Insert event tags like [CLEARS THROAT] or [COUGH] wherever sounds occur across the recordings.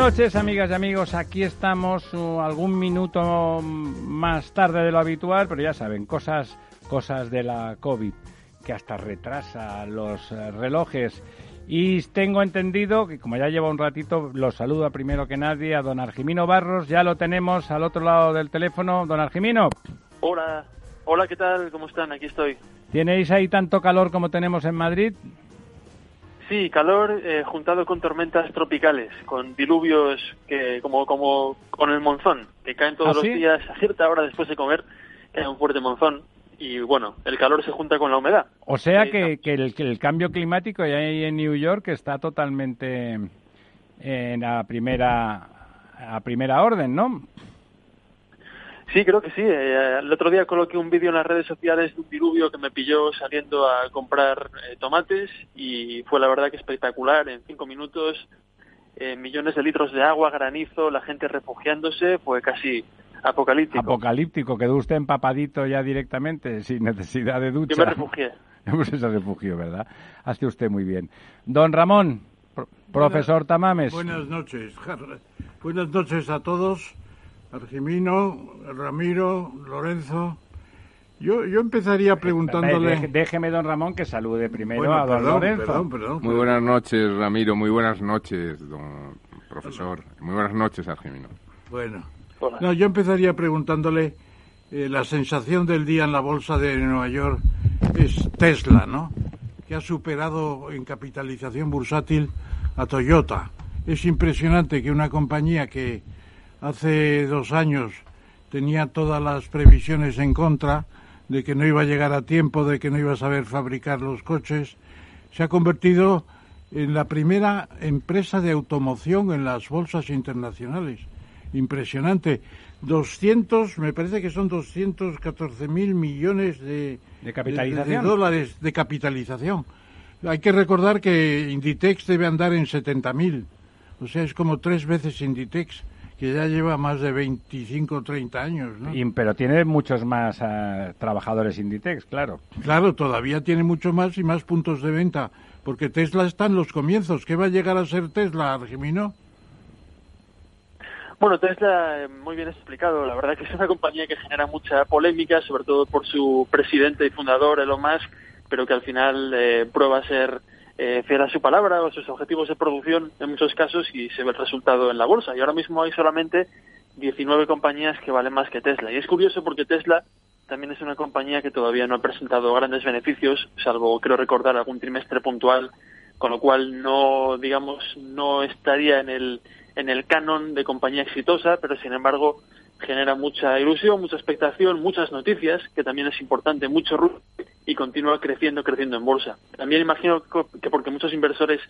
Noches, amigas y amigos. Aquí estamos uh, algún minuto más tarde de lo habitual, pero ya saben, cosas, cosas de la COVID que hasta retrasa los eh, relojes. Y tengo entendido que, como ya lleva un ratito, los saludo primero que nadie a don Argimino Barros. Ya lo tenemos al otro lado del teléfono. Don Argimino. Hola, hola, ¿qué tal? ¿Cómo están? Aquí estoy. ¿Tenéis ahí tanto calor como tenemos en Madrid? Sí, calor eh, juntado con tormentas tropicales, con diluvios que como como con el monzón, que caen todos ¿Ah, los sí? días a cierta hora después de comer, cae un fuerte monzón y bueno, el calor se junta con la humedad. O sea que, que el, que el cambio climático ya ahí en New York está totalmente en la primera a primera orden, ¿no? Sí, creo que sí. Eh, el otro día coloqué un vídeo en las redes sociales de un diluvio que me pilló saliendo a comprar eh, tomates y fue la verdad que espectacular. En cinco minutos, eh, millones de litros de agua, granizo, la gente refugiándose, fue casi apocalíptico. Apocalíptico, quedó usted empapadito ya directamente, sin necesidad de ducha. Yo me refugié. [LAUGHS] Pues se refugió, ¿verdad? Hace usted muy bien. Don Ramón, pro- profesor Tamames. Buenas noches. [LAUGHS] Buenas noches a todos. Argimino, Ramiro, Lorenzo. Yo, yo empezaría preguntándole... Deje- Déjeme, don Ramón, que salude primero Bueno, a don perdón, Lorenzo. perdón, perdón. Muy buenas noches, Ramiro. Muy buenas noches, don profesor. Muy buenas noches, Argimino. Bueno. No, yo empezaría preguntándole eh, la sensación del día en la bolsa de Nueva York es Tesla, ¿no? Que ha superado en capitalización bursátil a Toyota. Es impresionante que una compañía que hace dos años tenía todas las previsiones en contra de que no iba a llegar a tiempo, de que no iba a saber fabricar los coches, se ha convertido en la primera empresa de automoción en las bolsas internacionales. Impresionante. 200, me parece que son 214 mil millones de, De capitalización. de dólares de capitalización. Hay que recordar que Inditex debe andar en 70 mil. O sea, es como tres veces Inditex, que ya lleva más de 25 o 30 años. ¿no? Y- pero tiene muchos más eh, trabajadores Inditex, claro. Claro, todavía tiene mucho más y más puntos de venta, porque Tesla está en los comienzos. ¿Qué va a llegar a ser Tesla, Argemino? Bueno, Tesla, eh, muy bien explicado. La verdad que es una compañía que genera mucha polémica, sobre todo por su presidente y fundador, Elon Musk, pero que al final eh, prueba ser eh, fiel a su palabra o a sus objetivos de producción en muchos casos y se ve el resultado en la bolsa. Y ahora mismo hay solamente 19 compañías que valen más que Tesla. Y es curioso porque Tesla también es una compañía que todavía no ha presentado grandes beneficios, salvo creo recordar algún trimestre puntual, con lo cual no, digamos, no estaría en el en el canon de compañía exitosa, pero sin embargo genera mucha ilusión, mucha expectación, muchas noticias, que también es importante, mucho ruido y continúa creciendo, creciendo en bolsa. También imagino que porque muchos inversores,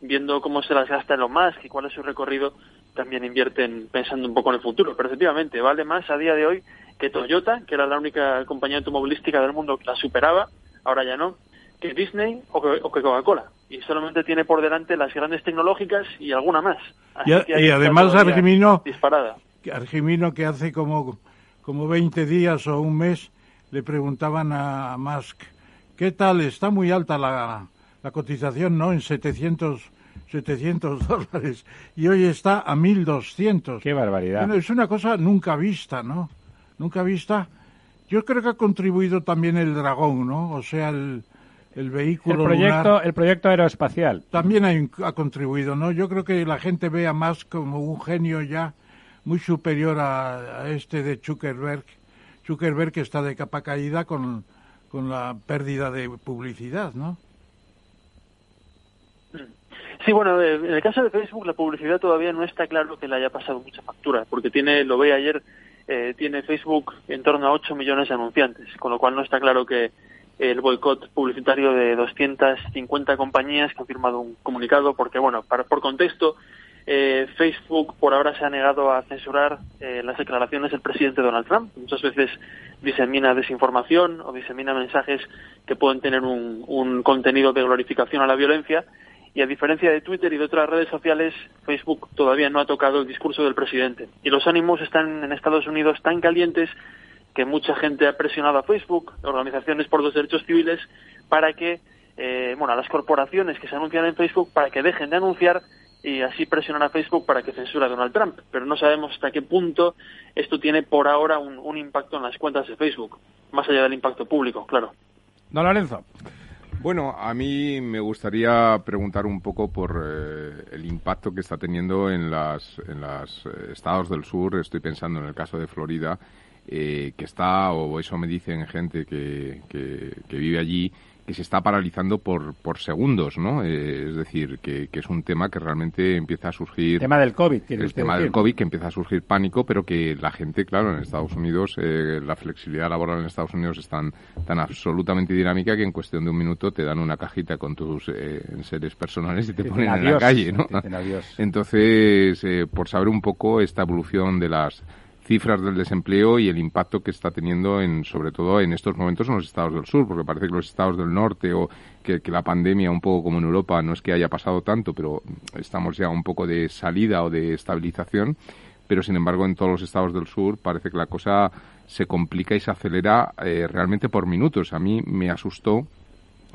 viendo cómo se las gasta lo más y cuál es su recorrido, también invierten pensando un poco en el futuro. Pero efectivamente, vale más a día de hoy que Toyota, que era la única compañía automovilística del mundo que la superaba, ahora ya no, que Disney o que, Coca-Cola. Y solamente tiene por delante las grandes tecnológicas y alguna más. y, además Argimino, disparada. Argimino que hace como, como 20 días o un mes le preguntaban a Musk, ¿qué tal? Está muy alta la, la cotización, ¿no? En 700 700 [LAUGHS] dólares y hoy está a 1.200. ¡Qué barbaridad! es una cosa nunca vista, ¿no? Nunca vista. Yo creo que ha contribuido también el dragón, ¿no? O sea, el, el vehículo el proyecto, El proyecto aeroespacial. También ha, ha, contribuido, ¿no? Yo creo que la gente ve a más como un genio ya muy superior a, este de Zuckerberg. Zuckerberg que está de capa caída con, con la pérdida de publicidad, ¿no? Sí, bueno, eh, en el caso de Facebook la publicidad todavía no está claro que le haya pasado mucha factura, porque tiene, lo ve ayer, eh, tiene Facebook en torno a 8 millones de anunciantes, con lo cual no está claro que el boicot publicitario de 250 compañías que han firmado un comunicado, porque, bueno, para, por contexto, eh, Facebook por ahora se ha negado a censurar eh, las declaraciones del presidente Donald Trump. Muchas veces disemina desinformación o disemina mensajes que pueden tener un, un contenido de glorificación a la violencia y a diferencia de Twitter y de otras redes sociales, Facebook todavía no ha tocado el discurso del presidente. Y los ánimos están en Estados Unidos tan calientes que mucha gente ha presionado a Facebook, organizaciones por los derechos civiles, para que, eh, bueno, a las corporaciones que se anuncian en Facebook, para que dejen de anunciar y así presionar a Facebook para que censure a Donald Trump. Pero no sabemos hasta qué punto esto tiene por ahora un, un impacto en las cuentas de Facebook, más allá del impacto público, claro. Don Lorenzo. Bueno, a mí me gustaría preguntar un poco por eh, el impacto que está teniendo en los en las eh, estados del sur. Estoy pensando en el caso de Florida, eh, que está, o eso me dicen gente que, que vive allí, que se está paralizando por, por segundos, ¿no? Eh, es decir, que, que, es un tema que realmente empieza a surgir... El tema del COVID. El tema del COVID, que empieza a surgir pánico, pero que la gente, claro, en Estados Unidos, eh, la flexibilidad laboral en Estados Unidos es tan, tan absolutamente dinámica que en cuestión de un minuto te dan una cajita con tus eh, seres personales y te ponen en la calle, ¿no? [LAUGHS] Entonces, eh, por saber un poco esta evolución de las cifras del desempleo y el impacto que está teniendo en, sobre todo en estos momentos en los estados del sur, porque parece que los estados del norte o que, la pandemia, un poco como en Europa, no es que haya pasado tanto, pero estamos ya un poco de salida o de estabilización, pero sin embargo en todos los estados del sur parece que la cosa se complica y se acelera eh, realmente por minutos. A mí me asustó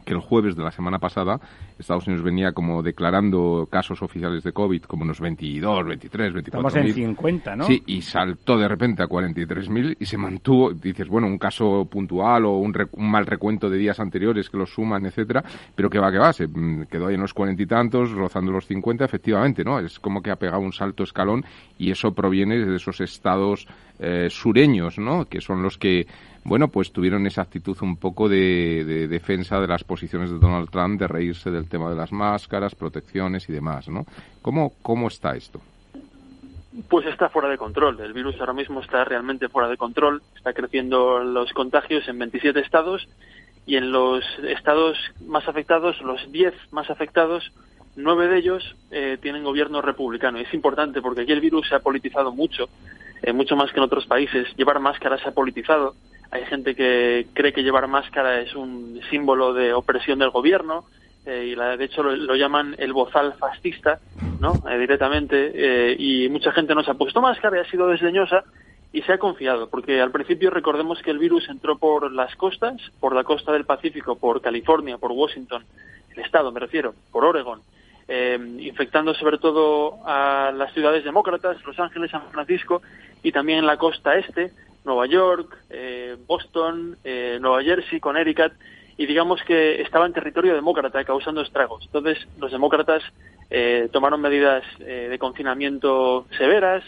que el jueves de la semana pasada Estados Unidos venía como declarando casos oficiales de COVID como unos 22, 23, 24 Estamos en 50, ¿no? Sí, y saltó de repente a 43.000 y se mantuvo, dices, bueno, un caso puntual o un, mal recuento de días anteriores que los suman, etcétera, pero que va, que va, se mm, quedó ahí en los cuarenta y tantos, rozando los 50, efectivamente, ¿no? Es como que ha pegado un salto escalón y eso proviene de esos estados eh, sureños, ¿no? Que son los que bueno, pues tuvieron esa actitud un poco de, defensa de las posiciones de Donald Trump, de reírse del tema de las máscaras, protecciones y demás, ¿no? ¿Cómo, cómo está esto? Pues está fuera de control. El virus ahora mismo está realmente fuera de control. Está creciendo los contagios en 27 estados y en los estados más afectados, los 10 más afectados, nueve de ellos eh, tienen gobierno republicano. Es importante porque aquí el virus se ha politizado mucho, eh, mucho más que en otros países. Llevar máscaras se ha politizado hay gente que cree que llevar máscara es un símbolo de opresión del gobierno eh, y la, de hecho lo, llaman el bozal fascista, ¿no? Eh, directamente eh, y mucha gente no se ha puesto máscara y ha sido desdeñosa y se ha confiado porque al principio recordemos que el virus entró por las costas, por la costa del Pacífico, por California, por Washington, el estado me refiero, por Oregon. infectando sobre todo a las ciudades demócratas, Los Ángeles, San Francisco y también la costa este, Nueva York, eh, Boston, eh, Nueva Jersey, Connecticut, y digamos que estaba en territorio demócrata causando estragos. Entonces los demócratas eh, tomaron medidas de confinamiento severas,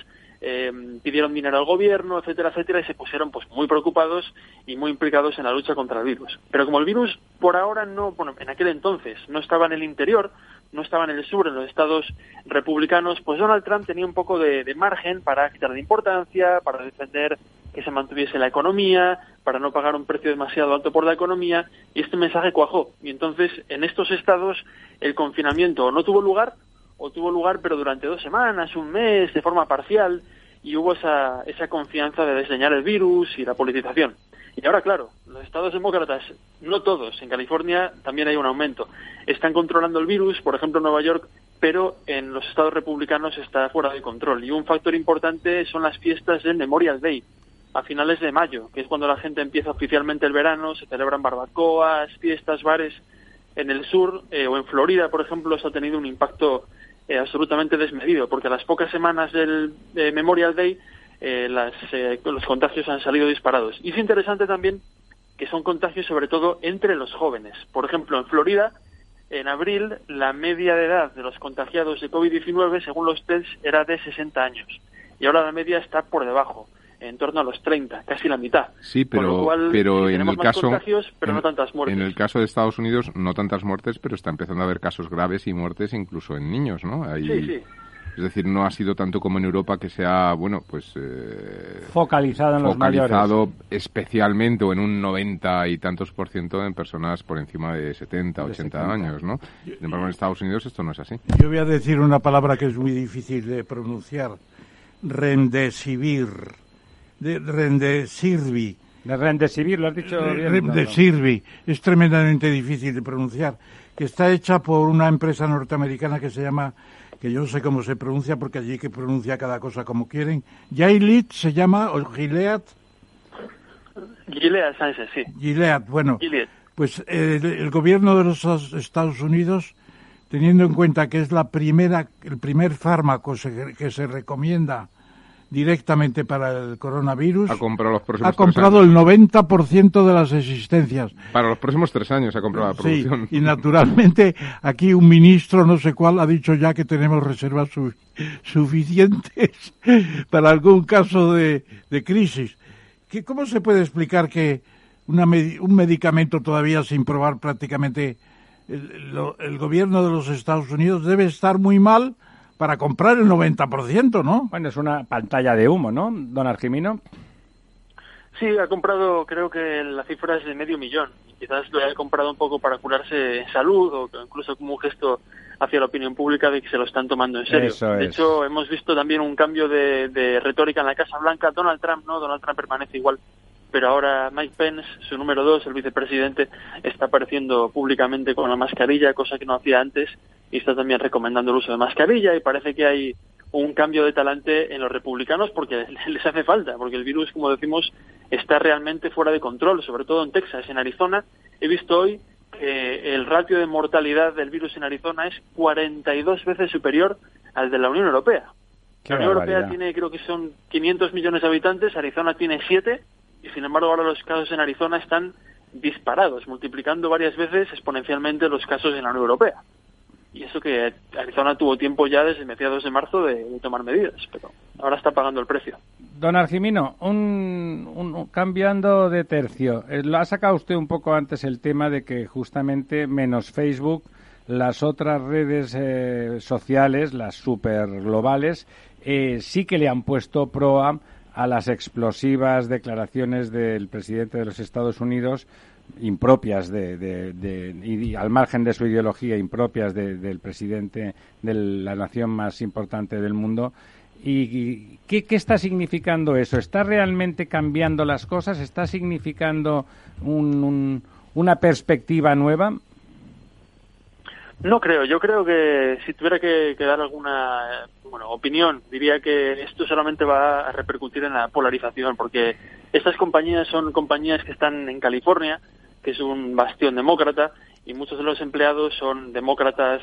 eh, pidieron dinero al gobierno, etcétera, etcétera, y se pusieron pues muy preocupados y muy implicados en la lucha contra el virus. Pero como el virus por ahora no, bueno, en aquel entonces no estaba en el interior, no estaba en el sur, en los estados republicanos, pues Donald Trump tenía un poco de, de margen para quitarle importancia, para defender que se mantuviese la economía, para no pagar un precio demasiado alto por la economía, y este mensaje cuajó. Y entonces, en estos estados, el confinamiento no tuvo lugar, o tuvo lugar pero durante dos semanas, un mes, de forma parcial, y hubo esa, esa confianza de desdeñar el virus y la politización. Y ahora, claro, los estados demócratas, no todos, en California también hay un aumento. Están controlando el virus, por ejemplo, Nueva York, pero en los estados republicanos está fuera de control. Y un factor importante son las fiestas del Memorial Day, a finales de mayo, que es cuando la gente empieza oficialmente el verano, se celebran barbacoas, fiestas, bares. En el sur eh, o en Florida, por ejemplo, eso ha tenido un impacto eh, absolutamente desmedido, porque a las pocas semanas del Memorial Day eh, las, los contagios han salido disparados. Y es interesante también que son contagios sobre todo entre los jóvenes. Por ejemplo, en Florida, en abril, la media de edad de los contagiados de COVID-19, según los tests, era de 60 años. Y ahora la media está por debajo en torno a los 30, casi la mitad. Sí, pero, pero en el caso pero no tantas muertes. En el caso de Estados Unidos no tantas muertes, pero está empezando a haber casos graves y muertes incluso en niños, ¿no? Sí, sí. Es decir, no ha sido tanto como en Europa que se ha, bueno, pues... Eh, focalizado en los focalizado especialmente o en un 90 y tantos por ciento en personas por encima de 70, 80 años, ¿no? Sin embargo, en Estados Unidos esto no es así. Yo voy a decir una palabra que es muy difícil de pronunciar. Rendesivir de Rendesirvi. De Rendesivir, lo has dicho bien. Rendesirvi, es tremendamente difícil de pronunciar, que está hecha por una empresa norteamericana que se llama, que yo no sé cómo se pronuncia porque allí que pronuncia cada cosa como quieren. Gilead se llama, o Gilead. Gilead sí. Gilead, bueno. Pues el, el gobierno de los Estados Unidos teniendo en cuenta que es la primera, el primer fármaco que se recomienda directamente para el coronavirus. Ha comprado, los ha comprado el 90% de las existencias. Para los próximos tres años ha comprado la producción. Sí, y naturalmente aquí un ministro, no sé cuál, ha dicho ya que tenemos reservas suficientes [LAUGHS] para algún caso de, crisis. ¿Qué, ¿Cómo se puede explicar que una un medicamento todavía sin probar prácticamente el, el gobierno de los Estados Unidos debe estar muy mal? Para comprar el 90%, ¿no? Bueno, es una pantalla de humo, ¿no, don Argimino? Sí, ha comprado, creo que la cifra es de medio millón. Quizás lo haya comprado un poco para curarse en salud o incluso como un gesto hacia la opinión pública de que se lo están tomando en serio. de hecho, hemos visto también un cambio de, de, retórica en la Casa Blanca. Donald Trump, no, Donald Trump permanece igual pero ahora Mike Pence, su número dos, el vicepresidente, está apareciendo públicamente con la mascarilla, cosa que no hacía antes, y está también recomendando el uso de mascarilla, y parece que hay un cambio de talante en los republicanos porque [LAUGHS] les hace falta, porque el virus, como decimos, está realmente fuera de control, sobre todo en Texas, en Arizona. He visto hoy que el ratio de mortalidad del virus en Arizona es 42 veces superior al de la Unión Europea. la Unión Europea tiene, creo que son 500 millones de habitantes, Arizona tiene 7, y sin embargo ahora los casos en Arizona están disparados, multiplicando varias veces exponencialmente los casos en la Unión Europea. Y eso que Arizona tuvo tiempo ya desde mediados de marzo de, tomar medidas, pero ahora está pagando el precio. Don Argimino, un, cambiando de tercio, eh, lo ha sacado usted un poco antes el tema de que justamente menos Facebook, las otras redes eh, sociales, las super globales, eh, sí que le han puesto proa a las explosivas declaraciones del presidente de los Estados Unidos impropias de, y al margen de su ideología impropias del presidente de la nación más importante del mundo. Y, ¿qué, está significando eso está realmente cambiando las cosas está significando una perspectiva nueva no creo, yo creo que si tuviera que, dar alguna opinión, diría que esto solamente va a repercutir en la polarización, porque estas compañías son compañías que están en California, que es un bastión demócrata, y muchos de los empleados son demócratas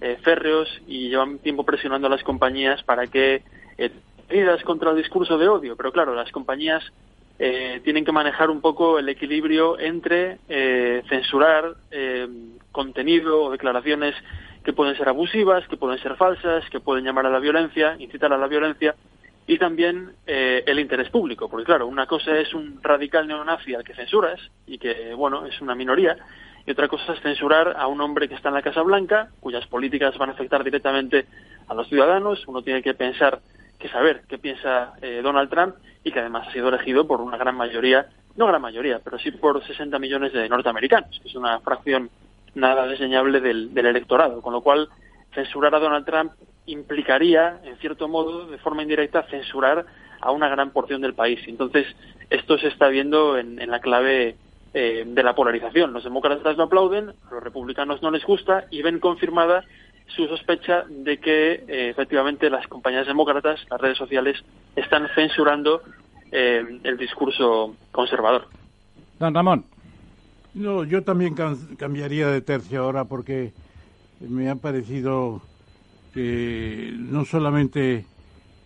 eh, férreos y llevan tiempo presionando a las compañías para que eh, contra el discurso de odio. Pero claro, las compañías eh, tienen que manejar un poco el equilibrio entre eh, censurar eh, contenido o declaraciones que pueden ser abusivas, que pueden ser falsas, que pueden llamar a la violencia, incitar a la violencia, y también eh, el interés público, porque claro, una cosa es un radical neonazi al que censuras y que, bueno, es una minoría, y otra cosa es censurar a un hombre que está en la Casa Blanca, cuyas políticas van a afectar directamente a los ciudadanos. Uno tiene que pensar, que saber qué piensa eh, Donald Trump y que además ha sido elegido por una gran mayoría, no gran mayoría, pero sí por 60 millones de norteamericanos, que es una fracción nada desdeñable del, del electorado, con lo cual censurar a Donald Trump implicaría, en cierto modo, de forma indirecta, censurar a una gran porción del país. Entonces, esto se está viendo en, la clave eh, de la polarización. Los demócratas no aplauden, a los republicanos no les gusta y ven confirmada su sospecha de que eh, efectivamente las compañías demócratas, las redes sociales, están censurando eh, el discurso conservador. Don Ramón. No, yo también cambiaría de tercio ahora porque me ha parecido que no solamente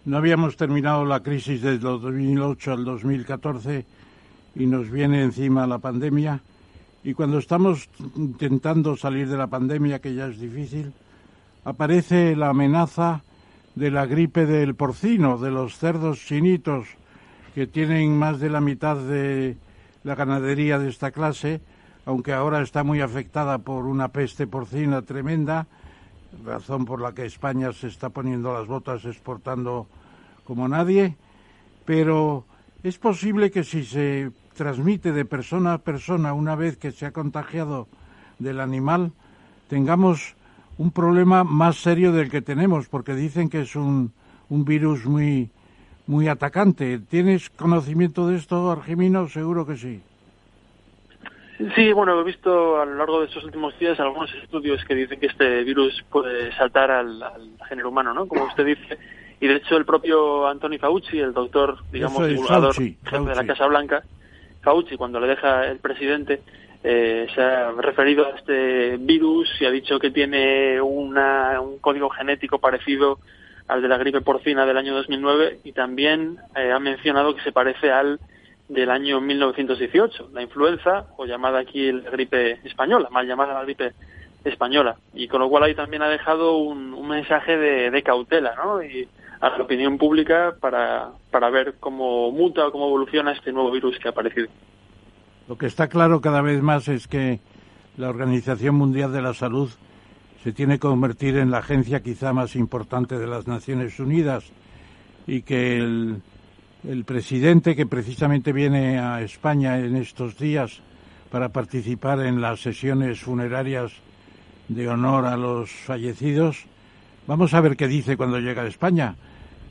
no habíamos terminado la crisis desde 2008 al 2014 y nos viene encima la pandemia y cuando estamos intentando salir de la pandemia, que ya es difícil, aparece la amenaza de la gripe del porcino, de los cerdos chinitos, que tienen más de la mitad de la ganadería de esta clase, aunque ahora está muy afectada por una peste porcina tremenda, razón por la que España se está poniendo las botas exportando como nadie, pero es posible que si se transmite de persona a persona una vez que se ha contagiado del animal, tengamos un problema más serio del que tenemos, porque dicen que es un, un virus muy, muy atacante. ¿Tienes conocimiento de esto, Argimino? Seguro que sí. Sí, bueno, he visto a lo largo de estos últimos días algunos estudios que dicen que este virus puede saltar al, género humano, ¿no? Como usted dice. Y de hecho el propio Anthony Fauci, el doctor, digamos, divulgador de la Casa Blanca, Fauci, cuando le deja el presidente, eh, se ha referido a este virus y ha dicho que tiene una, un código genético parecido al de la gripe porcina del año 2009 y también eh, ha mencionado que se parece al del año 1918, la influenza, o llamada aquí la gripe española, mal llamada la gripe española. Y con lo cual ahí también ha dejado un, mensaje de, cautela, ¿no? Y a la opinión pública para, para ver cómo muta o cómo evoluciona este nuevo virus que ha aparecido. Lo que está claro cada vez más es que la Organización Mundial de la Salud se tiene que convertir en la agencia quizá más importante de las Naciones Unidas y que el, el presidente que precisamente viene a España en estos días para participar en las sesiones funerarias de honor a los fallecidos. Vamos a ver qué dice cuando llega a España.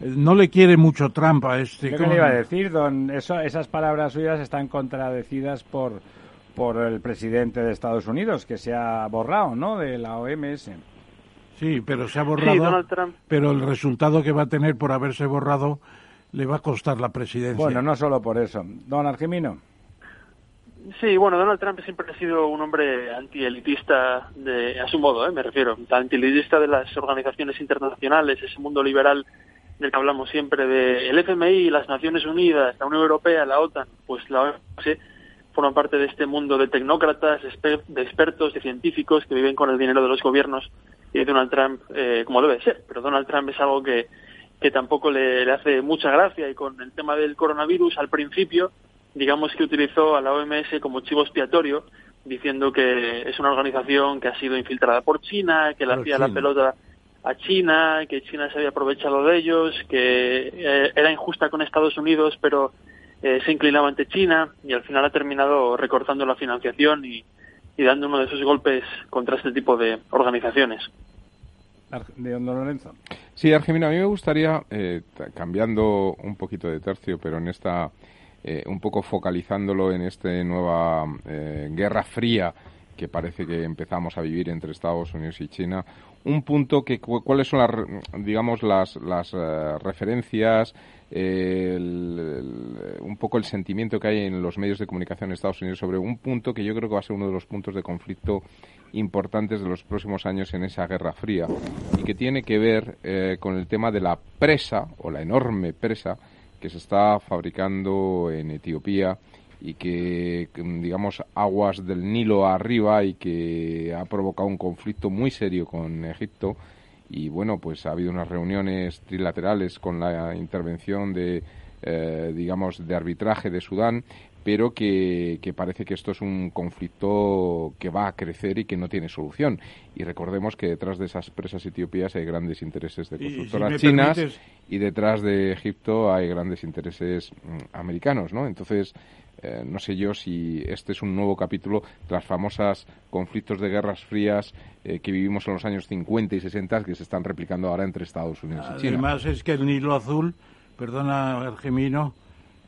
No le quiere mucho Trump a este. ¿Qué le iba a decir, don? esas palabras suyas están contradecidas por, por el presidente de Estados Unidos, que se ha borrado, ¿no?, de la OMS. Sí, pero se ha borrado. Pero el resultado que va a tener por haberse borrado le va a costar la presidencia. Bueno, no solo por eso. Don Argemino. Sí, bueno, Donald Trump siempre ha sido un hombre antielitista, de, a su modo, ¿eh? me refiero, antielitista de las organizaciones internacionales, ese mundo liberal del que hablamos siempre, de el FMI, las Naciones Unidas, la Unión Europea, la OTAN, pues la OMS forman parte de este mundo de tecnócratas, de expertos, de científicos que viven con el dinero de los gobiernos y de Donald Trump, eh, como debe ser. Pero Donald Trump es algo que que tampoco le, hace mucha gracia. Y con el tema del coronavirus al principio digamos que utilizó a la OMS como chivo expiatorio diciendo que es una organización que ha sido infiltrada por China, que le hacía la pelota a China, que China se había aprovechado de ellos, que eh, era injusta con Estados Unidos, pero eh, se inclinaba ante China y al final ha terminado recortando la financiación y, y dando uno de esos golpes contra este tipo de organizaciones de Don Lorenzo. Sí, Argemino, a mí me gustaría, eh, cambiando un poquito de tercio, pero en esta, eh, un poco focalizándolo en esta nueva eh, guerra fría que parece que empezamos a vivir entre Estados Unidos y China, un punto que cuáles son las digamos las, las referencias un poco el sentimiento que hay en los medios de comunicación en Estados Unidos sobre un punto que yo creo que va a ser uno de los puntos de conflicto importantes de los próximos años en esa Guerra Fría y que tiene que ver eh, con el tema de la presa o la enorme presa que se está fabricando en Etiopía y que, digamos, aguas del Nilo arriba y que ha provocado un conflicto muy serio con Egipto y bueno, pues ha habido unas reuniones trilaterales con la intervención de, eh, digamos, de arbitraje de Sudán, pero que, parece que esto es un conflicto que va a crecer y que no tiene solución. Y recordemos que detrás de esas presas etiopías hay grandes intereses de constructoras chinas y detrás de Egipto hay grandes intereses mm, americanos, ¿no? Entonces, eh, no sé yo si este es un nuevo capítulo de las famosas conflictos de guerras frías eh, que vivimos en los años 50 y 60 que se están replicando ahora entre Estados Unidos y China. Además es que el Nilo Azul, perdona Argemino,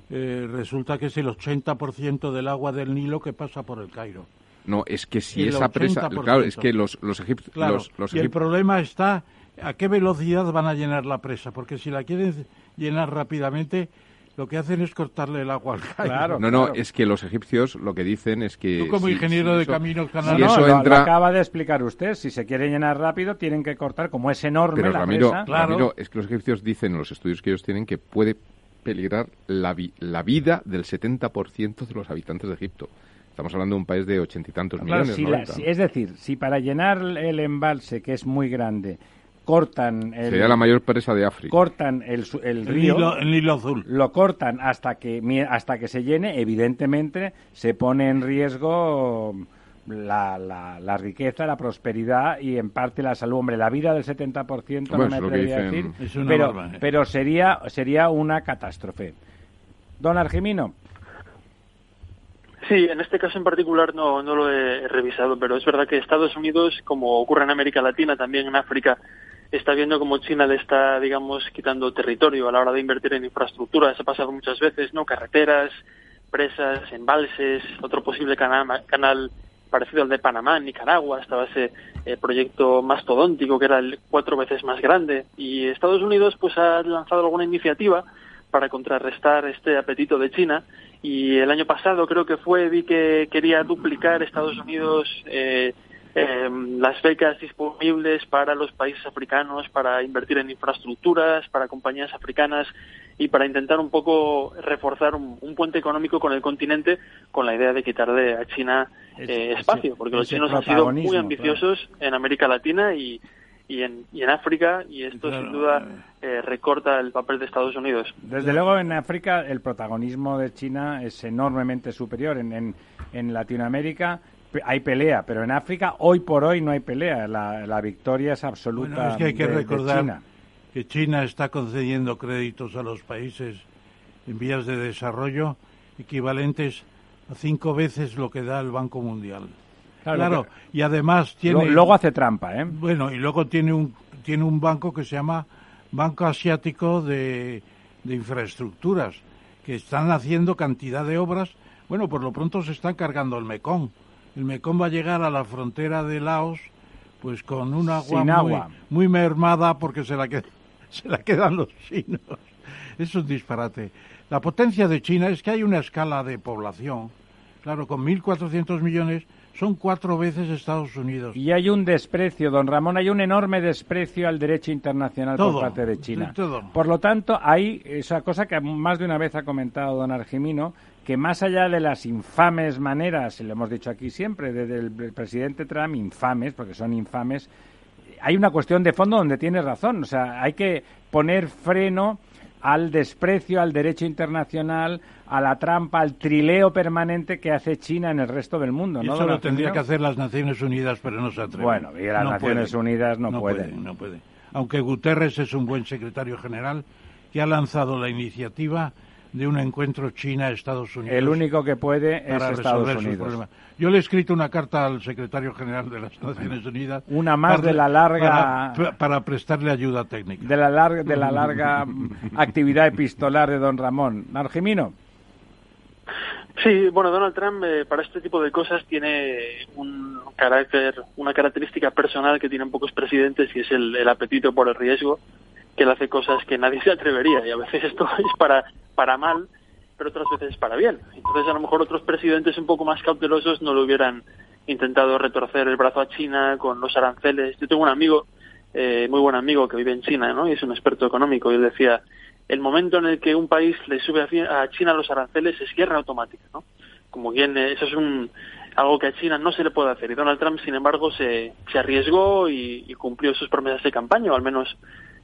eh, resulta que es el 80% del agua del Nilo que pasa por el Cairo. No, es que si esa presa... Claro, es que los, los, egipcios... y el problema está a qué velocidad van a llenar la presa, porque si la quieren llenar rápidamente lo que hacen es cortarle el agua al Claro, no, no, es que los egipcios lo que dicen es que... Tú como ingeniero de caminos canales... no, eso entra... acaba de explicar usted. Si se quiere llenar rápido, tienen que cortar, como es enorme Pero la Ramiro, presa. Ramiro, es que los egipcios dicen en los estudios que ellos tienen que puede peligrar la, la vida del 70% de los habitantes de Egipto. Estamos hablando de un país de ochenta y tantos millones. es decir, si para llenar el embalse, que es muy grande, cortan el, sería la mayor presa de África cortan el, el río el Nilo, Azul lo cortan hasta que hasta que se llene evidentemente se pone en riesgo la, la, la, riqueza, la prosperidad y en parte la salud. Hombre, la vida del 70% no me atrevería a decir, pero, ¿eh? pero sería, sería una catástrofe. Don Argemino. Sí, en este caso en particular no, no lo he revisado, pero es verdad que Estados Unidos, como ocurre en América Latina, también en África, está viendo como China le está, digamos, quitando territorio a la hora de invertir en infraestructura. Se ha pasado muchas veces, ¿no? Carreteras, presas, embalses, otro posible canal, canal parecido al de Panamá, Nicaragua, estaba ese eh, proyecto mastodóntico que era el cuatro veces más grande. Y Estados Unidos pues ha lanzado alguna iniciativa para contrarrestar este apetito de China. Y el año pasado creo que fue, vi que quería duplicar Estados Unidos eh, em, las becas disponibles para los países africanos para invertir en infraestructuras, para compañías africanas y para intentar un poco reforzar un, puente económico con el continente con la idea de quitarle a China eh, espacio, porque los chinos han sido muy ambiciosos en América Latina y, y, en, y en África y esto sin duda eh, recorta el papel de Estados Unidos. Desde luego en África el protagonismo de China es enormemente superior. En, en, en Latinoamérica hay pelea, pero en África hoy por hoy no hay pelea. La, la victoria es absoluta. es que hay que de, recordar China que China está concediendo créditos a los países en vías de desarrollo equivalentes a cinco veces lo que da el Banco Mundial. Claro, y además tiene... Luego hace trampa, ¿eh? Bueno, y luego tiene un, tiene un banco que se llama Banco Asiático de, de Infraestructuras, que están haciendo cantidad de obras. Bueno, por lo pronto se están cargando el Mekong. El Mekong va a llegar a la frontera de Laos pues con un agua, muy, agua. muy mermada porque se la queda [LAUGHS] se la quedan los chinos. Es un disparate. La potencia de China es que hay una escala de población. Claro, con 1.400 millones son cuatro veces Estados Unidos. Y hay un desprecio, don Ramón, hay un enorme desprecio al derecho internacional por parte de China. Por lo tanto, hay esa cosa que más de una vez ha comentado don Argimino, que más allá de las infames maneras, y lo hemos dicho aquí siempre, desde el presidente Trump, infames, porque son infames, hay una cuestión de fondo donde tiene razón. O sea, hay que poner freno al desprecio al derecho internacional, a la trampa, al trileo permanente que hace China en el resto del mundo. ¿no? Eso lo tendría que hacer las Naciones Unidas, pero no se atreve. Bueno, y las Naciones Unidas no, no pueden. No puede. Aunque Guterres es un buen secretario general que ha lanzado la iniciativa de un encuentro China-Estados Unidos. El único que puede es Estados Unidos. Yo le he escrito una carta al secretario general de las Naciones Unidas. Una más de la larga. Para, prestarle ayuda técnica. De la larga, de la larga [LAUGHS] actividad epistolar de don Ramón. Argemino. Sí, bueno, Donald Trump eh, para este tipo de cosas tiene un carácter, una característica personal que tienen pocos presidentes y es el, el apetito por el riesgo que él hace cosas que nadie se atrevería y a veces esto [LAUGHS] es para, para mal, pero otras veces para bien. Entonces a lo mejor otros presidentes un poco más cautelosos no lo hubieran intentado retorcer el brazo a China con los aranceles. Yo tengo un amigo, eh, muy buen amigo, que vive en China, ¿no? Y es un experto económico, y él decía, el momento en el que un país le sube a China los aranceles es guerra automática, ¿no? Como bien, eh, eso es un, algo que a China no se le puede hacer. Y Donald Trump, sin embargo, se, se arriesgó y, cumplió sus promesas de campaña, o al menos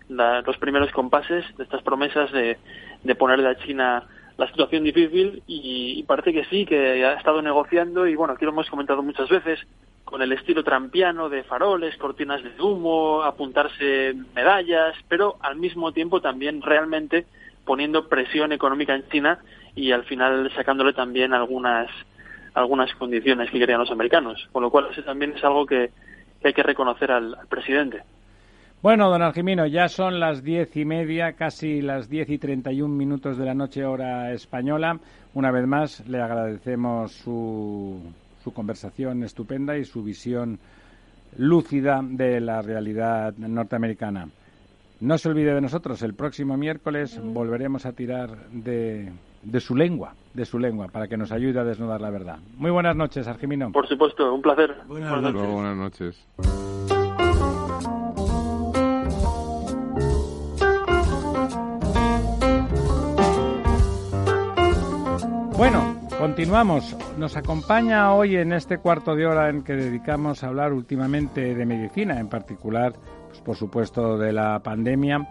los primeros compases de estas promesas de, de ponerle a China la situación difícil y, parece que sí, que ha estado negociando y bueno, aquí lo hemos comentado muchas veces, con el estilo trampiano de faroles, cortinas de humo, apuntarse medallas, pero al mismo tiempo también realmente poniendo presión económica en China y al final sacándole también algunas algunas condiciones que querían los americanos, con lo cual eso también es algo que, hay que reconocer al presidente. Bueno, don Argimino, ya son las diez y media, casi las diez y treinta y un minutos de la noche hora española. Una vez más, le agradecemos su, su conversación estupenda y su visión lúcida de la realidad norteamericana. No se olvide de nosotros, el próximo miércoles volveremos a tirar de, de su lengua, de su lengua, para que nos ayude a desnudar la verdad. Muy buenas noches, Argimino. Por supuesto, un placer. Buenas, noches. Buenas noches. Bueno, continuamos. Nos acompaña hoy en este cuarto de hora en que dedicamos a hablar últimamente de medicina, en particular, pues, por supuesto, de la pandemia.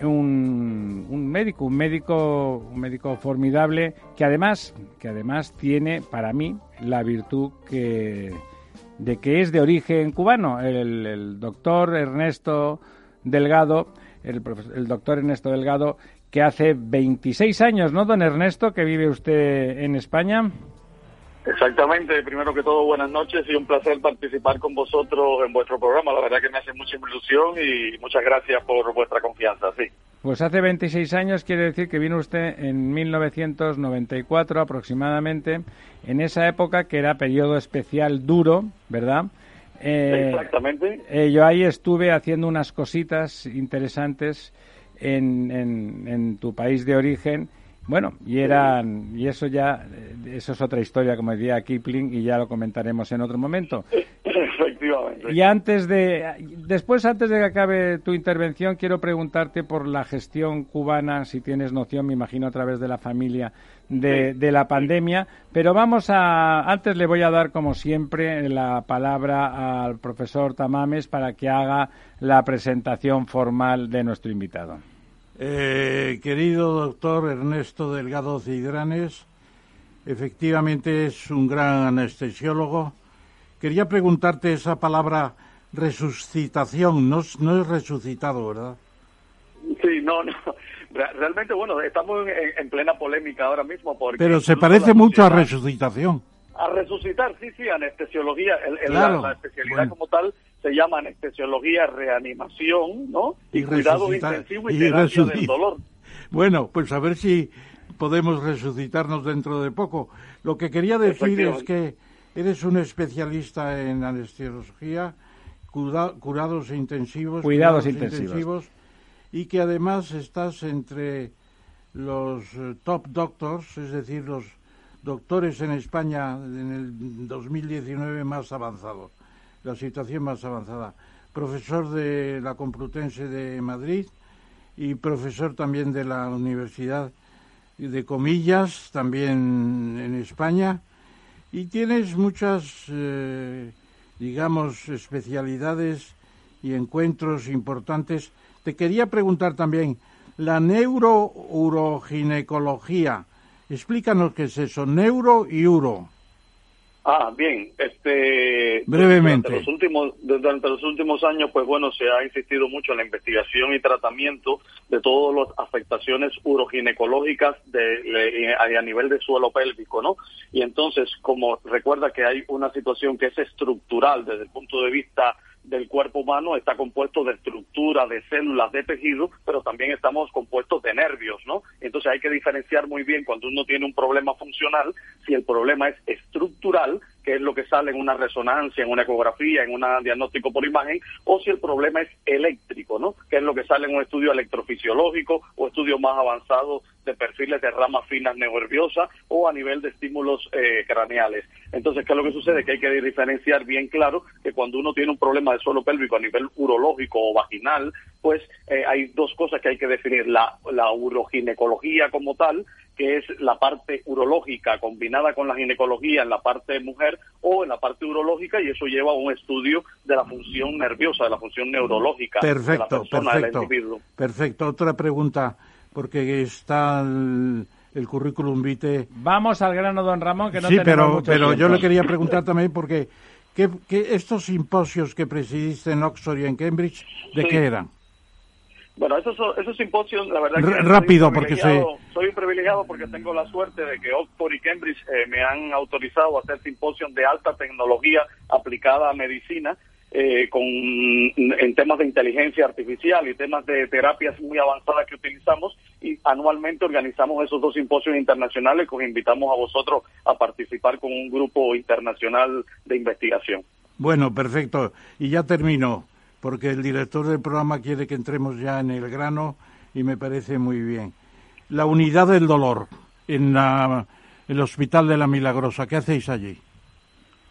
Un, un, médico, un médico, un médico formidable que además, que además tiene para mí la virtud que, de que es de origen cubano. El, doctor Ernesto Delgado, el, el doctor Ernesto Delgado que hace 26 años, ¿no, don Ernesto, que vive usted en España? Exactamente, primero que todo buenas noches y un placer participar con vosotros en vuestro programa. La verdad que me hace mucha ilusión y muchas gracias por vuestra confianza, sí. Pues hace 26 años quiere decir que vino usted en 1994 aproximadamente, en esa época que era periodo especial duro, ¿verdad? Eh, Exactamente. Eh, yo ahí estuve haciendo unas cositas interesantes en, en, tu país de origen. Bueno, y eran y eso ya eso es otra historia como decía Kipling y ya lo comentaremos en otro momento. Efectivamente. Y antes de después antes de que acabe tu intervención quiero preguntarte por la gestión cubana, si tienes noción, me imagino a través de la familia de, de la pandemia, pero vamos a antes le voy a dar como siempre la palabra al profesor Tamames para que haga la presentación formal de nuestro invitado. Eh, querido doctor Ernesto Delgado Cidranes, efectivamente es un gran anestesiólogo. Quería preguntarte esa palabra resucitación, no, no es resucitado, ¿verdad? Sí, no, no. Realmente, bueno, estamos en, plena polémica ahora mismo porque... Pero se parece mucho a resucitación. A resucitar, sí, sí, anestesiología. la, especialidad como tal se llama anestesiología, reanimación, ¿no? Y, cuidado intensivo y, terapia del dolor. Bueno, pues a ver si podemos resucitarnos dentro de poco. Lo que quería decir es que eres un especialista en anestesiología, curados intensivos, cuidados, intensivos. Y que además estás entre los eh, top doctors, es decir, los doctores en España en el 2019 más avanzados la situación más avanzada. Profesor de la Complutense de Madrid y profesor también de la Universidad de Comillas, también en España. Y tienes muchas, eh, digamos, especialidades y encuentros importantes. Te quería preguntar también, la neurouroginecología, explícanos qué es eso, neuro y uro. Ah, bien, este brevemente. Durante los últimos durante los últimos años, pues bueno, se ha insistido mucho en la investigación y tratamiento de todas las afectaciones uroginecológicas de, a nivel de suelo pélvico, ¿no? Y entonces, como recuerda que hay una situación que es estructural desde el punto de vista del cuerpo humano está compuesto de estructura, de células, de tejido, pero también estamos compuestos de nervios, ¿no? Entonces hay que diferenciar muy bien cuando uno tiene un problema funcional, si el problema es estructural, que es lo que sale en una resonancia, en una ecografía, en un diagnóstico por imagen, o si el problema es eléctrico, ¿no? Que es lo que sale en un estudio electrofisiológico o estudio más avanzado de perfiles de ramas finas nerviosas o a nivel de estímulos eh, craneales. Entonces, ¿qué es lo que sucede? Que hay que diferenciar bien claro que cuando uno tiene un problema de suelo pélvico a nivel urológico o vaginal, pues eh, hay dos cosas que hay que definir. La, la uroginecología como tal, que es la parte urológica combinada con la ginecología en la parte mujer o en la parte urológica y eso lleva a un estudio de la función nerviosa, de la función neurológica perfecto, de la persona, perfecto, del individuo. Perfecto. Otra pregunta, porque está el, el currículum vitae. Vamos al grano, don Ramón, que no sí, tenemos pero, mucho pero yo le quería preguntar también porque ¿qué, qué- estos simposios que presidiste en Oxford y en Cambridge, ¿de Sí. qué eran? Bueno, esos, esos simposios, la verdad que soy rápido, porque Soy un privilegiado porque tengo la suerte de que Oxford y Cambridge eh, me han autorizado a hacer simposios de alta tecnología aplicada a medicina eh, con, en temas de inteligencia artificial y temas de terapias muy avanzadas que utilizamos y anualmente organizamos esos dos simposios internacionales que os invitamos a vosotros a participar con un grupo internacional de investigación. Bueno, perfecto. Y ya termino, porque el director del programa quiere que entremos ya en el grano y me parece muy bien. La unidad del dolor en la, el Hospital de la Milagrosa, ¿qué hacéis allí?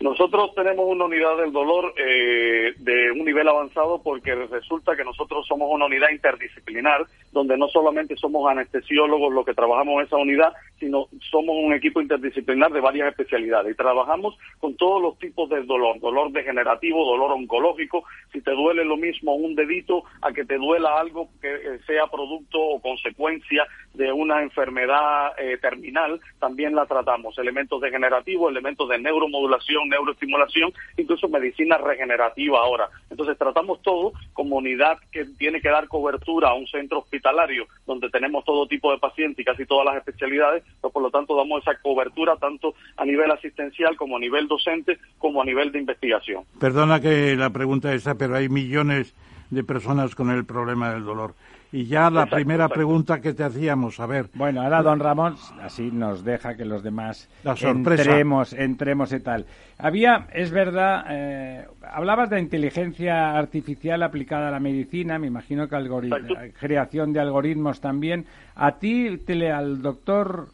Nosotros tenemos una unidad del dolor eh, de un nivel avanzado porque resulta que nosotros somos una unidad interdisciplinar donde no solamente somos anestesiólogos los que trabajamos en esa unidad, sino somos un equipo interdisciplinar de varias especialidades y trabajamos con todos los tipos de dolor, dolor degenerativo, dolor oncológico, si te duele lo mismo un dedito a que te duela algo que eh, sea producto o consecuencia de una enfermedad eh, terminal, también la tratamos. Elementos degenerativos, elementos de neuromodulación, neuroestimulación, incluso medicina regenerativa ahora. Entonces tratamos todo como unidad que tiene que dar cobertura a un centro hospitalario donde tenemos todo tipo de pacientes y casi todas las especialidades, pues por lo tanto damos esa cobertura tanto a nivel asistencial como a nivel docente como a nivel de investigación. Perdona que la pregunta esa, pero hay millones de personas con el problema del dolor. Y ya la Exacto, primera exacto. pregunta que te hacíamos, a ver, Bueno, ahora don Ramón así nos deja que los demás La sorpresa. entremos, entremos y tal. Había, es verdad, eh, hablabas de inteligencia artificial aplicada a la medicina, me imagino que Exacto. creación de algoritmos también. A ti, tele, al doctor,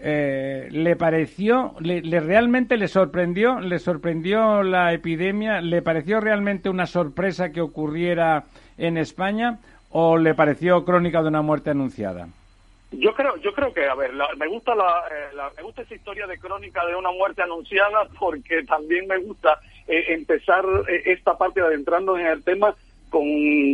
eh, le pareció, le, le- realmente le sorprendió, le sorprendió la epidemia, le pareció realmente una sorpresa que ocurriera en España o le pareció crónica de una muerte anunciada. Yo creo, yo creo que, a ver, la- me gusta la, eh, me gusta esa historia de crónica de una muerte anunciada porque también me gusta eh, empezar eh, esta parte adentrando en el tema con,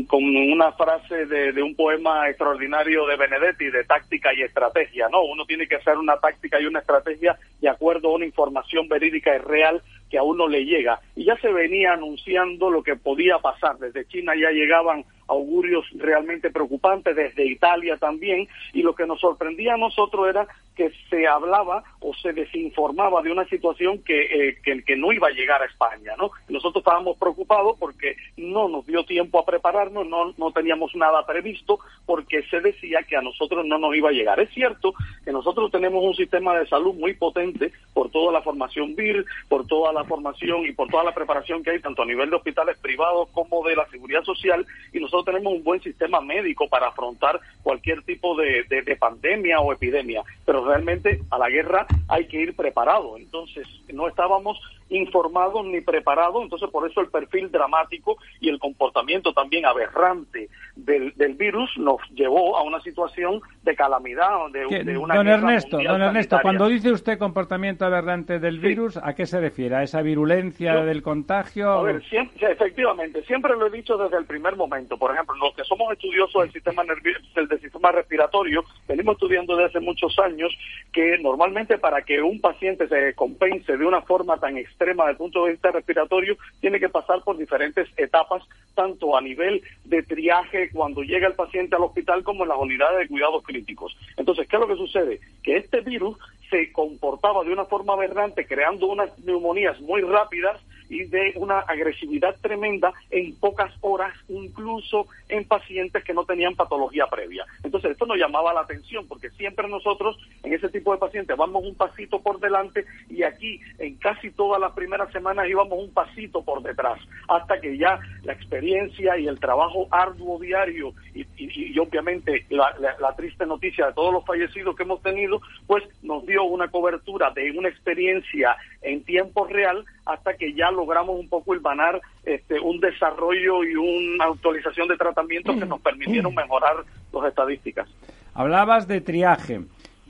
con una frase de, de un poema extraordinario de Benedetti de táctica y estrategia, ¿no? Uno tiene que hacer una táctica y una estrategia de acuerdo a una información verídica y real que a uno le llega. Y ya se venía anunciando lo que podía pasar. Desde China ya llegaban augurios realmente preocupantes, desde Italia también, y lo que nos sorprendía a nosotros era que se hablaba o se desinformaba de una situación que, eh, que, no iba a llegar a España, ¿no? Nosotros estábamos preocupados porque no nos dio tiempo a prepararnos, no, no teníamos nada previsto, porque se decía que a nosotros no nos iba a llegar. Es cierto que nosotros tenemos un sistema de salud muy potente por toda la formación VIR, por toda la formación y por toda la preparación que hay tanto a nivel de hospitales privados como de la seguridad social y nosotros tenemos un buen sistema médico para afrontar cualquier tipo de, de- de pandemia o epidemia, pero realmente a la guerra hay que ir preparado. Entonces no estábamos informados ni preparados, entonces por eso el perfil dramático y el comportamiento también aberrante del, del virus nos llevó a una situación de calamidad, de, de una don Ernesto, don Ernesto, sanitaria. cuando dice usted comportamiento aberrante del Sí. virus, ¿a qué se refiere? ¿A esa virulencia Yo- del contagio? A ver, siempre, efectivamente, siempre lo he dicho desde el primer momento. Por ejemplo, los que somos estudiosos del sistema nervioso, del sistema respiratorio, venimos estudiando desde hace muchos años que normalmente para que un paciente se compense de una forma tan extrema desde el punto de vista respiratorio, tiene que pasar por diferentes etapas, tanto a nivel de triaje cuando llega el paciente al hospital como en las unidades de cuidados críticos. Entonces, ¿qué es lo que sucede? Que este virus se comportaba de una forma aberrante, creando unas neumonías muy rápidas y de una agresividad tremenda en pocas horas, incluso en pacientes que no tenían patología previa. Entonces, esto nos llamaba la atención porque siempre nosotros en ese tipo de pacientes vamos un pasito por delante y aquí en casi todas las primeras semanas íbamos un pasito por detrás, hasta que ya la experiencia y el trabajo arduo diario y, y- y obviamente la, la- la triste noticia de todos los fallecidos que hemos tenido, pues nos dio una cobertura de una experiencia en tiempo real hasta que ya logramos un poco hilvanar este, un desarrollo y una actualización de tratamientos que nos permitieron [CLEARS THROAT] mejorar las estadísticas. Hablabas de triaje.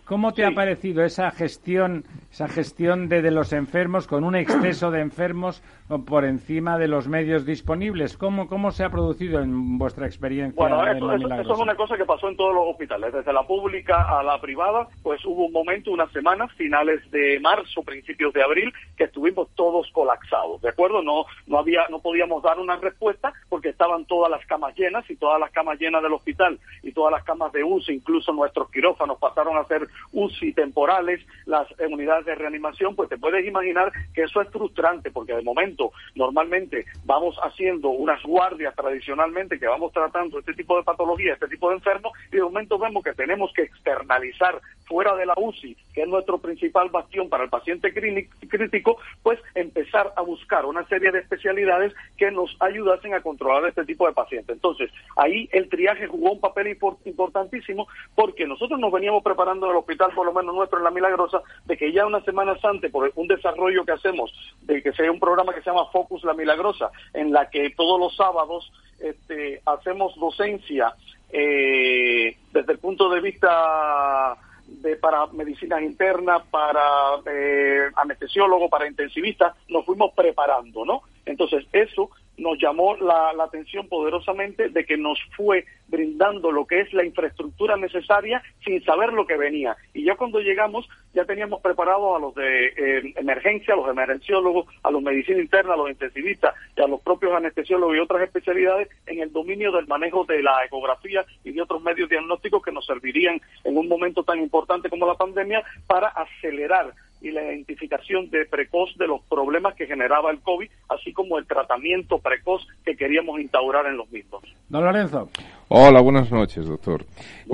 ¿Cómo te ha parecido esa gestión, esa gestión de, de, los enfermos con un exceso de enfermos por encima de los medios disponibles? ¿Cómo, cómo se ha producido en vuestra experiencia? Bueno, eso, es una cosa que pasó en todos los hospitales, desde la pública a la privada, pues hubo un momento, unas semanas, finales de marzo, principios de abril, que estuvimos todos colapsados, ¿de acuerdo? No, no había, no podíamos dar una respuesta porque estaban todas las camas llenas y todas las camas llenas del hospital y todas las camas de uso, incluso nuestros quirófanos pasaron a ser UCI temporales, las unidades de reanimación, pues te puedes imaginar que eso es frustrante, porque de momento normalmente vamos haciendo unas guardias tradicionalmente que vamos tratando este tipo de patología, este tipo de enfermos, y de momento vemos que tenemos que externalizar fuera de la UCI, que es nuestro principal bastión para el paciente crítico, pues empezar a buscar una serie de especialidades que nos ayudasen a controlar este tipo de pacientes. Entonces, ahí el triaje jugó un papel importantísimo porque nosotros nos veníamos preparando el hospital, por lo menos nuestro en La Milagrosa, de que ya unas semanas antes, por un desarrollo que hacemos, de que sea un programa que se llama Focus La Milagrosa, en la que todos los sábados este, hacemos docencia eh, desde el punto de vista de, para medicinas internas, para eh, anestesiólogos, para intensivistas, nos fuimos preparando, ¿no? Entonces, eso nos llamó la, atención poderosamente de que nos fue brindando lo que es la infraestructura necesaria sin saber lo que venía. Y ya cuando llegamos, ya teníamos preparados a los de eh, emergencia, a los emergenciólogos, a los medicina interna, a los intensivistas y a los propios anestesiólogos y otras especialidades en el dominio del manejo de la ecografía y de otros medios diagnósticos que nos servirían en un momento tan importante como la pandemia para acelerar y la identificación de precoz de los problemas que generaba el COVID, así como el tratamiento precoz que queríamos instaurar en los mismos. Don Lorenzo. Hola, buenas noches, doctor.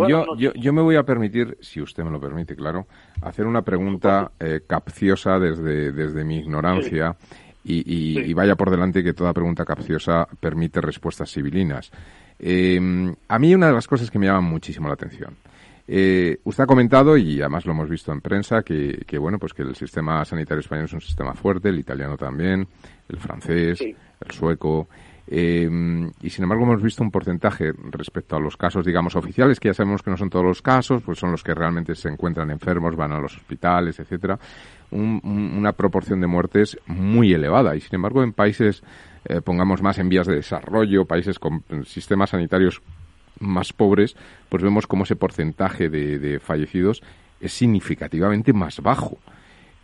yo, Yo, yo, me voy a permitir, si usted me lo permite, claro, hacer una pregunta eh, capciosa desde, desde mi ignorancia. Y, y, vaya por delante que toda pregunta capciosa permite respuestas civilinas. Eh, a mí una de las cosas que me llaman muchísimo la atención eh, usted ha comentado, y además lo hemos visto en prensa, que, bueno, pues que el sistema sanitario español es un sistema fuerte, el italiano también, el francés, el sueco. Eh, y sin embargo hemos visto un porcentaje respecto a los casos, digamos, oficiales, que ya sabemos que no son todos los casos, pues son los que realmente se encuentran enfermos, van a los hospitales, etcétera, una proporción de muertes muy elevada. Y sin embargo en países, eh, pongamos más en vías de desarrollo, países con sistemas sanitarios más pobres, pues vemos cómo ese porcentaje de, fallecidos es significativamente más bajo.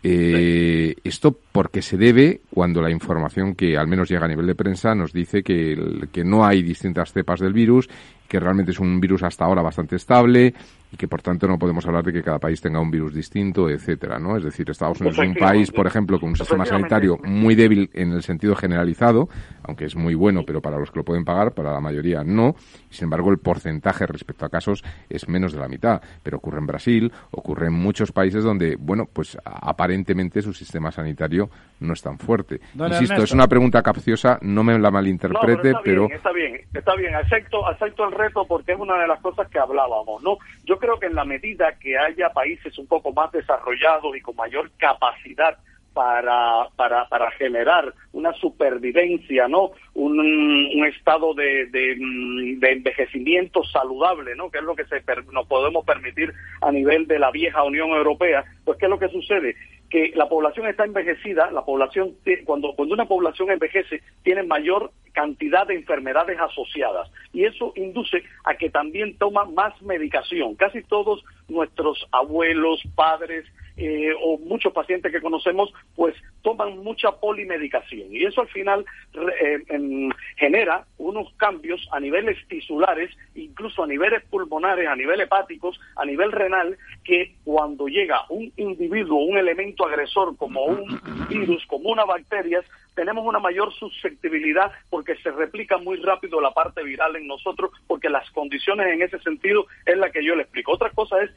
Eh, esto porque se debe cuando la información que al menos llega a nivel de prensa nos dice que, que no hay distintas cepas del virus, que realmente es un virus hasta ahora bastante estable y que por tanto no podemos hablar de que cada país tenga un virus distinto, etcétera, ¿no? Es decir, Estados Unidos es un país, por ejemplo, con un sistema sanitario muy débil en el sentido generalizado, aunque es muy bueno, pero para los que lo pueden pagar, para la mayoría no. Sin embargo, el porcentaje respecto a casos es menos de la mitad, pero ocurre en Brasil, ocurre en muchos países donde, bueno, pues aparentemente su sistema sanitario no es tan fuerte. Insisto, es una pregunta capciosa, no me la malinterprete, pero, está Bien, está bien, acepto, acepto el reto porque es una de las cosas que hablábamos, ¿no? Yo creo que en la medida que haya países un poco más desarrollados y con mayor capacidad para, para, para generar una supervivencia, ¿no? Un, un estado de, de, mm, envejecimiento saludable, ¿no? Que es lo que se nos podemos permitir a nivel de la vieja Unión Europea. Pues, ¿qué es lo que sucede? Que la población está envejecida, la población, cuando, cuando una población envejece, tiene mayor cantidad de enfermedades asociadas y eso induce a que también toma más medicación. Casi todos nuestros abuelos, padres, eh, o muchos pacientes que conocemos, pues toman mucha polimedicación. Y eso al final eh, genera unos cambios a niveles tisulares, incluso a niveles pulmonares, a nivel hepáticos, a nivel renal, que cuando llega un individuo, un elemento agresor como un [CLEARS THROAT] virus, como una bacteria, tenemos una mayor susceptibilidad porque se replica muy rápido la parte viral en nosotros, porque las condiciones en ese sentido es la que yo le explico. Otra cosa es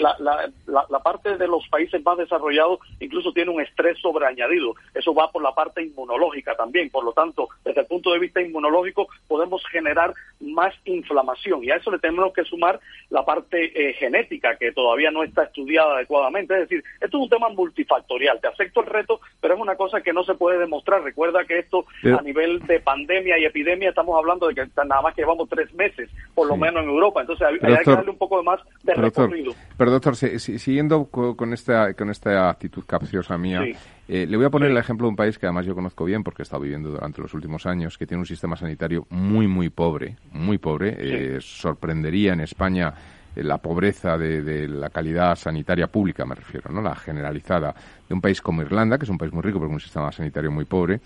la, la, la, parte de los países más desarrollados, incluso tiene un estrés sobreañadido. Eso va por la parte inmunológica también. Por lo tanto, desde el punto de vista inmunológico, podemos generar más inflamación. Y a eso le tenemos que sumar la parte eh, genética, que todavía no está estudiada adecuadamente. Es decir, esto es un tema multifactorial. Te acepto el reto, pero es una cosa que no se puede demostrar. Recuerda que esto a nivel de pandemia y epidemia estamos hablando de que nada más que llevamos tres meses, por lo menos en Europa. Entonces hay, que darle un poco más de recorrido. pero doctor, siguiendo con esta, con esta actitud capciosa mía, eh, le voy a poner el ejemplo de un país que además yo conozco bien porque he estado viviendo durante los últimos años, que tiene un sistema sanitario muy, muy pobre, muy pobre. Eh, sorprendería en España eh, la pobreza de, la calidad sanitaria pública, me refiero, ¿no? La generalizada de un país como Irlanda, que es un país muy rico pero con un sistema sanitario muy pobre.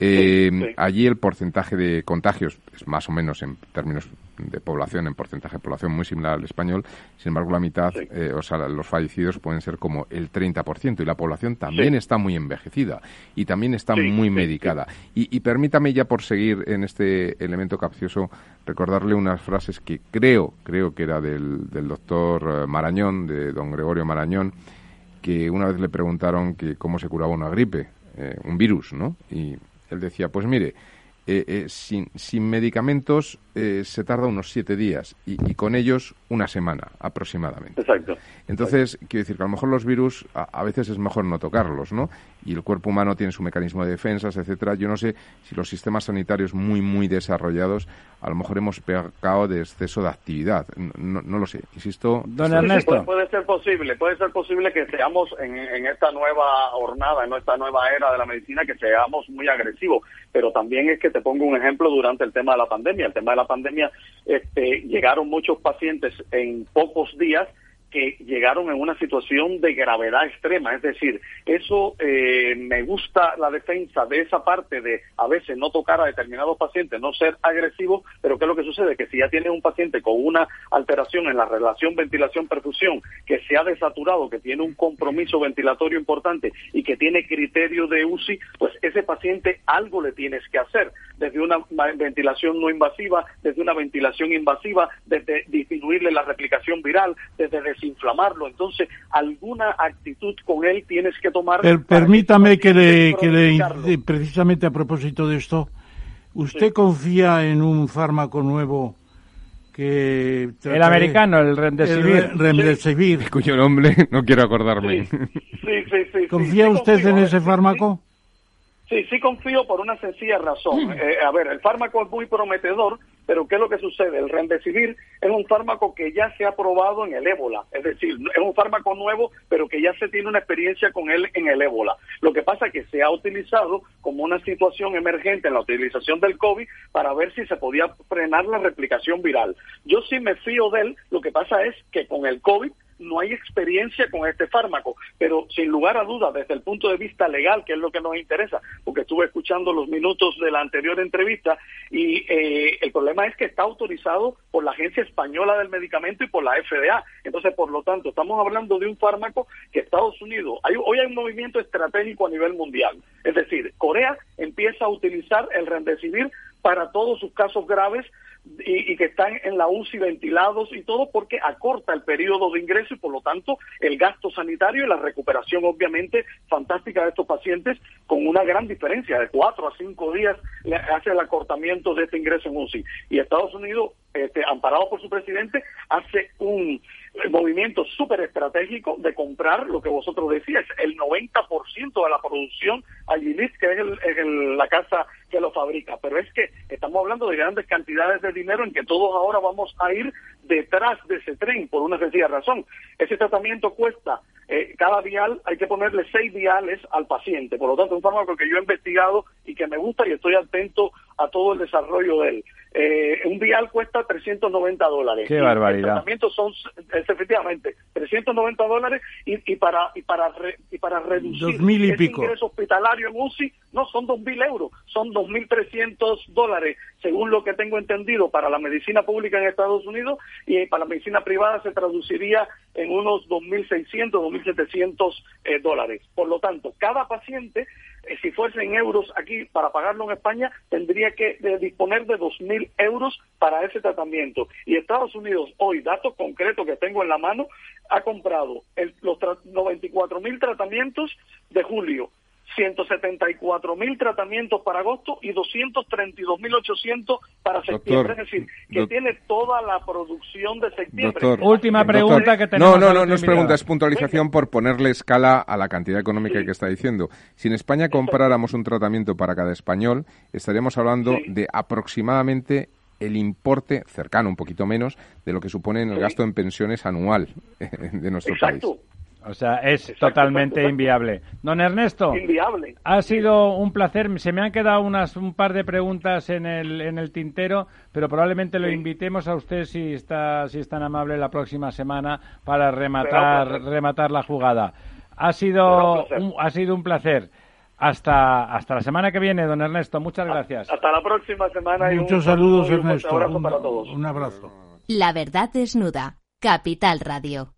Eh, allí el porcentaje de contagios es más o menos en términos de población, en porcentaje de población muy similar al español. Sin embargo, la mitad, eh, o sea, los fallecidos pueden ser como el 30%. Y la población también está muy envejecida y también está muy medicada. Y, permítame ya por seguir en este elemento capcioso recordarle unas frases que creo, creo que era del, del doctor eh, Marañón, de don Gregorio Marañón, que una vez le preguntaron que cómo se curaba una gripe, un virus, ¿no? Y él decía, pues mire, eh, eh, sin, sin, medicamentos eh, se tarda unos siete días y, con ellos una semana aproximadamente. Exacto. Entonces, quiero decir que a lo mejor los virus a, veces es mejor no tocarlos, ¿no? Y el cuerpo humano tiene su mecanismo de defensas, etcétera. Yo no sé si los sistemas sanitarios muy, muy desarrollados a lo mejor hemos pecado de exceso de actividad. No, no lo sé. Insisto. Don Ernesto. puede, ser posible, puede ser posible que seamos en, en esta nueva jornada, en esta nueva era de la medicina, que seamos muy agresivos. Pero también es que te pongo un ejemplo durante el tema de la pandemia. El tema de la pandemia, este, llegaron muchos pacientes en pocos días que llegaron en una situación de gravedad extrema. Es decir, eso eh, me gusta la defensa de esa parte de a veces no tocar a determinados pacientes, no ser agresivo, pero ¿qué es lo que sucede? Que si ya tienes un paciente con una alteración en la relación ventilación-perfusión, que se ha desaturado, que tiene un compromiso ventilatorio importante y que tiene criterio de UCI, pues ese paciente algo le tienes que hacer, desde una ventilación no invasiva, desde una ventilación invasiva, desde disminuirle la replicación viral, desde inflamarlo. Entonces, alguna actitud con él tienes que tomar. permítame que, le, que le, precisamente a propósito de esto, ¿usted confía en un fármaco nuevo? que el americano, el Remdesivir, el [LAUGHS] cuyo nombre no quiero acordarme. ¿Confía usted en ese fármaco? Sí, sí confío por una sencilla razón. Eh, a ver, el fármaco es muy prometedor, pero ¿qué es lo que sucede? El Remdesivir es un fármaco que ya se ha probado en el ébola, es decir, es un fármaco nuevo, pero que ya se tiene una experiencia con él en el ébola. Lo que pasa es que se ha utilizado como una situación emergente en la utilización del COVID para ver si se podía frenar la replicación viral. Yo sí me fío de él, lo que pasa es que con el COVID no hay experiencia con este fármaco, pero sin lugar a dudas, desde el punto de vista legal, que es lo que nos interesa, porque estuve escuchando los minutos de la anterior entrevista y eh, el problema es que está autorizado por la Agencia Española del Medicamento y por la FDA. Entonces, por lo tanto, estamos hablando de un fármaco que Estados Unidos, hay, hoy hay un movimiento estratégico a nivel mundial. Es decir, Corea empieza a utilizar el Remdesivir para todos sus casos graves y, que están en la UCI ventilados y todo porque acorta el periodo de ingreso y por lo tanto el gasto sanitario y la recuperación obviamente fantástica de estos pacientes con una gran diferencia de cuatro a cinco días hace el acortamiento de este ingreso en UCI y Estados Unidos este, amparado por su presidente hace un movimiento súper estratégico de comprar lo que vosotros decíais, el 90% de la producción a Gilis, que es la casa que lo fabrica. Pero es que estamos hablando de grandes cantidades de dinero en que todos ahora vamos a ir detrás de ese tren por una sencilla razón. Ese tratamiento cuesta, eh, cada vial hay que ponerle seis viales al paciente. Por lo tanto, es un fármaco que yo he investigado y que me gusta y estoy atento a todo el desarrollo de él. Eh, un vial cuesta 390 dólares. Qué barbaridad. Los tratamientos son, efectivamente, 390 dólares y, y para y para y para reducir el ingreso hospitalario en UCI no son 2.000 euros, son 2.300 dólares, según lo que tengo entendido, para la medicina pública en Estados Unidos y para la medicina privada se traduciría en unos 2.600, 2.700 eh, dólares. Por lo tanto, cada paciente eh, si fuese en euros aquí para pagarlo en España, tendría que disponer de 2.000 euros para ese tratamiento. Y Estados Unidos, hoy, datos concretos que tengo en la mano, ha comprado el, los 94.000 tratamientos de julio, 174 mil tratamientos para agosto y 232 mil 800 para septiembre. es decir, que tiene toda la producción de septiembre. Última pregunta que tenemos. No, no, no, no es pregunta, es puntualización por ponerle escala a la cantidad económica que está diciendo. Si en España compráramos un tratamiento para cada español, estaríamos hablando de aproximadamente el importe cercano, un poquito menos, de lo que supone el gasto en pensiones anual de nuestro Exacto. país. O sea, es totalmente inviable. Don Ernesto, Inviable. ha sido un placer. Se me han quedado unas un par de preguntas en el, en el tintero, pero probablemente lo invitemos a usted si está si es tan amable la próxima semana para rematar rematar la jugada. Ha sido un ha sido un placer. Hasta hasta la semana que viene, don Ernesto. Muchas gracias. Hasta la próxima semana. y un Muchos saludos, saludo y un fuerte Ernesto. abrazo Un, para todos. un abrazo. La verdad desnuda. Capital Radio.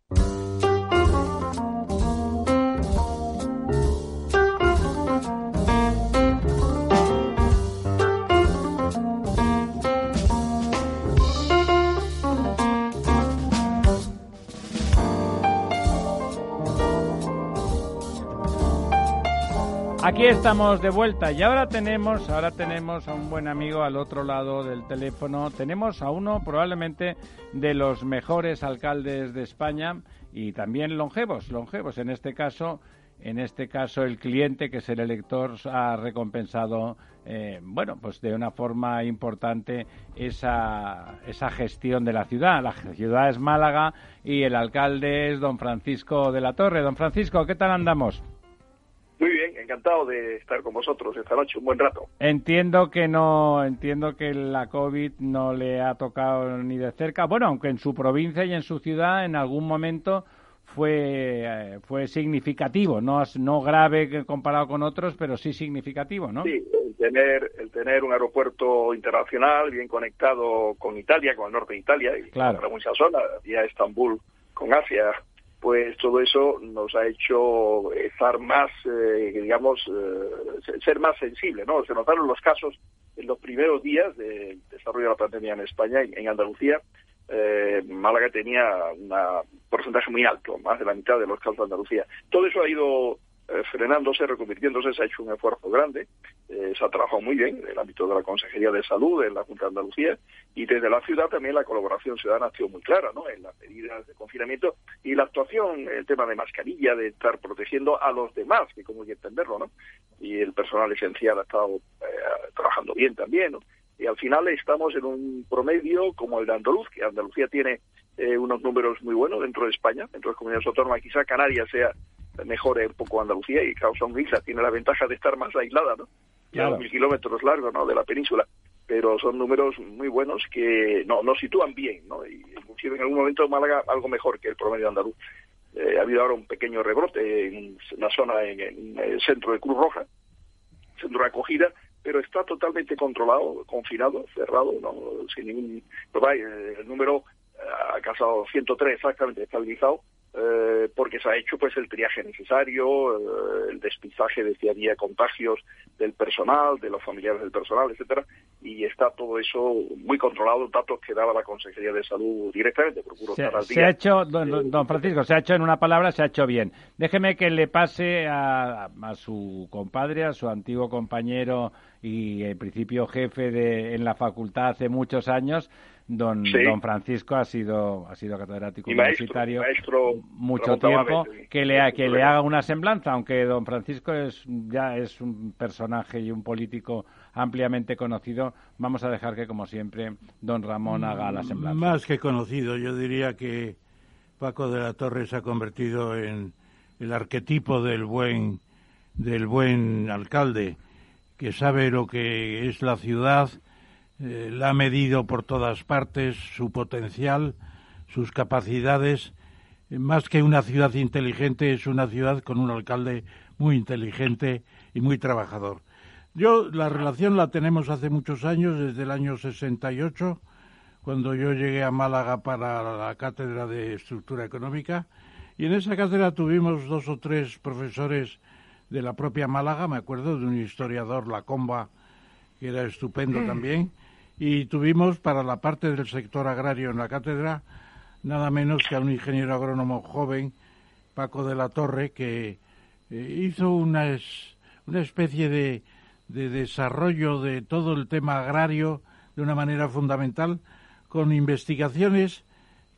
Aquí estamos de vuelta y ahora tenemos, ahora tenemos a un buen amigo al otro lado del teléfono. Tenemos a uno probablemente de los mejores alcaldes de España y también longevos, longevos. En este caso, en este caso el cliente que es el elector ha recompensado, eh, bueno, pues de una forma importante esa esa gestión de la ciudad. La ciudad es Málaga y el alcalde es don Francisco de la Torre. Don Francisco, ¿qué tal andamos? Muy bien, encantado de estar con vosotros esta noche, un buen rato. Entiendo que no, entiendo que la COVID no le ha tocado ni de cerca. Bueno, aunque en su provincia y en su ciudad en algún momento fue eh, fue significativo, no no grave comparado con otros, pero sí significativo, ¿no? Sí, el tener, el tener un aeropuerto internacional bien conectado con Italia, con el norte de Italia y Claro. con muchas zonas, vía Estambul con Asia, pues todo eso nos ha hecho estar más, eh, digamos, eh, se- ser más sensible, ¿no? Se notaron los casos en los primeros días del desarrollo de la pandemia en España, en Andalucía. eh, Málaga tenía un porcentaje muy alto, más de la mitad de los casos de Andalucía. Todo eso ha ido eh, frenándose, reconvirtiéndose, se ha hecho un esfuerzo grande, eh, se ha trabajado muy bien en el ámbito de la Consejería de Salud, en la Junta de Andalucía, y desde la ciudad también la colaboración ciudadana ha sido muy clara, ¿no? En las medidas de confinamiento y la actuación, el tema de mascarilla, de estar protegiendo a los demás, que como hay que entenderlo, ¿no? Y el personal esencial ha estado eh, trabajando bien también. Y al final estamos en un promedio como el de Andaluz, que Andalucía tiene eh, unos números muy buenos dentro de España, dentro de las comunidades autónomas, quizá Canarias sea mejore un poco Andalucía y causa un isla tiene la ventaja de estar más aislada, ¿no? A Claro. dos mil kilómetros largos, ¿no? De la península. Pero son números muy buenos que no nos sitúan bien, ¿no? Y inclusive en algún momento Málaga algo mejor que el promedio andaluz. Eh, ha habido ahora un pequeño rebrote en una zona en, en el centro de Cruz Roja, centro de acogida, pero está totalmente controlado, confinado, cerrado, no sin ningún... pues vaya, el número eh, ha alcanzado 103 exactamente, estabilizado, eh, porque se ha hecho pues el triaje necesario, eh, el despistaje de si había contagios del personal, de los familiares del personal, etcétera, y está todo eso muy controlado, datos que daba la Consejería de Salud directamente, procuro Se, estar al se día. ha hecho, don, don- don Francisco, se ha hecho en una palabra, se ha hecho bien. Déjeme que le pase a, a su compadre, a su antiguo compañero y en principio jefe de, en la facultad hace muchos años. Don, Sí. don Francisco ha sido, ha sido catedrático maestro, universitario maestro mucho tiempo. Que le, que le haga una semblanza, aunque don Francisco es ya es un personaje y un político ampliamente conocido, vamos a dejar que, como siempre, don Ramón haga la semblanza. Más que conocido, yo diría que Paco de la Torre se ha convertido en el arquetipo del buen del buen alcalde que sabe lo que es la ciudad, eh, la ha medido por todas partes, su potencial, sus capacidades. Eh, Más que una ciudad inteligente, es una ciudad con un alcalde muy inteligente y muy trabajador. Yo la relación la tenemos hace muchos años, desde el año 68, cuando yo llegué a Málaga para la cátedra de estructura económica, y en esa cátedra tuvimos dos o tres profesores de la propia Málaga, me acuerdo de un historiador, La Comba, que era estupendo también, y tuvimos para la parte del sector agrario en la cátedra nada menos que a un ingeniero agrónomo joven, Paco de la Torre, que eh, hizo unas, una especie de, de desarrollo de todo el tema agrario de una manera fundamental, con investigaciones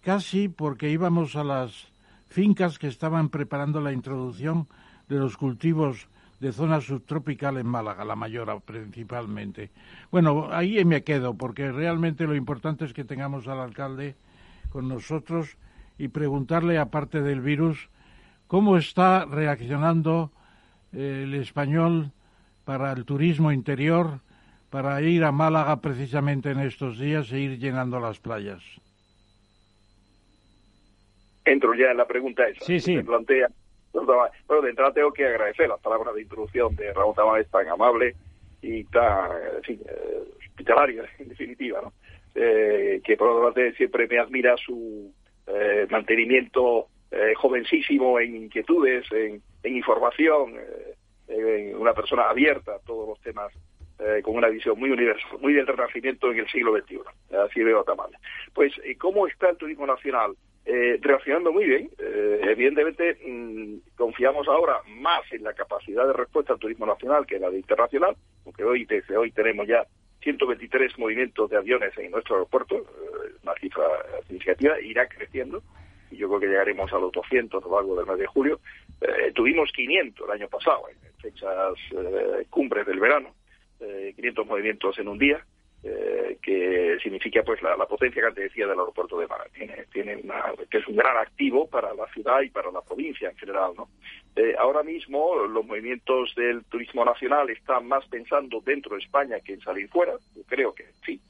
casi porque íbamos a las fincas que estaban preparando la introducción de los cultivos de zona subtropical en Málaga, la mayor principalmente. Bueno, ahí me quedo, porque realmente lo importante es que tengamos al alcalde con nosotros y preguntarle, aparte del virus, cómo está reaccionando eh, el español para el turismo interior, para ir a Málaga precisamente en estos días e ir llenando las playas. Entro ya en la pregunta esa. Sí, sí. plantea bueno, de entrada tengo que agradecer las palabras de introducción de Raúl Tamames tan amable y tan, en eh, hospitalaria, [LAUGHS] en definitiva, ¿no? Eh, que por otra parte siempre me admira su eh, mantenimiento jovencísimo en inquietudes, en, información, en una persona abierta a todos los temas con una visión muy universal, muy del renacimiento en el siglo XXI. Así veo a Tamames. Pues, ¿cómo está el turismo nacional? Eh, reaccionando muy bien. Eh, evidentemente, mm, confiamos ahora más en la capacidad de respuesta al turismo nacional que en la de internacional, porque hoy, desde hoy tenemos ya 123 movimientos de aviones en nuestro aeropuerto, eh, una cifra significativa, irá creciendo, y yo creo que llegaremos a los 200 a lo largo del mes de julio. Eh, tuvimos 500 el año pasado, en fechas cumbres del verano, 500 movimientos en un día. Eh, que significa pues la, potencia que antes decía del aeropuerto de Málaga. Tiene, tiene una, que es un gran activo para la ciudad y para la provincia en general. ¿no? Eh, ahora mismo los movimientos del turismo nacional están más pensando dentro de España que en salir fuera, yo creo que sí,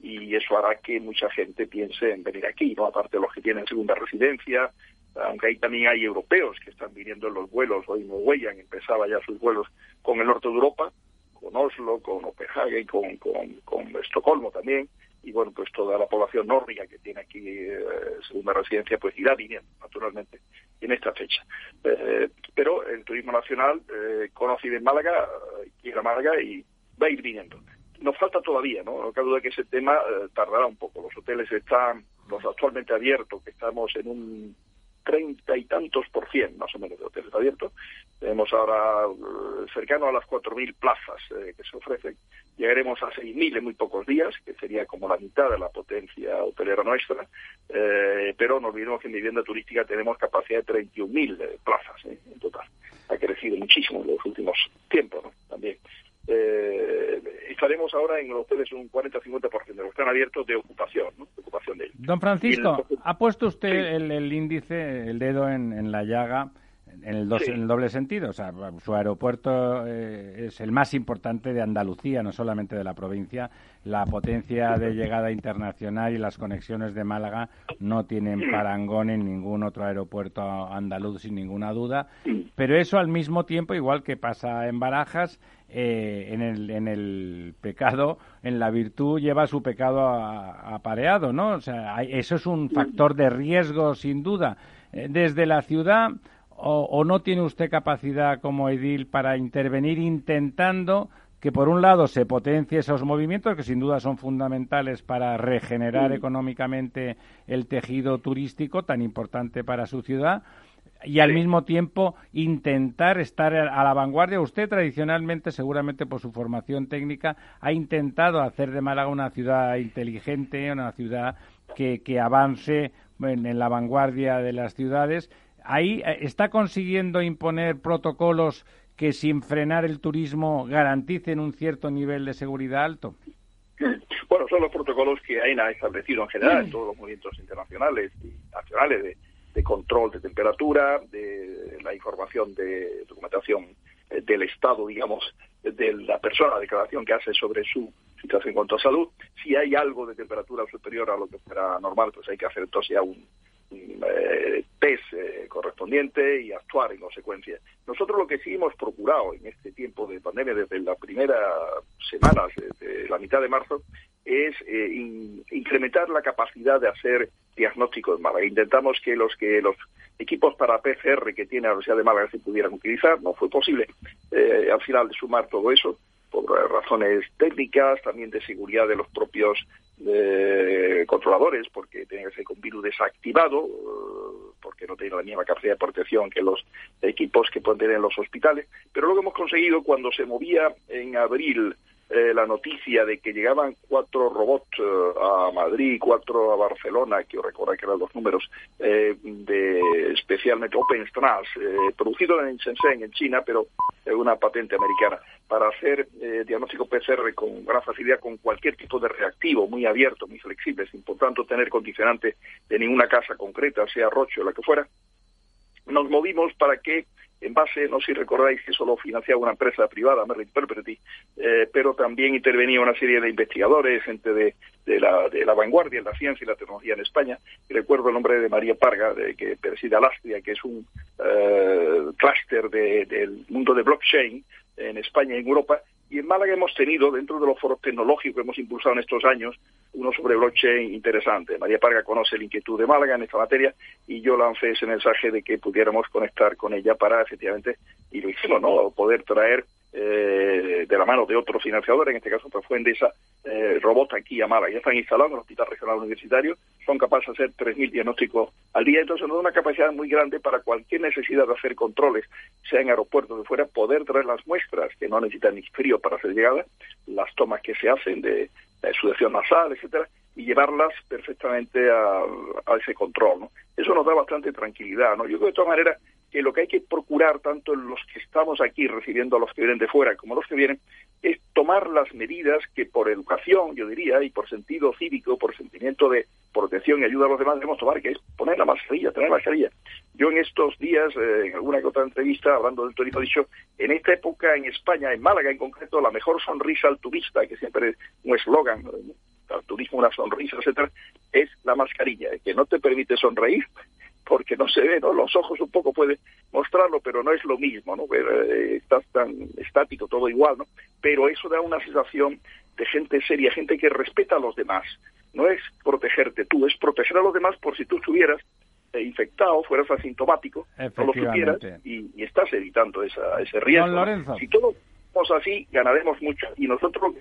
y eso hará que mucha gente piense en venir aquí, no aparte de los que tienen segunda residencia, aunque ahí también hay europeos que están viniendo en los vuelos, hoy Norwegian empezaba ya sus vuelos con el norte de Europa, con Oslo, con Copenhague, con, con, con Estocolmo también, y bueno, pues toda la población nórdica que tiene aquí eh, segunda residencia, pues irá viniendo, naturalmente, en esta fecha. Eh, pero el turismo nacional eh, conoce bien Málaga, quiere Málaga y va a ir viniendo. Nos falta todavía, ¿no? No cabe duda que ese tema eh, tardará un poco. Los hoteles están, los actualmente abiertos, que estamos en un treinta y tantos por cien, más o menos, de hoteles abiertos. Tenemos ahora eh, cercano a las cuatro mil plazas eh, que se ofrecen. Llegaremos a seis mil en muy pocos días, que sería como la mitad de la potencia hotelera nuestra. Eh, pero no olvidemos que en vivienda turística tenemos capacidad de 31.000 plazas en total. Ha crecido muchísimo en los últimos tiempos también eh, estaremos ahora en los hoteles un 40-50% de los están abiertos de ocupación, ¿no? de ocupación de ellos. Don Francisco, ¿ha puesto usted el, índice, el dedo en, la llaga? En el, en el, doble sentido, o sea, su aeropuerto eh, es el más importante de Andalucía, no solamente de la provincia. La potencia de llegada internacional y las conexiones de Málaga no tienen parangón en ningún otro aeropuerto andaluz, sin ninguna duda. Pero eso al mismo tiempo, igual que pasa en Barajas, eh, en, el, en el pecado, en la virtud lleva su pecado apareado, ¿no? O sea, eso es un factor de riesgo, sin duda. Eh, desde la ciudad, o, no tiene usted capacidad como edil para intervenir intentando que por un lado se potencie esos movimientos que sin duda son fundamentales para regenerar económicamente el tejido turístico tan importante para su ciudad y al mismo tiempo intentar estar a la vanguardia. Usted tradicionalmente, seguramente por su formación técnica, ha intentado hacer de Málaga una ciudad inteligente, una ciudad que, que avance en, la vanguardia de las ciudades. Ahí eh, está consiguiendo imponer protocolos que sin frenar el turismo garanticen un cierto nivel de seguridad alto. Bueno, son los protocolos que AENA ha establecido en general en todos los movimientos internacionales y nacionales de, de control de temperatura, de la información de documentación eh, del estado, digamos, de la persona, la declaración que hace sobre su situación en cuanto a salud. Si hay algo de temperatura superior a lo que fuera normal, pues hay que hacer entonces ya un, eh, test eh, correspondiente y actuar en consecuencia. Nosotros lo que sí hemos procurado en este tiempo de pandemia, desde la primera semana, desde la mitad de marzo, es incrementar la capacidad de hacer diagnóstico en Málaga. Intentamos que los que los equipos para PCR que tiene la Universidad de Málaga se pudieran utilizar, no fue posible eh, al final de sumar todo eso por razones técnicas, también de seguridad de los propios eh, controladores, porque tenía que ser con virus desactivado, eh, porque no tiene la misma capacidad de protección que los equipos que pueden tener en los hospitales. Pero lo que hemos conseguido cuando se movía en abril eh, la noticia de que llegaban cuatro robots eh, a Madrid, cuatro a Barcelona, que recuerdo que eran los números, eh, de especialmente Open eh, producido en Shenzhen, en China, pero una patente americana, para hacer diagnóstico PCR con gran facilidad con cualquier tipo de reactivo, muy abierto, muy flexible, sin por tanto tener condicionante de ninguna casa concreta, sea Roche o la que fuera. Nos movimos para que en base, no sé si recordáis que solo financiaba una empresa privada, Merritt Property, eh, pero también intervenía una serie de investigadores, gente de, de, la, de la vanguardia en la ciencia y la tecnología en España. Y recuerdo el nombre de María Parga, de, que preside Alastria, que es un eh, clúster del mundo de blockchain en España y en Europa, y en Málaga hemos tenido, dentro de los foros tecnológicos que hemos impulsado en estos años, uno sobre blockchain interesante. María Parga conoce la inquietud de Málaga en esta materia y yo lancé ese mensaje de que pudiéramos conectar con ella para efectivamente, y lo hicimos, ¿no?, poder traer eh, de la mano de otro financiador, en este caso pues, fue Endesa, eh, robot aquí a Málaga. Ya están instalados en el Hospital Regional Universitario, son capaces de hacer 3.000 diagnósticos al día, entonces nos da una capacidad muy grande para cualquier necesidad de hacer controles, sea en aeropuertos de fuera, poder traer las muestras que no necesitan ni frío para ser llegadas, las tomas que se hacen de, de sudación nasal, etcétera, y llevarlas perfectamente a, a ese control. ¿no? Eso nos da bastante tranquilidad. ¿no? Yo creo de todas maneras que lo que hay que procurar, tanto en los que estamos aquí recibiendo a los que vienen de fuera como los que vienen, es tomar las medidas que por educación, yo diría, y por sentido cívico, por sentimiento de protección y ayuda a los demás debemos tomar, que es poner la mascarilla, tener la mascarilla. Yo en estos días, eh, en alguna que otra entrevista, hablando del turismo, he dicho, en esta época en España, en Málaga en concreto, la mejor sonrisa al turista, que siempre es un eslogan, al turismo una sonrisa, etcétera, es la mascarilla, que no te permite sonreír, porque no se ve, ¿no? Los ojos un poco puede mostrarlo, pero no es lo mismo, ¿no? Eh, estás tan estático, todo igual, ¿no? Pero eso da una sensación de gente seria, gente que respeta a los demás. No es protegerte tú, es proteger a los demás por si tú estuvieras eh, infectado, fueras asintomático, no lo supieras y, estás evitando esa, ese riesgo. Si todos somos así, ganaremos mucho. Y nosotros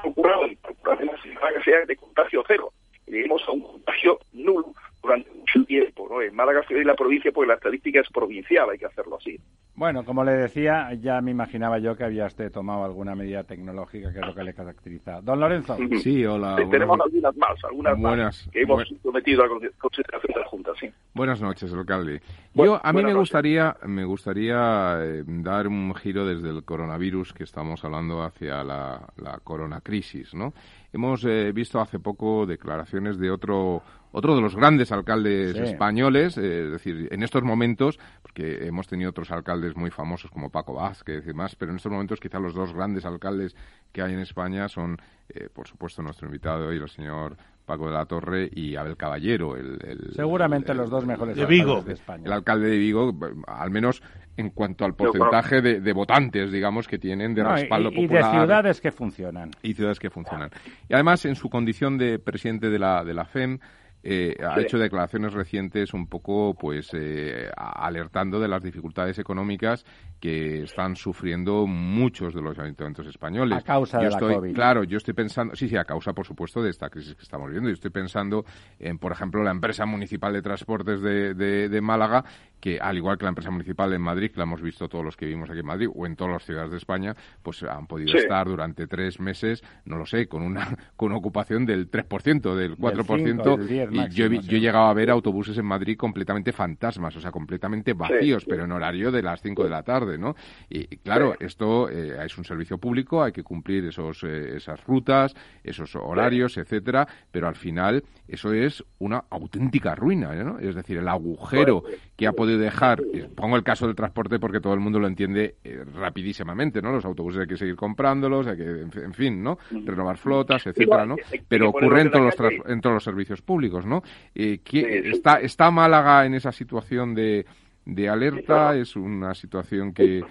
procuramos, procuraremos que sea de contagio cero. Lleguemos a un contagio nulo durante mucho tiempo. ¿no? En Málaga y la provincia, porque la estadística es provincial, hay que hacerlo así. Bueno, como le decía, ya me imaginaba yo que había usted tomado alguna medida tecnológica, que es lo que le caracteriza. Don Lorenzo. Sí, hola. tenemos algunas más, algunas más que hemos sometido a consideración de la Junta, sí. Buenas noches, alcalde. yo, a mí me gustaría, me gustaría eh, dar un giro desde el coronavirus que estamos hablando hacia la, la coronacrisis, ¿no? Hemos eh, visto hace poco declaraciones de otro otro de los grandes alcaldes españoles, eh, es decir, en estos momentos, porque hemos tenido otros alcaldes muy famosos como Paco Vázquez y demás, pero en estos momentos quizá los dos grandes alcaldes que hay en España son, eh, por supuesto, nuestro invitado hoy, el señor Paco de la Torre y Abel Caballero. El, Seguramente los dos mejores de Vigo. de España. El alcalde de Vigo, al menos en cuanto al porcentaje de, votantes, digamos, que tienen de respaldo y, popular. Y de ciudades que funcionan. Y ciudades que funcionan. Y además, en su condición de presidente de la, de la FEM, eh, ha hecho declaraciones recientes un poco pues eh, alertando de las dificultades económicas que están sufriendo muchos de los ayuntamientos españoles. A causa de la COVID. Claro, yo estoy pensando, sí, sí, a causa, por supuesto, de esta crisis que estamos viviendo. Yo estoy pensando en, por ejemplo, la empresa municipal de transportes de, de, Málaga, que al igual que la empresa municipal en Madrid, que la hemos visto todos los que vivimos aquí en Madrid, o en todas las ciudades de España, pues han podido estar durante tres meses, no lo sé, con una, [LAUGHS] con ocupación del 3%, del 4%, y yo, he llegado a ver autobuses en Madrid completamente fantasmas, o sea, completamente vacíos, pero en horario de las 5 de la tarde, ¿no? Y, claro, esto eh, es un servicio público, hay que cumplir esos, eh, esas rutas, esos horarios, etcétera, pero al final eso es una auténtica ruina, ¿no? Es decir, el agujero que ha podido dejar, pongo el caso del transporte porque todo el mundo lo entiende eh, rapidísimamente, ¿no? Los autobuses hay que seguir comprándolos, hay que, en fin, ¿no? Renovar flotas, etcétera, ¿no? Pero ocurre en todos los, en todos los servicios públicos, ¿no? Eh, está, ¿Está Málaga en esa situación de, de alerta? ¿Es una situación que...?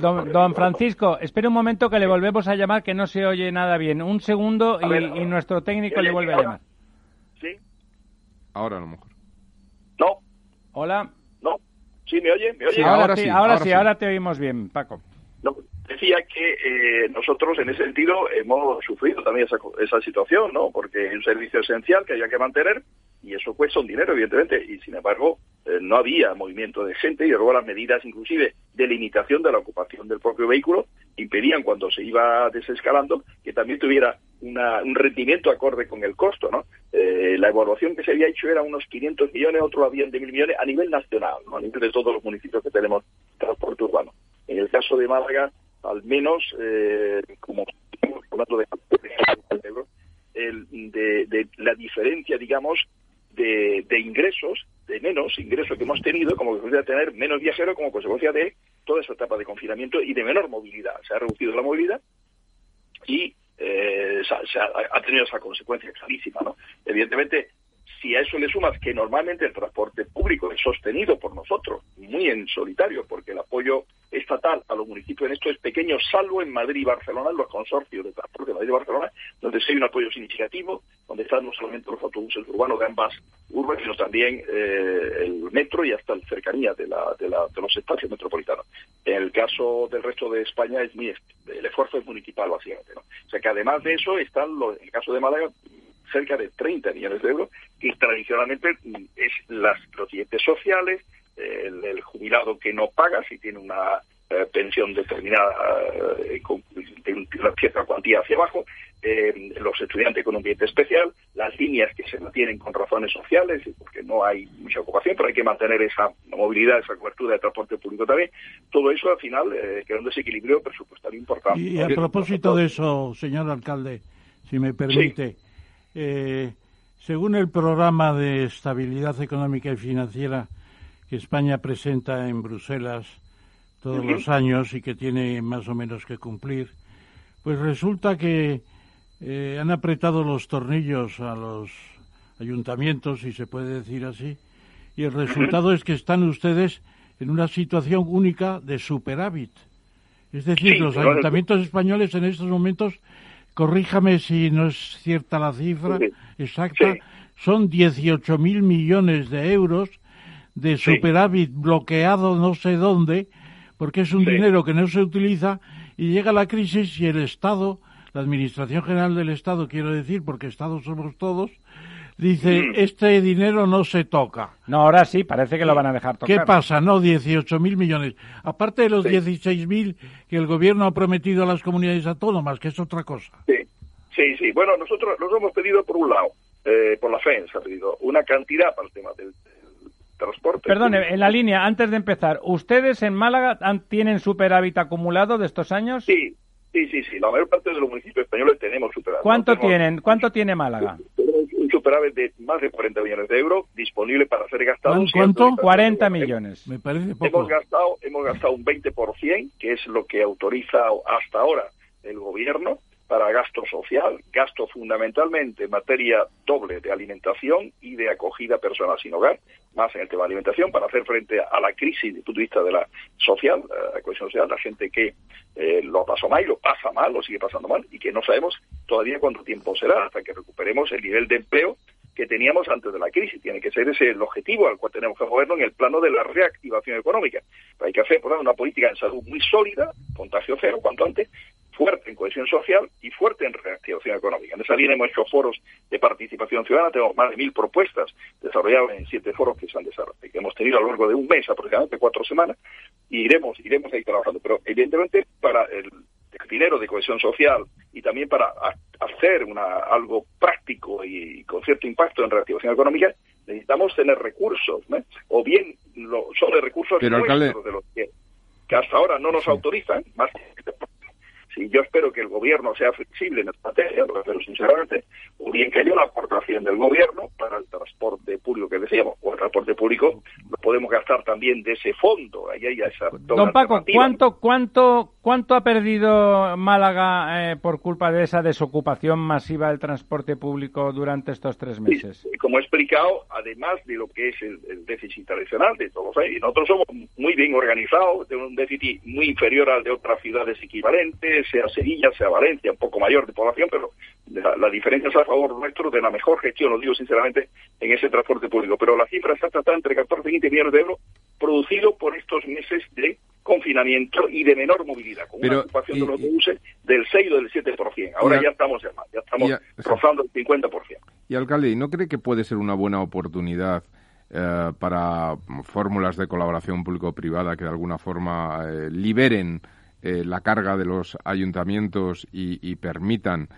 Don, Francisco, espere un momento que le volvemos a llamar que no se oye nada bien. Un segundo y, nuestro técnico le vuelve a llamar. ¿Sí? Ahora a lo mejor. No. Hola. No. ¿Sí me oye? ¿Me oye? ahora, sí, ahora, sí, ahora te oímos bien, Paco. No, decía que eh, nosotros en ese sentido hemos sufrido también esa, esa situación, ¿no? Porque es un servicio esencial que había que mantener y eso cuesta un dinero, evidentemente, y sin embargo eh, no había movimiento de gente y luego las medidas inclusive de limitación de la ocupación del propio vehículo impedían cuando se iba desescalando que también tuviera una, un rendimiento acorde con el costo, ¿no? Eh, la evaluación que se había hecho era unos 500 millones, otros habían de mil millones a nivel nacional, ¿no? a nivel de todos los municipios que tenemos transporte urbano. En el caso de Málaga, al menos, eh, como hablando de, de, de, la diferencia, digamos, de, de, ingresos, de menos ingresos que hemos tenido, como consecuencia de tener menos viajeros, como consecuencia de toda esa etapa de confinamiento y de menor movilidad. Se ha reducido la movilidad y eh, se, ha, ha, tenido esa consecuencia clarísima. ¿no? Evidentemente, si a eso le sumas que normalmente el transporte público es sostenido por nosotros, muy en solitario, porque el apoyo estatal a los municipios en esto es pequeño, salvo en Madrid y Barcelona, los consorcios de transporte de Madrid y Barcelona, donde sí hay un apoyo significativo, donde están no solamente los autobuses urbanos de ambas urbes, sino también eh, el metro y hasta la cercanía de, la, de, la, de, los espacios metropolitanos. En el caso del resto de España, es muy, el esfuerzo es municipal, básicamente. ¿no? O sea que además de eso, están los, en el caso de Málaga, cerca de 30 millones de euros, que tradicionalmente es las, los dientes sociales, el, el, jubilado que no paga si tiene una eh, pensión determinada eh, con de una cierta cuantía hacia abajo, eh, los estudiantes con un diente especial, las líneas que se mantienen con razones sociales, porque no hay mucha ocupación, pero hay que mantener esa movilidad, esa cobertura de transporte público también. Todo eso al final eh, crea un desequilibrio presupuestario importante. Y, a propósito de eso, señor alcalde, si me permite, sí. Eh, según el programa de estabilidad económica y financiera que España presenta en Bruselas todos uh -huh. los años y que tiene más o menos que cumplir, pues resulta que eh, han apretado los tornillos a los ayuntamientos, si se puede decir así, y el resultado uh -huh. es que están ustedes en una situación única de superávit. Es decir, sí, los ayuntamientos españoles en estos momentos corríjame si no es cierta la cifra sí. exacta, sí. son 18 mil millones de euros de superávit bloqueado no sé dónde, porque es un dinero que no se utiliza y llega la crisis y el Estado, la Administración General del Estado, quiero decir, porque Estado somos todos, dice, mm. este dinero no se toca. No, ahora sí, parece que lo van a dejar tocar. ¿Qué pasa? No, 18 mil millones. Aparte de los sí. 16 mil que el gobierno ha prometido a las comunidades autónomas, que es otra cosa. Sí, sí, sí. Bueno, nosotros nos hemos pedido, por un lado, eh, por la FEN se ha pedido una cantidad para el tema del, del transporte. Perdone, en la línea, antes de empezar, ¿ustedes en Málaga tienen superávit acumulado de estos años? Sí, Sí, sí, sí. La mayor parte de los municipios españoles tenemos superávit. ¿Cuánto tenemos, tienen? ¿Cuánto tiene Málaga? Superávit de más de 40 millones de euros disponible para ser gastado. ¿Cuánto? 40 millones. Me parece poco. Hemos gastado, hemos gastado un 20%, que es lo que autoriza hasta ahora el gobierno para gasto social, gasto fundamentalmente en materia doble de alimentación y de acogida personal sin hogar, más en el tema de alimentación, para hacer frente a la crisis desde el punto de vista de la social, la cohesión social, la gente que eh, lo pasó mal y lo pasa mal, lo sigue pasando mal, y que no sabemos todavía cuánto tiempo será hasta que recuperemos el nivel de empleo que teníamos antes de la crisis. Tiene que ser ese el objetivo al cual tenemos que movernos en el plano de la reactivación económica. Pero hay que hacer por una política en salud muy sólida, contagio cero cuanto antes, fuerte en cohesión social y fuerte en reactivación económica. En esa línea hemos hecho foros de participación ciudadana, tenemos más de mil propuestas desarrolladas en siete foros que se han desarrollado, que hemos tenido a lo largo de un mes, aproximadamente cuatro semanas, y iremos, iremos ahí trabajando. Pero evidentemente para el dinero de cohesión social y también para hacer una, algo práctico y con cierto impacto en reactivación económica, necesitamos tener recursos, ¿no? o bien lo, son de recursos Pero, nuestros, alcalde... de los que, que, hasta ahora no nos sí. autorizan, más Sí, yo espero que el gobierno sea flexible en esta materia, pero sinceramente, o bien que haya una aportación del gobierno para el transporte público que decíamos, o el transporte público lo podemos gastar también de ese fondo. Ahí hay esa Don Paco, ¿cuánto, cuánto, ¿cuánto ha perdido Málaga eh, por culpa de esa desocupación masiva del transporte público durante estos tres meses? Como he explicado, además de lo que es el, el déficit tradicional de todos los años, nosotros somos muy bien organizados, tenemos un déficit muy inferior al de otras ciudades equivalentes, sea Sevilla, sea Valencia, un poco mayor de población, pero la, la, diferencia es a favor nuestro de la mejor gestión, lo digo sinceramente, en ese transporte público. Pero la cifra exacta está entre 14 y 20 millones de euros producido por estos meses de confinamiento y de menor movilidad, con una ocupación de los autobuses del 6 o del 7%. Ahora ya estamos en más, ya estamos rozando el 50%. Y alcalde, ¿y no cree que puede ser una buena oportunidad eh, para fórmulas de colaboración público-privada que de alguna forma eh, liberen eh, la carga de los ayuntamientos y, permitan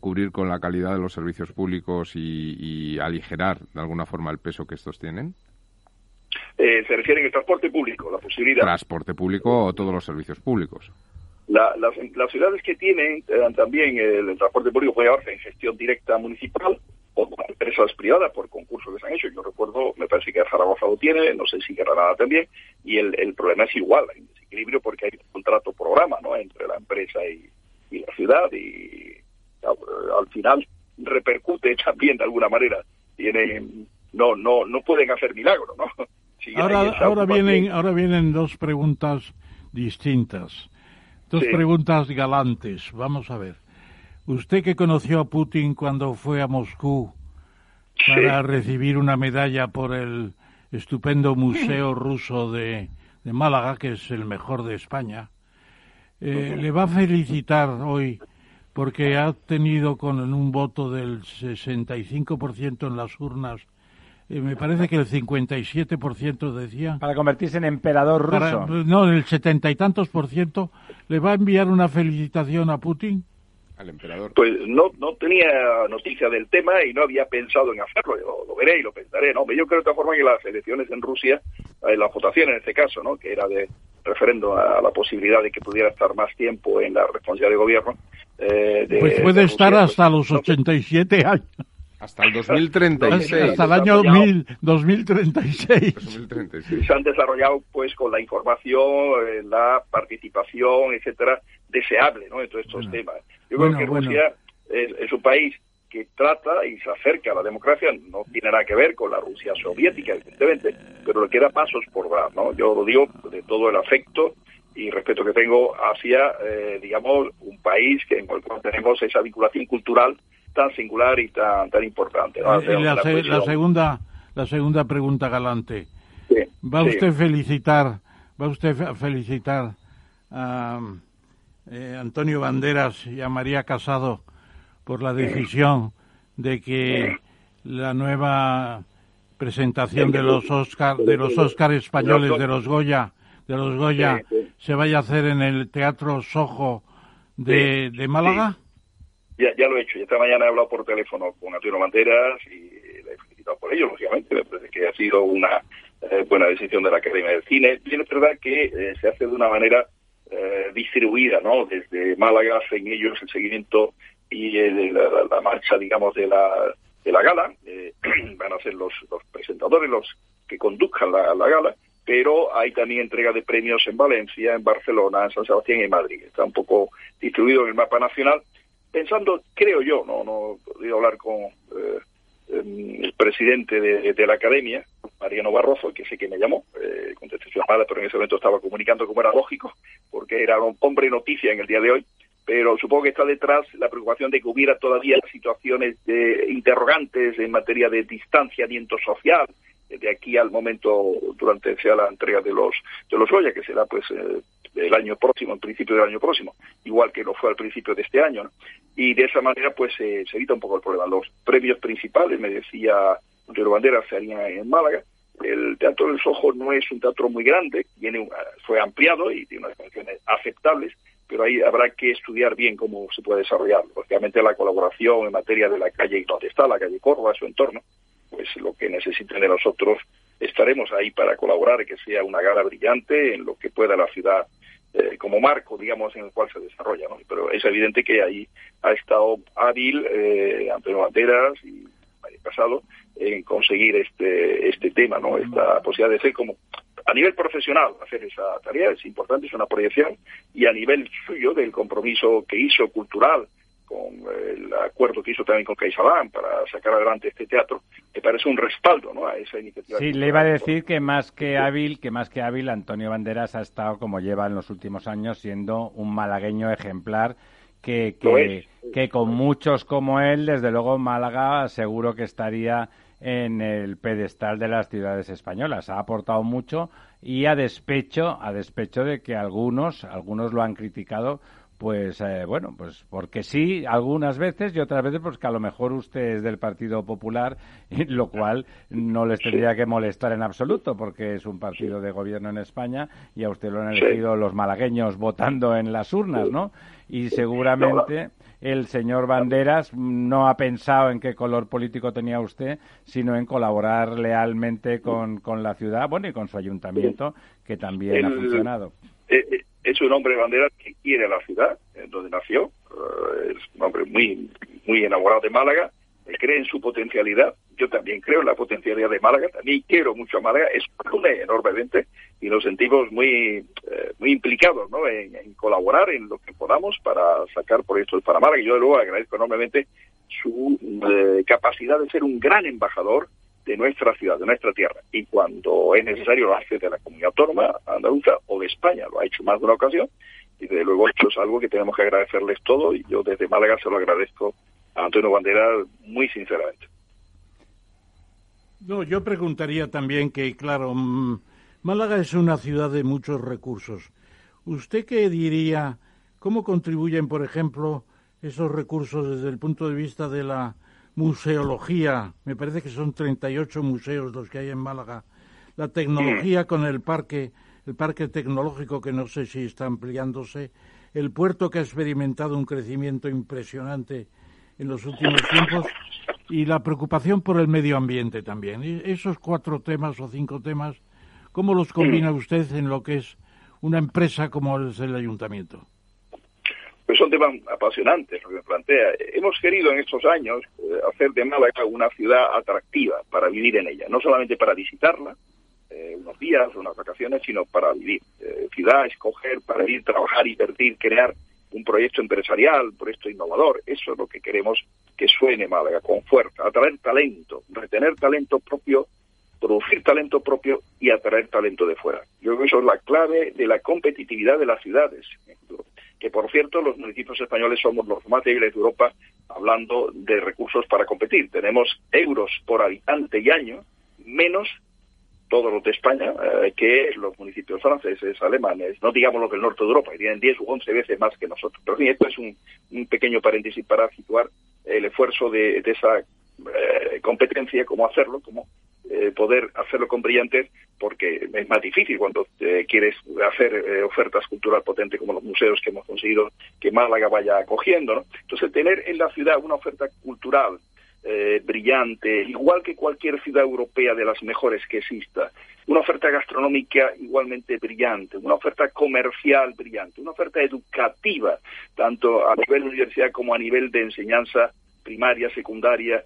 cubrir con la calidad de los servicios públicos y, aligerar de alguna forma el peso que estos tienen? se refiere al transporte público, la posibilidad. Transporte público o todos los servicios públicos. las, ciudades que tienen también el, transporte público puede hacerse en gestión directa municipal o con empresas privadas por concursos que se han hecho. Yo recuerdo, me parece que Zaragoza lo tiene, no sé si Granada también, y el, el problema es igual, hay un desequilibrio porque hay un contrato programa ¿no? entre la empresa y, la ciudad y al, final repercute [LAUGHS] también de alguna manera. Tienen, no, no, no pueden hacer milagro, ¿no? [LAUGHS] ahora, ahora vienen, ahora vienen dos preguntas distintas, dos preguntas galantes. Vamos a ver. Usted que conoció a Putin cuando fue a Moscú para recibir una medalla por el estupendo [LAUGHS] Museo Ruso de, Málaga, que es el mejor de España, eh, le va a felicitar hoy porque ha tenido con un voto del 65% en las urnas eh, me parece que el 57% decía. Para convertirse en emperador ruso. no, el setenta y tantos por ciento. ¿Le va a enviar una felicitación a Putin? Al emperador? Pues no, no tenía noticia del tema y no había pensado en hacerlo. lo veré y lo pensaré, ¿no? Yo creo de otra forma que las elecciones en Rusia, eh, la votación en este caso, ¿no? Que era de referendo a la posibilidad de que pudiera estar más tiempo en la responsabilidad de gobierno. Eh, pues puede estar hasta los 87 años. Hasta el 2036. Hasta el año 2036. Se han desarrollado, pues, con la información, eh, la participación, etcétera, deseable, ¿no? En todos estos temas. Yo creo que Rusia es, un país que trata y se acerca a la democracia, no tiene nada que ver con la Rusia soviética, evidentemente, pero le queda pasos por dar, ¿no? Yo lo digo de todo el afecto y respeto que tengo hacia, eh, digamos, un país que en el cual tenemos esa vinculación cultural tan singular y tan tan importante. Eh, la, segunda la segunda pregunta galante. ¿Va usted felicitar va usted a felicitar a eh, Antonio Banderas y a María Casado por la decisión de que la nueva presentación de los Oscar de los Oscar españoles de los Goya de los Goya se vaya a hacer en el Teatro Sojo de, de Málaga? Ya, ya lo he hecho. Esta mañana he hablado por teléfono con Antonio Banderas y le he felicitado por ello, lógicamente. Me parece que ha sido una eh, buena decisión de la Academia del Cine. Y es verdad que eh, se hace de una manera eh, distribuida, ¿no? Desde Málaga hacen ellos el seguimiento y la, marcha, digamos, de la, de la gala. [CLEARS THROAT] van a ser los, los presentadores los que conduzcan la, la gala pero hay también entrega de premios en Valencia, en Barcelona, en San Sebastián y en Madrid. Está un poco distribuido en el mapa nacional pensando, creo yo, no, no he podido hablar con eh, em, el presidente de, la academia, Mariano Barroso, que sé que me llamó, eh, contesté su llamada, pero en ese momento estaba comunicando como era lógico, porque era un hombre noticia en el día de hoy, pero supongo que está detrás la preocupación de que hubiera todavía situaciones de interrogantes en materia de distanciamiento social, de aquí al momento durante sea la entrega de los de los Goya que será pues eh, el año próximo en principio del año próximo igual que lo fue al principio de este año y de esa manera pues se evita un poco el problema. Los premios principales me decía Antonio Bandera se harían en Málaga. El Teatro del Sojo no es un teatro muy grande tiene fue ampliado y tiene unas condiciones aceptables pero ahí habrá que estudiar bien cómo se puede desarrollar. Obviamente la colaboración en materia de la calle donde está, la calle Córdoba, su entorno, pues lo que necesiten de nosotros estaremos ahí para colaborar que sea una gala brillante en lo que pueda la ciudad eh, como marco, digamos, en el cual se desarrolla, ¿no? Pero es evidente que ahí ha estado hábil eh, Antonio Banderas y María Casado en conseguir este este tema, ¿no? Esta posibilidad de ser como a nivel profesional hacer esa tarea es importante, es una proyección y a nivel suyo del compromiso que hizo cultural con el acuerdo que hizo también con CaixaBank para sacar adelante este teatro, me parece un respaldo ¿no? a esa iniciativa. Sí, le iba a decir que más que hábil, que más que hábil, Antonio Banderas ha estado, como lleva en los últimos años, siendo un malagueño ejemplar que, que, que con muchos como él, desde luego Málaga seguro que estaría en el pedestal de las ciudades españolas. Ha aportado mucho y a despecho, a despecho de que algunos, algunos lo han criticado pues eh, bueno, pues porque sí, algunas veces y otras veces pues que a lo mejor usted es del Partido Popular, [LAUGHS] lo cual no les tendría que molestar en absoluto porque es un partido de gobierno en España y a usted lo han elegido los malagueños votando en las urnas, ¿no? Y seguramente el señor Banderas no ha pensado en qué color político tenía usted, sino en colaborar lealmente con, con la ciudad, bueno, y con su ayuntamiento, que también ha funcionado. Eh, eh, es un hombre bandera que quiere la ciudad, en donde nació, eh, es un hombre muy, muy enamorado de Málaga, cree en su potencialidad, yo también creo en la potencialidad de Málaga, también quiero mucho a Málaga, es enormemente y nos sentimos muy, eh, muy implicados ¿no? en, colaborar en lo que podamos para sacar proyectos para Málaga. Y yo de luego agradezco enormemente su eh, capacidad de ser un gran embajador de nuestra ciudad, de nuestra tierra. Y cuando es necesario lo hace de la comunidad autónoma andaluza o de España, lo ha hecho más de una ocasión. Y desde luego esto es algo que tenemos que agradecerles todo y yo desde Málaga se lo agradezco a Antonio Bandera muy sinceramente. No, yo preguntaría también que, claro, mm, Málaga es una ciudad de muchos recursos. ¿Usted qué diría? ¿Cómo contribuyen, por ejemplo, esos recursos desde el punto de vista de la museología, me parece que son 38 museos los que hay en Málaga, la tecnología con el parque, el parque tecnológico que no sé si está ampliándose, el puerto que ha experimentado un crecimiento impresionante en los últimos tiempos. Y la preocupación por el medio ambiente también. esos cuatro temas o cinco temas, ¿cómo los combina usted en lo que es una empresa como es el ayuntamiento? Pues son temas apasionantes lo que plantea. Hemos querido en estos años eh, hacer de Málaga una ciudad atractiva para vivir en ella, no solamente para visitarla eh, unos días, unas vacaciones, sino para vivir. Eh, ciudad, escoger, para ir, trabajar, invertir, crear un proyecto empresarial, un proyecto innovador. Eso es lo que queremos que suene Málaga con fuerza, atraer talento, retener talento propio, producir talento propio y atraer talento de fuera. Yo creo que eso es la clave de la competitividad de las ciudades que por cierto los municipios españoles somos los más débiles de Europa hablando de recursos para competir. Tenemos euros por habitante y año, menos todos los de España eh, que los municipios franceses, alemanes, no digamos los del norte de Europa, que tienen 10 u 11 veces más que nosotros. Pero en esto es un, pequeño paréntesis para situar el esfuerzo de, esa eh, competencia, cómo hacerlo, cómo eh, poder hacerlo con brillantes, porque es más difícil cuando eh, quieres hacer eh, ofertas cultural potentes como los museos que hemos conseguido que Málaga vaya acogiendo. ¿no? Entonces, tener en la ciudad una oferta cultural brillante, igual que cualquier ciudad europea de las mejores que exista, una oferta gastronómica igualmente brillante, una oferta comercial brillante, una oferta educativa, tanto a nivel de universidad como a nivel de enseñanza primaria, secundaria,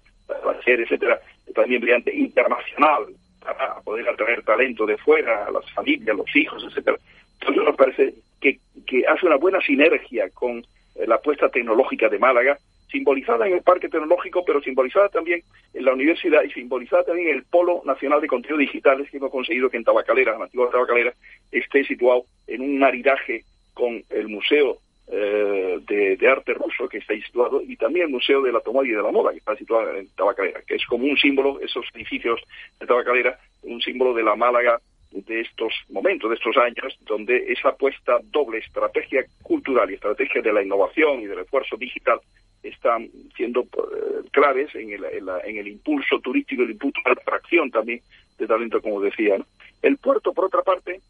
etcétera, también brillante internacional para poder atraer talento de fuera, las familias, los hijos, etcétera. Entonces nos parece que, que hace una buena sinergia con eh, la apuesta tecnológica de Málaga, simbolizada en el Parque Tecnológico, pero simbolizada también en la universidad y simbolizada también en el Polo Nacional de Contenidos Digitales que hemos conseguido que en Tabacalera, la antigua Tabacalera, esté situado en un maridaje con el Museo eh, de, arte ruso que está situado y también el Museo de la Automóvil y de la Moda que está situado en Tabacalera, que es como un símbolo, esos edificios de Tabacalera, un símbolo de la Málaga de estos momentos, de estos años, donde esa apuesta doble estrategia cultural y estrategia de la innovación y del esfuerzo digital están siendo eh, claves en el, en, el impulso turístico, el impulso de atracción también de talento, como decía. El puerto, por otra parte,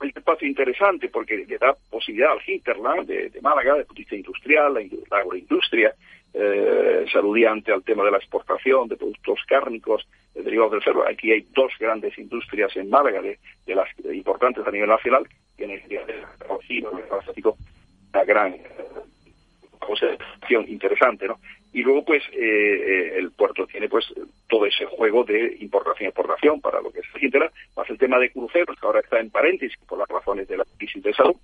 un espacio interesante porque le da posibilidad al hinterland de, Málaga, de punto industrial, la, agroindustria, eh, saludiante al tema de la exportación de productos cárnicos derivados del cerdo. Aquí hay dos grandes industrias en Málaga, de, las importantes a nivel nacional, que en el una gran concepción interesante, ¿no? Y luego, pues, eh, eh, el puerto tiene, pues, todo ese juego de importación y exportación para lo que es etcétera, más el tema de cruceros, que ahora está en paréntesis por las razones de la crisis de salud,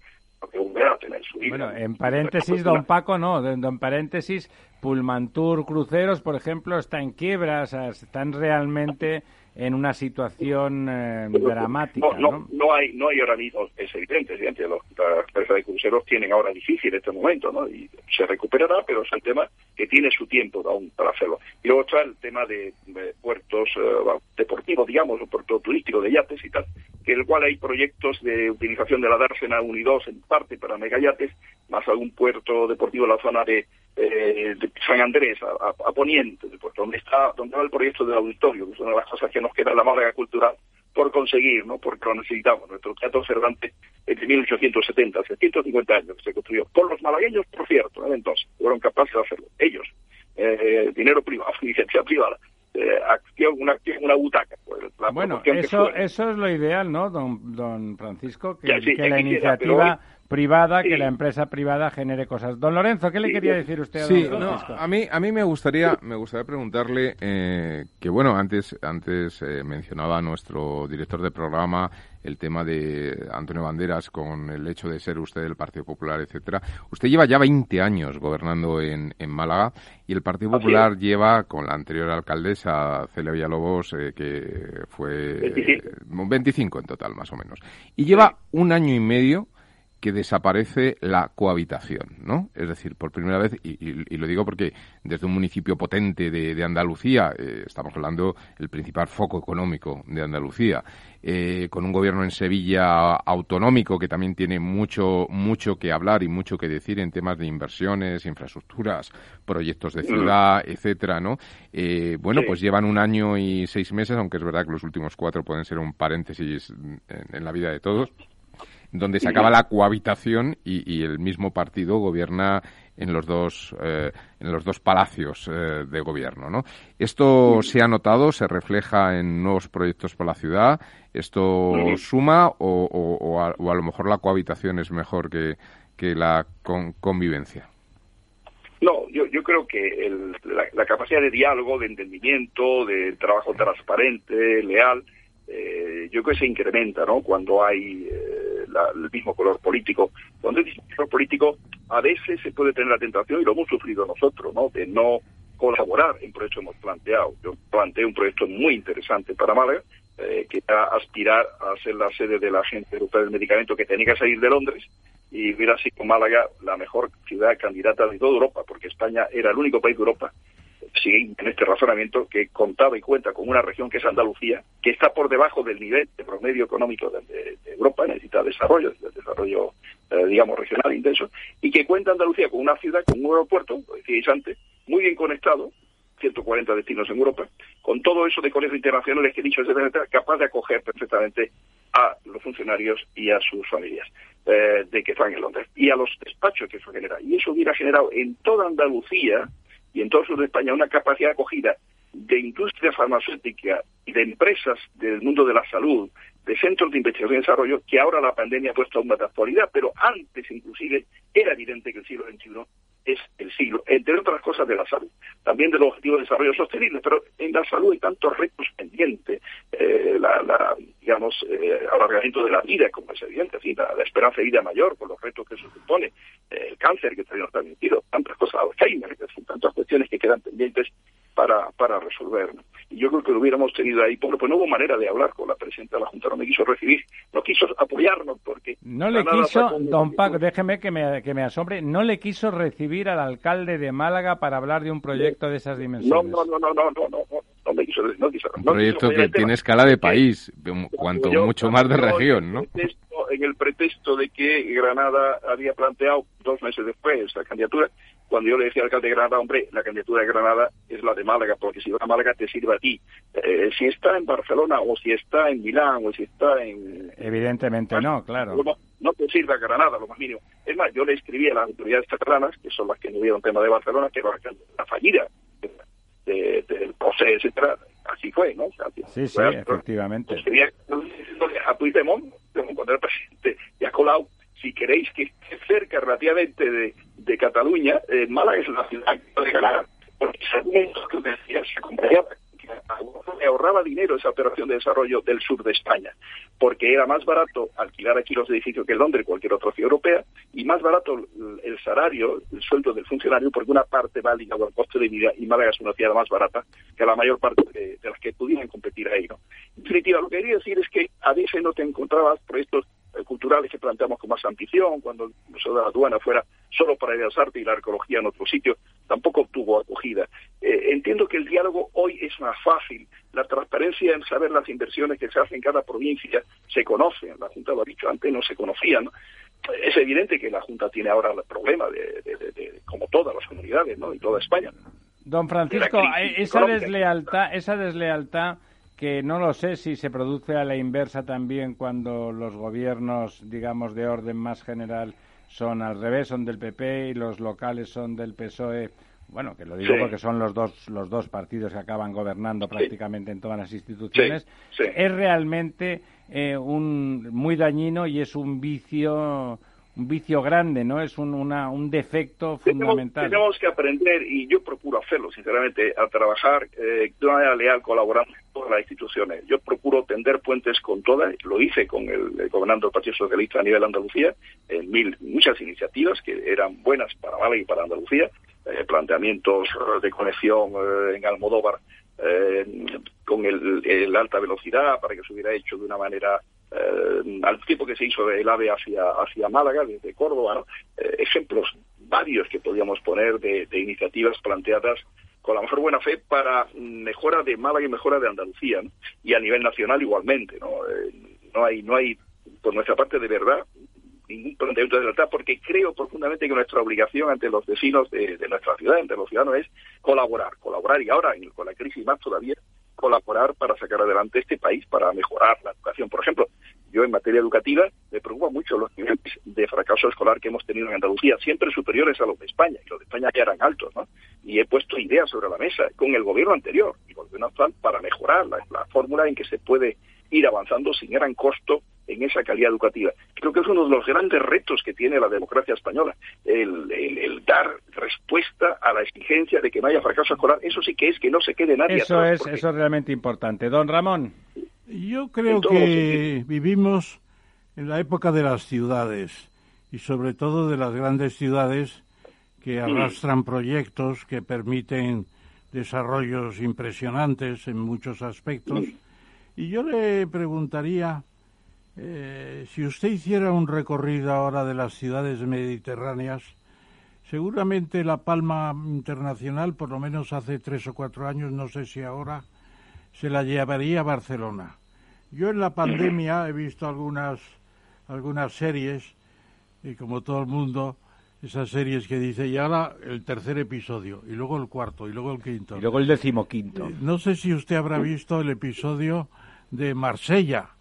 bueno, en paréntesis, don Paco, no, en paréntesis, Pulmantur Cruceros, por ejemplo, está en quiebra, están realmente en una situación eh, dramática. No, no, no, hay, no hay ahora mismo, es evidente, evidente los, las empresas de cruceros tienen ahora difícil este momento, ¿no? Y se recuperará, pero es un tema que tiene su tiempo aún para hacerlo. Y luego está el tema de, puertos eh, deportivos, digamos, o puerto turístico de yates y tal, que el cual hay proyectos de utilización de la dársena 1 y 2 en parte para megayates, más algún puerto deportivo en la zona de eh, de San Andrés, a, Poniente, pues, donde está donde va el proyecto del auditorio, que es una de las cosas que nos queda la Málaga cultural por conseguir, ¿no? porque lo necesitamos. Nuestro Teatro Cervantes es de 1870, hace 150 años que se construyó, por los malagueños, por cierto, entonces, fueron capaces de hacerlo. Ellos, eh, dinero privado, [LAUGHS] iniciativa privada, eh, acción, una acción, una butaca. Pues, bueno, eso, eso es lo ideal, ¿no, don, don Francisco? Que, la iniciativa privada, que la empresa privada genere cosas. Don Lorenzo, ¿qué le quería decir usted a don Francisco? a mí, a mí me gustaría, me gustaría preguntarle eh, que, bueno, antes, antes eh, mencionaba nuestro director de programa el tema de Antonio Banderas con el hecho de ser usted del Partido Popular, etcétera. Usted lleva ya 20 años gobernando en, en Málaga y el Partido Popular lleva con la anterior alcaldesa Celia Villalobos, eh, que fue 25. 25 en total, más o menos. Y lleva un año y medio que desaparece la cohabitación, ¿no? Es decir, por primera vez, y, lo digo porque desde un municipio potente de, Andalucía, eh, estamos hablando del principal foco económico de Andalucía, eh, con un gobierno en Sevilla autonómico que también tiene mucho, mucho que hablar y mucho que decir en temas de inversiones, infraestructuras, proyectos de ciudad, etcétera, ¿no? Eh, bueno, pues llevan un año y seis meses, aunque es verdad que los últimos cuatro pueden ser un paréntesis en la vida de todos donde se acaba la cohabitación y, el mismo partido gobierna en los dos eh, en los dos palacios eh, de gobierno ¿no? esto se ha notado se refleja en nuevos proyectos para la ciudad. Esto suma o, a, lo mejor la cohabitación es mejor que, que la convivencia no, yo, yo creo que la, capacidad de diálogo, de entendimiento, de trabajo transparente, leal, eh, yo creo que se incrementa, ¿no? Cuando hay el mismo color político. Cuando hay mismo color político, a veces se puede tener la tentación, y lo hemos sufrido nosotros, ¿no? de no colaborar en proyectos que hemos planteado. Yo planteé un proyecto muy interesante para Málaga, eh, que era aspirar a ser la sede de la Agencia Europea del Medicamento, que tenía que salir de Londres, y hubiera sido Málaga la mejor ciudad candidata de toda Europa, porque España era el único país de Europa sigue en este razonamiento que contaba y cuenta con una región que es Andalucía, que está por debajo del nivel de promedio económico de, Europa, necesita desarrollo, desarrollo, eh, digamos, regional intenso, y que cuenta Andalucía con una ciudad, con un aeropuerto, lo decíais antes, muy bien conectado, 140 destinos en Europa, con todo eso de colegios internacionales que he dicho, etcétera, capaz de acoger perfectamente a los funcionarios y a sus familias eh, de que están en Londres y a los despachos que eso genera. Y eso hubiera generado en toda Andalucía y en todo el sur de España una capacidad de acogida de industria farmacéutica y de empresas del mundo de la salud, de centros de investigación y desarrollo, que ahora la pandemia ha puesto más de actualidad, pero antes inclusive era evidente que el siglo XXI es el siglo, entre otras cosas, de la salud, también de los objetivos de desarrollo sostenible, pero en la salud hay tantos retos pendientes, eh, la, digamos, eh, alargamiento de la vida, como es evidente, la, esperanza de vida mayor, con los retos que eso supone, eh, el cáncer que todavía no está admitido, tantas cosas, Alzheimer, que son tantas cuestiones que quedan pendientes para, para resolver. Y yo creo que lo hubiéramos tenido ahí, porque pues no hubo manera de hablar con la presidenta de la Junta, no me quiso recibir, no quiso apoyarnos porque... No le quiso, don Paco, déjeme que me, que me asombre, no le quiso recibir al alcalde de Málaga para hablar de un proyecto de esas dimensiones. No, no, no, no, no, no, no, me quiso, no quiso. Un proyecto que tiene escala de país, cuanto mucho más de región, ¿no? En el pretexto de que Granada había planteado dos meses después la candidatura, cuando yo le decía al alcalde de Granada, hombre, la candidatura de Granada es la de Málaga, porque si va a Málaga te sirve a ti. Eh, si está en Barcelona o si está en Milán o si está en... Evidentemente no, claro. No, te sirve a Granada, lo más mínimo. Es más, yo le escribí a las autoridades catalanas, que son las que no vieron tema de Barcelona, que la fallida del de, POSE, etcétera, así fue, ¿no? sí, sí, efectivamente. Escribí a Puigdemont, cuando era presidente, y a Colau, si queréis que esté cerca relativamente de, de Cataluña, eh, Málaga es la ciudad de ganar, porque argumento que decía se acompañaba le ahorraba dinero esa operación de desarrollo del sur de España. porque era más barato alquilar aquí los edificios que en Londres, cualquier otra ciudad europea, y más barato el salario, el sueldo del funcionario, porque una parte va ligado al coste de vida y Málaga es una ciudad más barata que la mayor parte de, las que pudieran competir ahí. ¿no? En definitiva, lo que quería decir es que a veces no te encontrabas proyectos culturales que planteamos con más ambición, cuando el Museo de la Aduana fuera solo para el arte y la arqueología en otro sitio, tampoco obtuvo acogida. Eh, entiendo que el diálogo hoy es más fácil, la transparencia en saber las inversiones que se hacen en cada provincia se conocen, la Junta lo ha dicho antes, no se conocían. Es evidente que la Junta tiene ahora el problema, de, como todas las comunidades ¿no? y toda España. Don Francisco, esa deslealtad, esa deslealtad que no lo sé si se produce a la inversa también cuando los gobiernos, digamos, de orden más general son al revés, son del PP y los locales son del PSOE. Bueno, que lo digo porque son los dos los dos partidos que acaban gobernando prácticamente en todas las instituciones. Es realmente eh, un muy dañino y es un vicio un vicio grande, ¿no? Es un, una, un defecto fundamental. Tenemos, que aprender, y yo procuro hacerlo, sinceramente, a trabajar eh, de una manera leal, colaborando con todas las instituciones. Yo procuro tender puentes con todas, lo hice con el, gobernando del Partido Socialista a nivel de Andalucía, en mil, muchas iniciativas que eran buenas para Málaga y para Andalucía, eh, planteamientos de conexión eh, en Almodóvar con el, el, alta velocidad para que se hubiera hecho de una manera eh, al tiempo que se hizo el AVE hacia, hacia Málaga, desde Córdoba, eh, ejemplos varios que podíamos poner de, iniciativas planteadas con la mejor buena fe para mejora de Málaga y mejora de Andalucía, y a nivel nacional igualmente. ¿no? Eh, no hay, no hay, por nuestra parte, de verdad, ningún planteamiento de verdad, porque creo profundamente que nuestra obligación ante los vecinos de, de nuestra ciudad, ante los ciudadanos, es colaborar, colaborar, y ahora con la crisis más todavía, colaborar para sacar adelante este país, para mejorar la educación. Por ejemplo, yo en materia educativa me preocupa mucho los niveles de fracaso escolar que hemos tenido en Andalucía, siempre superiores a los de España, y los de España ya eran altos, ¿no? Y he puesto ideas sobre la mesa con el gobierno anterior y el gobierno actual para mejorar la, la fórmula en que se puede ir avanzando sin gran costo en esa calidad educativa. Creo que es uno de los grandes retos que tiene la democracia española, el, dar respuesta a la exigencia de que no haya fracaso escolar. Eso sí que es que no se quede nadie Eso es, eso es realmente importante. Don Ramón. Yo creo que vivimos en la época de las ciudades y sobre todo de las grandes ciudades que arrastran proyectos que permiten desarrollos impresionantes en muchos aspectos. Y yo le preguntaría, eh, si usted hiciera un recorrido ahora de las ciudades mediterráneas, seguramente La Palma Internacional, por lo menos hace tres o cuatro años, no sé si ahora, se la llevaría a Barcelona. Yo en la pandemia he visto algunas, algunas series, y como todo el mundo, esas series que dice, y ahora el tercer episodio, y luego el cuarto, y luego el quinto. Y luego el decimoquinto. Eh, no sé si usted habrá visto el episodio de Marsella,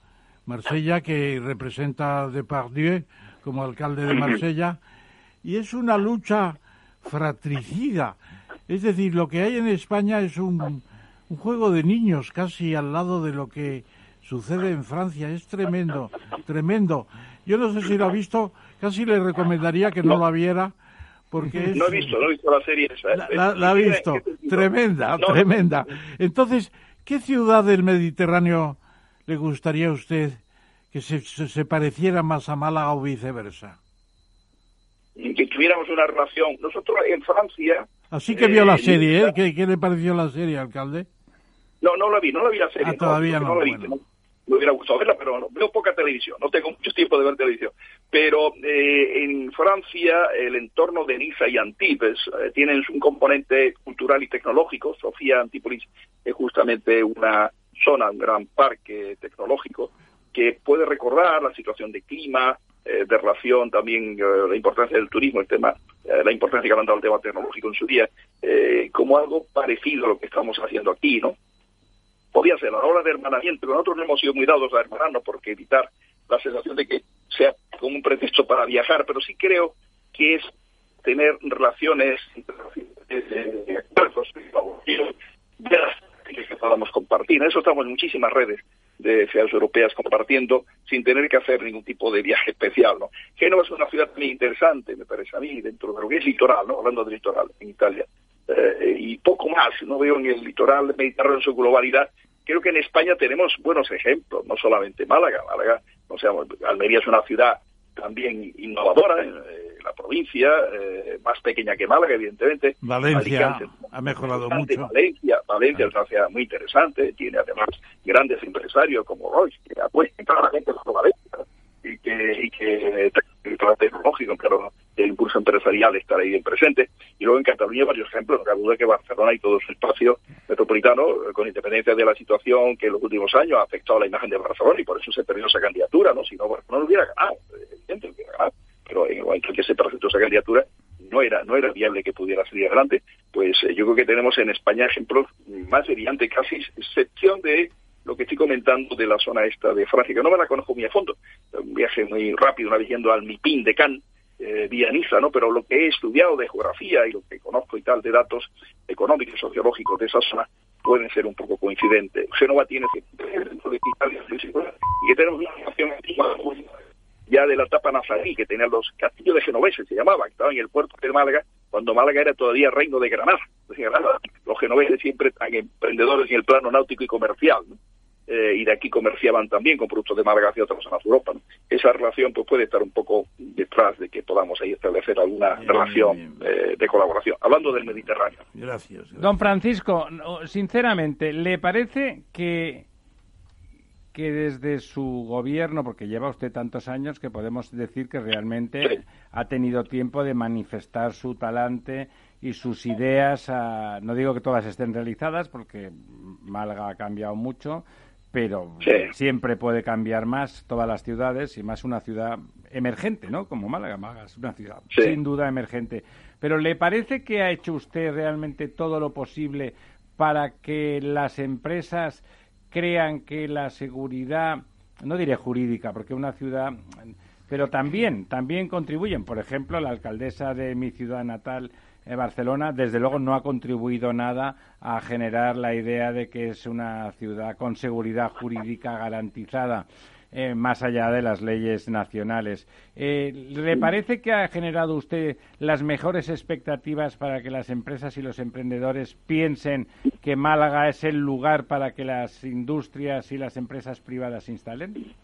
Marsella que representa a Depardieu como alcalde de Marsella, y es una lucha fratricida. Es decir, lo que hay en España es un, un juego de niños casi al lado de lo que sucede en Francia. Es tremendo, tremendo. Yo no sé si lo ha visto, casi le recomendaría que no, lo viera. Porque es, no he visto, no he visto la serie La, ha visto, tremenda, tremenda. Entonces, ¿qué ciudad del Mediterráneo le gustaría a usted que se, se, pareciera más a Málaga o viceversa? Que tuviéramos una relación. Nosotros en Francia... Así que vio la eh, serie, ¿eh? ¿Qué, le pareció la serie, alcalde? No, no la vi, no la vi la serie. Ah, todavía no. la vi, me hubiera gustado verla, pero veo poca televisión, no tengo mucho tiempo de ver televisión. Pero eh, en Francia, el entorno de Niza y Antibes eh, tienen un componente cultural y tecnológico. Sofía Antípolis es justamente una zona, un gran parque tecnológico que puede recordar la situación de clima, eh, de relación también la importancia del turismo, el tema, la importancia que han dado el tema tecnológico en su día, como algo parecido a lo que estamos haciendo aquí, ¿no? podía ser a la hora de hermanamiento, nosotros no hemos sido muy dados a hermanarnos porque evitar la sensación de que sea como un pretexto para viajar, pero sí creo que es tener relaciones que podamos compartir. En eso estamos en muchísimas redes de ciudades europeas compartiendo sin tener que hacer ningún tipo de viaje especial. ¿no? Génova es una ciudad muy interesante, me parece a mí, dentro de lo que es litoral, ¿no? hablando de litoral en Italia. Eh, y poco más, no veo en el litoral mediterráneo en su globalidad creo que en España tenemos buenos ejemplos, no solamente Málaga. Málaga, no sé, Almería es una ciudad también innovadora eh, la provincia, eh, más pequeña que Málaga, evidentemente. Valencia ha mejorado mucho. Valencia, Valencia es una ciudad muy interesante, tiene además grandes empresarios como Royce, que apuestan claramente por Valencia y que, y que el plan tecnológico, pero el impulso empresarial estar ahí presente. Y luego en Cataluña varios ejemplos, no cabe duda que Barcelona y todo su espacio metropolitano, eh, con independencia de la situación que en los últimos años ha afectado a la imagen de Barcelona y por eso se perdió esa candidatura, ¿no? Si no, Barcelona no hubiera ganado, evidente, hubiera ganado. Pero en que se presentó esa candidatura, no era, no era viable que pudiera salir adelante. Pues eh, yo creo que tenemos en España ejemplos más brillantes, casi excepción de lo que estoy comentando de la zona esta de Francia, que no me la conozco muy a fondo. Un viaje muy rápido, una vez al MIPIN de Cannes, eh, vía Niza, ¿no? Pero lo que he estudiado de geografía y lo que conozco y tal de datos económicos y sociológicos de esa zona pueden ser un poco coincidentes. Génova tiene y que tenemos una ya de la etapa nazarí, que tenía los castillos de genoveses, se llamaba, que estaban en el puerto de Málaga, cuando Málaga era todavía reino de Granada. Los genoveses siempre están emprendedores en el plano náutico y comercial. ¿no? Eh, y de aquí comerciaban también con productos de Málaga hacia otras zonas de Europa. Esa relación pues puede estar un poco detrás de que podamos ahí establecer alguna relación eh, de colaboración. Hablando del Mediterráneo. Gracias, Don Francisco, sinceramente, ¿le parece que que desde su gobierno, porque lleva usted tantos años, que podemos decir que realmente ha tenido tiempo de manifestar su talante y sus ideas, no digo que todas estén realizadas, porque Málaga ha cambiado mucho, pero siempre puede cambiar más todas las ciudades y más una ciudad emergente, ¿no? Como Málaga, Málaga es una ciudad sin duda emergente. Pero ¿le parece que ha hecho usted realmente todo lo posible para que las empresas crean que la seguridad, no diré jurídica, porque una ciudad, pero también, también contribuyen. Por ejemplo, la alcaldesa de mi ciudad natal, Barcelona, desde luego no ha contribuido nada a generar la idea de que es una ciudad con seguridad jurídica garantizada. Eh, más allá de las leyes nacionales. Eh, ¿Le parece que ha generado usted las mejores expectativas para que las empresas y los emprendedores piensen que Málaga es el lugar para que las industrias y las empresas privadas se instalen?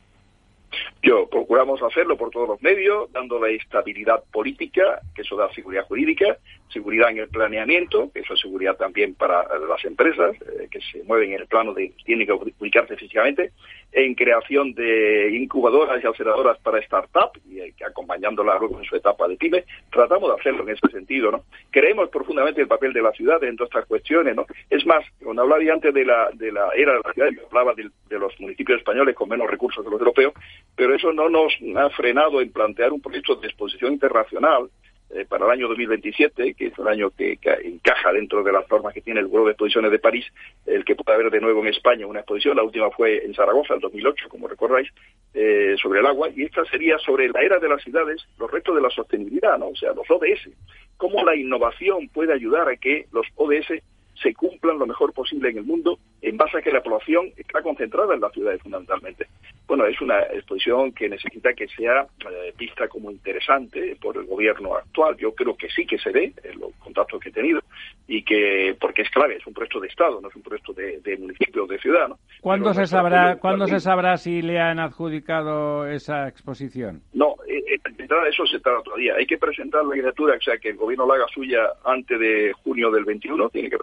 Yo procuramos hacerlo por todos los medios, dando la estabilidad política, que eso da seguridad jurídica, seguridad en el planeamiento, que eso es seguridad también para las empresas, eh, que se mueven en el plano de tienen que ubicarse físicamente, en creación de incubadoras y aceleradoras para startup, y eh, acompañándolas luego en su etapa de pyme, tratamos de hacerlo en ese sentido, ¿no? Creemos profundamente el papel de la ciudad en todas estas cuestiones, ¿no? Es más, cuando hablaba antes de la, de la era de la ciudad, hablaba de, de los municipios españoles con menos recursos que los europeos, pero eso no nos ha frenado en plantear un proyecto de exposición internacional eh, para el año 2027, que es un año que, encaja dentro de las normas que tiene el Grupo de Exposiciones de París, el que pueda haber de nuevo en España una exposición. La última fue en Zaragoza, en 2008, como recordáis, eh, sobre el agua, y esta sería sobre la era de las ciudades, los retos de la sostenibilidad, ¿no? o sea, los ODS. Cómo la innovación puede ayudar a que los ODS se cumplan lo mejor posible en el mundo en base a que la población está concentrada en las ciudades fundamentalmente. Bueno, es una exposición que necesita que sea eh, vista como interesante por el gobierno actual. Yo creo que sí que se ve en los contactos que he tenido y que, porque es clave, es un proyecto de Estado, no es un proyecto de, municipio o de ciudad. ¿Cuándo, se sabrá, ¿cuándo se sabrá si le han adjudicado esa exposición? No, eh, eh eso se trata todavía. Hay que presentar la candidatura, o sea, que el gobierno la haga suya antes de junio del 21, tiene que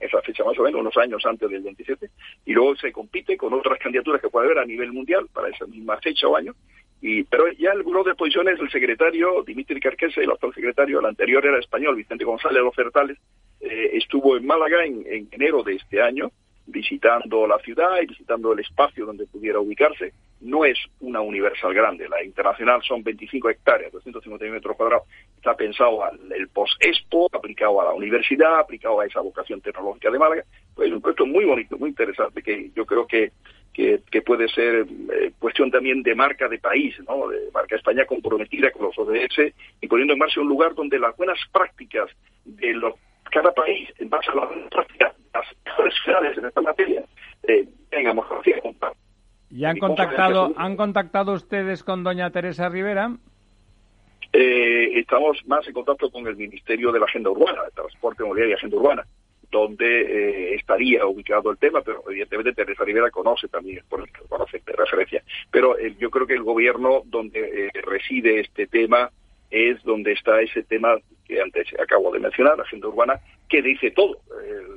esa fecha más o menos, unos años antes del 27, y luego se compite con otras candidaturas que puede haber a nivel mundial para esa misma fecha o año. Y, pero ya el grupo de exposiciones, el secretario Dimitri Carquese, el actual secretario, el anterior era español, Vicente González de los Fertales, eh, estuvo en Málaga en, en enero de este año visitando la ciudad y visitando el espacio donde pudiera ubicarse. No es una universal grande, la internacional son 25 hectáreas, 250 metros cuadrados. Está pensado al el post-expo, aplicado a la universidad, aplicado a esa vocación tecnológica de Málaga. Pues es un proyecto muy bonito, muy interesante, que yo creo que, que, puede ser eh, cuestión también de marca de país, ¿no? de marca España comprometida con los ODS y poniendo en marcha un lugar donde las buenas prácticas de los cada país, en base a las prácticas, las ciudades en esta materia, eh, tengamos ¿Y han contactado, han contactado ustedes con doña Teresa Rivera? Eh, estamos más en contacto con el Ministerio de la Agenda Urbana, de Transporte, Movilidad y Agenda Urbana. donde eh, estaría ubicado el tema, pero evidentemente Teresa Rivera conoce también, por conoce de referencia. Pero eh, yo creo que el gobierno donde eh, reside este tema es donde está ese tema que antes acabo de mencionar, la agenda urbana, que dice todo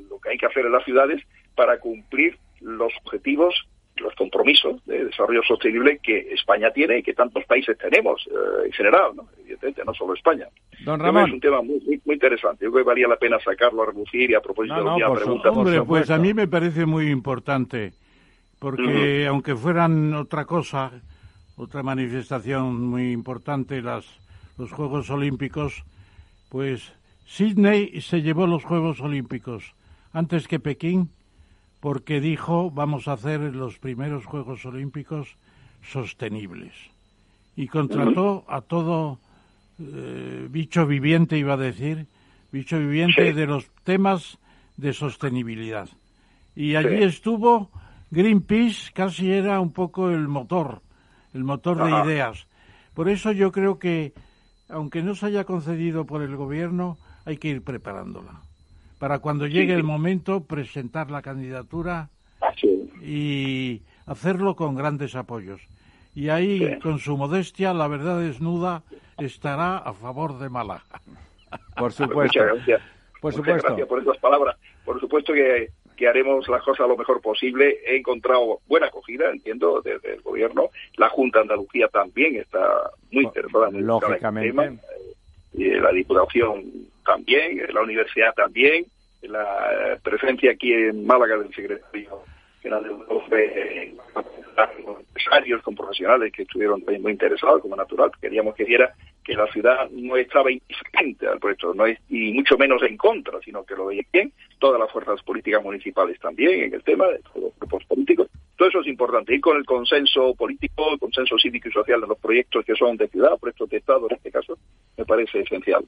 lo que hay que hacer en las ciudades para cumplir los objetivos los compromisos de desarrollo sostenible que España tiene y que tantos países tenemos eh, en general, ¿no? evidentemente, no solo España. Don Ramón. Es un tema muy, muy, interesante. Yo creo que valía la pena sacarlo a relucir y a propósito de la pregunta. Hombre, pues a mí me parece muy importante, porque aunque fueran otra cosa, otra manifestación muy importante, las, los Juegos Olímpicos, pues Sydney se llevó los Juegos Olímpicos antes que Pekín porque dijo vamos a hacer los primeros Juegos Olímpicos sostenibles. Y contrató a todo eh, bicho viviente, iba a decir, bicho viviente de los temas de sostenibilidad. Y allí estuvo Greenpeace, casi era un poco el motor, el motor de ideas. Por eso yo creo que, aunque no se haya concedido por el gobierno, hay que ir preparándola para cuando llegue el momento presentar la candidatura y hacerlo con grandes apoyos. Y ahí, con su modestia, la verdad desnuda estará a favor de Málaga. Por supuesto. [LAUGHS] Muchas gracias. Por supuesto. gracias por esas palabras. Por supuesto que, que, haremos las cosas lo mejor posible. He encontrado buena acogida, entiendo, desde el gobierno. La Junta de Andalucía también está muy interesada en el Lógicamente. Tema. Y la Diputación también, la universidad también, la presencia aquí en Málaga del secretario general de con empresarios, con profesionales que estuvieron también muy interesados, como natural, queríamos que viera que la ciudad no estaba indiferente al proyecto, no es, y mucho menos en contra, sino que lo veía bien, todas las fuerzas políticas municipales también en el tema, de todos los grupos políticos, todo eso es importante, y con el consenso político, el consenso cívico y social de los proyectos que son de ciudad, proyectos de Estado en este caso, me parece esencial.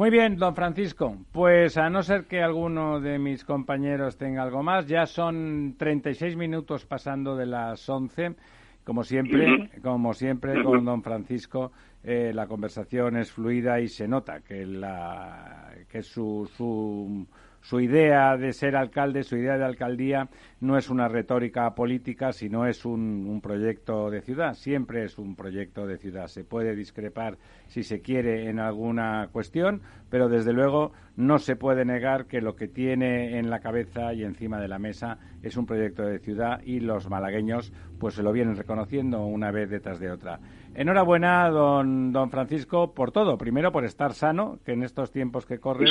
Muy bien, don Francisco. Pues a no ser que alguno de mis compañeros tenga algo más, ya son 36 minutos pasando de las 11. Como siempre, como siempre con don Francisco, eh, la conversación es fluida y se nota que, la, que su, su su idea de ser alcalde, su idea de alcaldía, no es una retórica política, sino es un, proyecto de ciudad. Siempre es un proyecto de ciudad. Se puede discrepar si se quiere en alguna cuestión, pero desde luego no se puede negar que lo que tiene en la cabeza y encima de la mesa es un proyecto de ciudad y los malagueños pues se lo vienen reconociendo una vez detrás de otra. Enhorabuena, don, don Francisco, por todo. Primero, por estar sano, que en estos tiempos que corren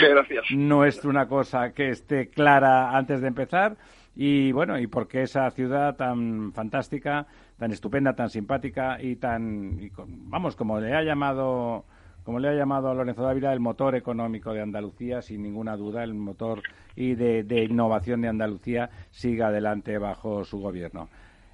no es una cosa que esté clara antes de empezar. Y bueno, y porque esa ciudad tan fantástica, tan estupenda, tan simpática y tan, vamos, como le ha llamado como le ha llamado a Lorenzo Dávila, el motor económico de Andalucía, sin ninguna duda, el motor y de innovación de Andalucía siga adelante bajo su gobierno.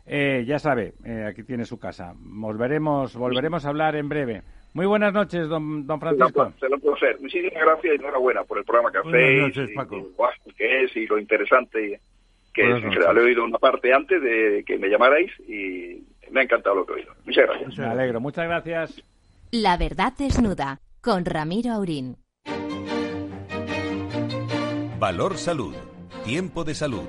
Eh, ya sabe, eh, aquí tiene su casa. Volveremos, volveremos a hablar en breve. Muy buenas noches, don, don Francisco. Se lo puedo hacer. Muchísimas gracias y enhorabuena por el programa que hacéis. Buenas noches, Paco. Y, que es y lo interesante que es. Le he oído una parte antes de que me llamarais y me ha encantado lo que he oído. Muchas gracias. Me alegro. Muchas gracias. La verdad desnuda con Ramiro Aurín. Valor Salud. Tiempo de salud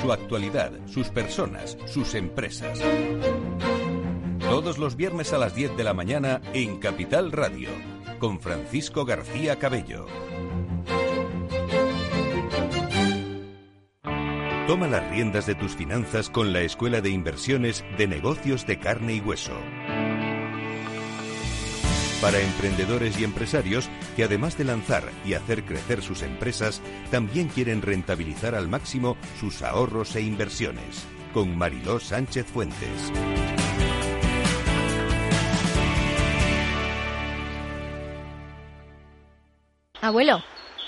su actualidad, sus personas, sus empresas. Todos los viernes a las 10 de la mañana en Capital Radio, con Francisco García Cabello. Toma las riendas de tus finanzas con la Escuela de Inversiones de Negocios de Carne y Hueso para emprendedores y empresarios que además de lanzar y hacer crecer sus empresas, también quieren rentabilizar al máximo sus ahorros e inversiones. Con Mariló Sánchez Fuentes. Abuelo.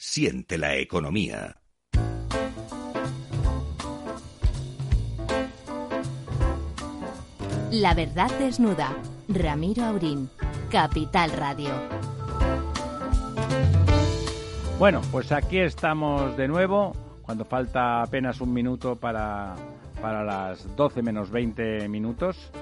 Siente la economía. La verdad desnuda. Ramiro Aurín. Capital Radio. Bueno, pues aquí estamos de nuevo, cuando falta apenas un minuto para, para las 12 menos 20 minutos.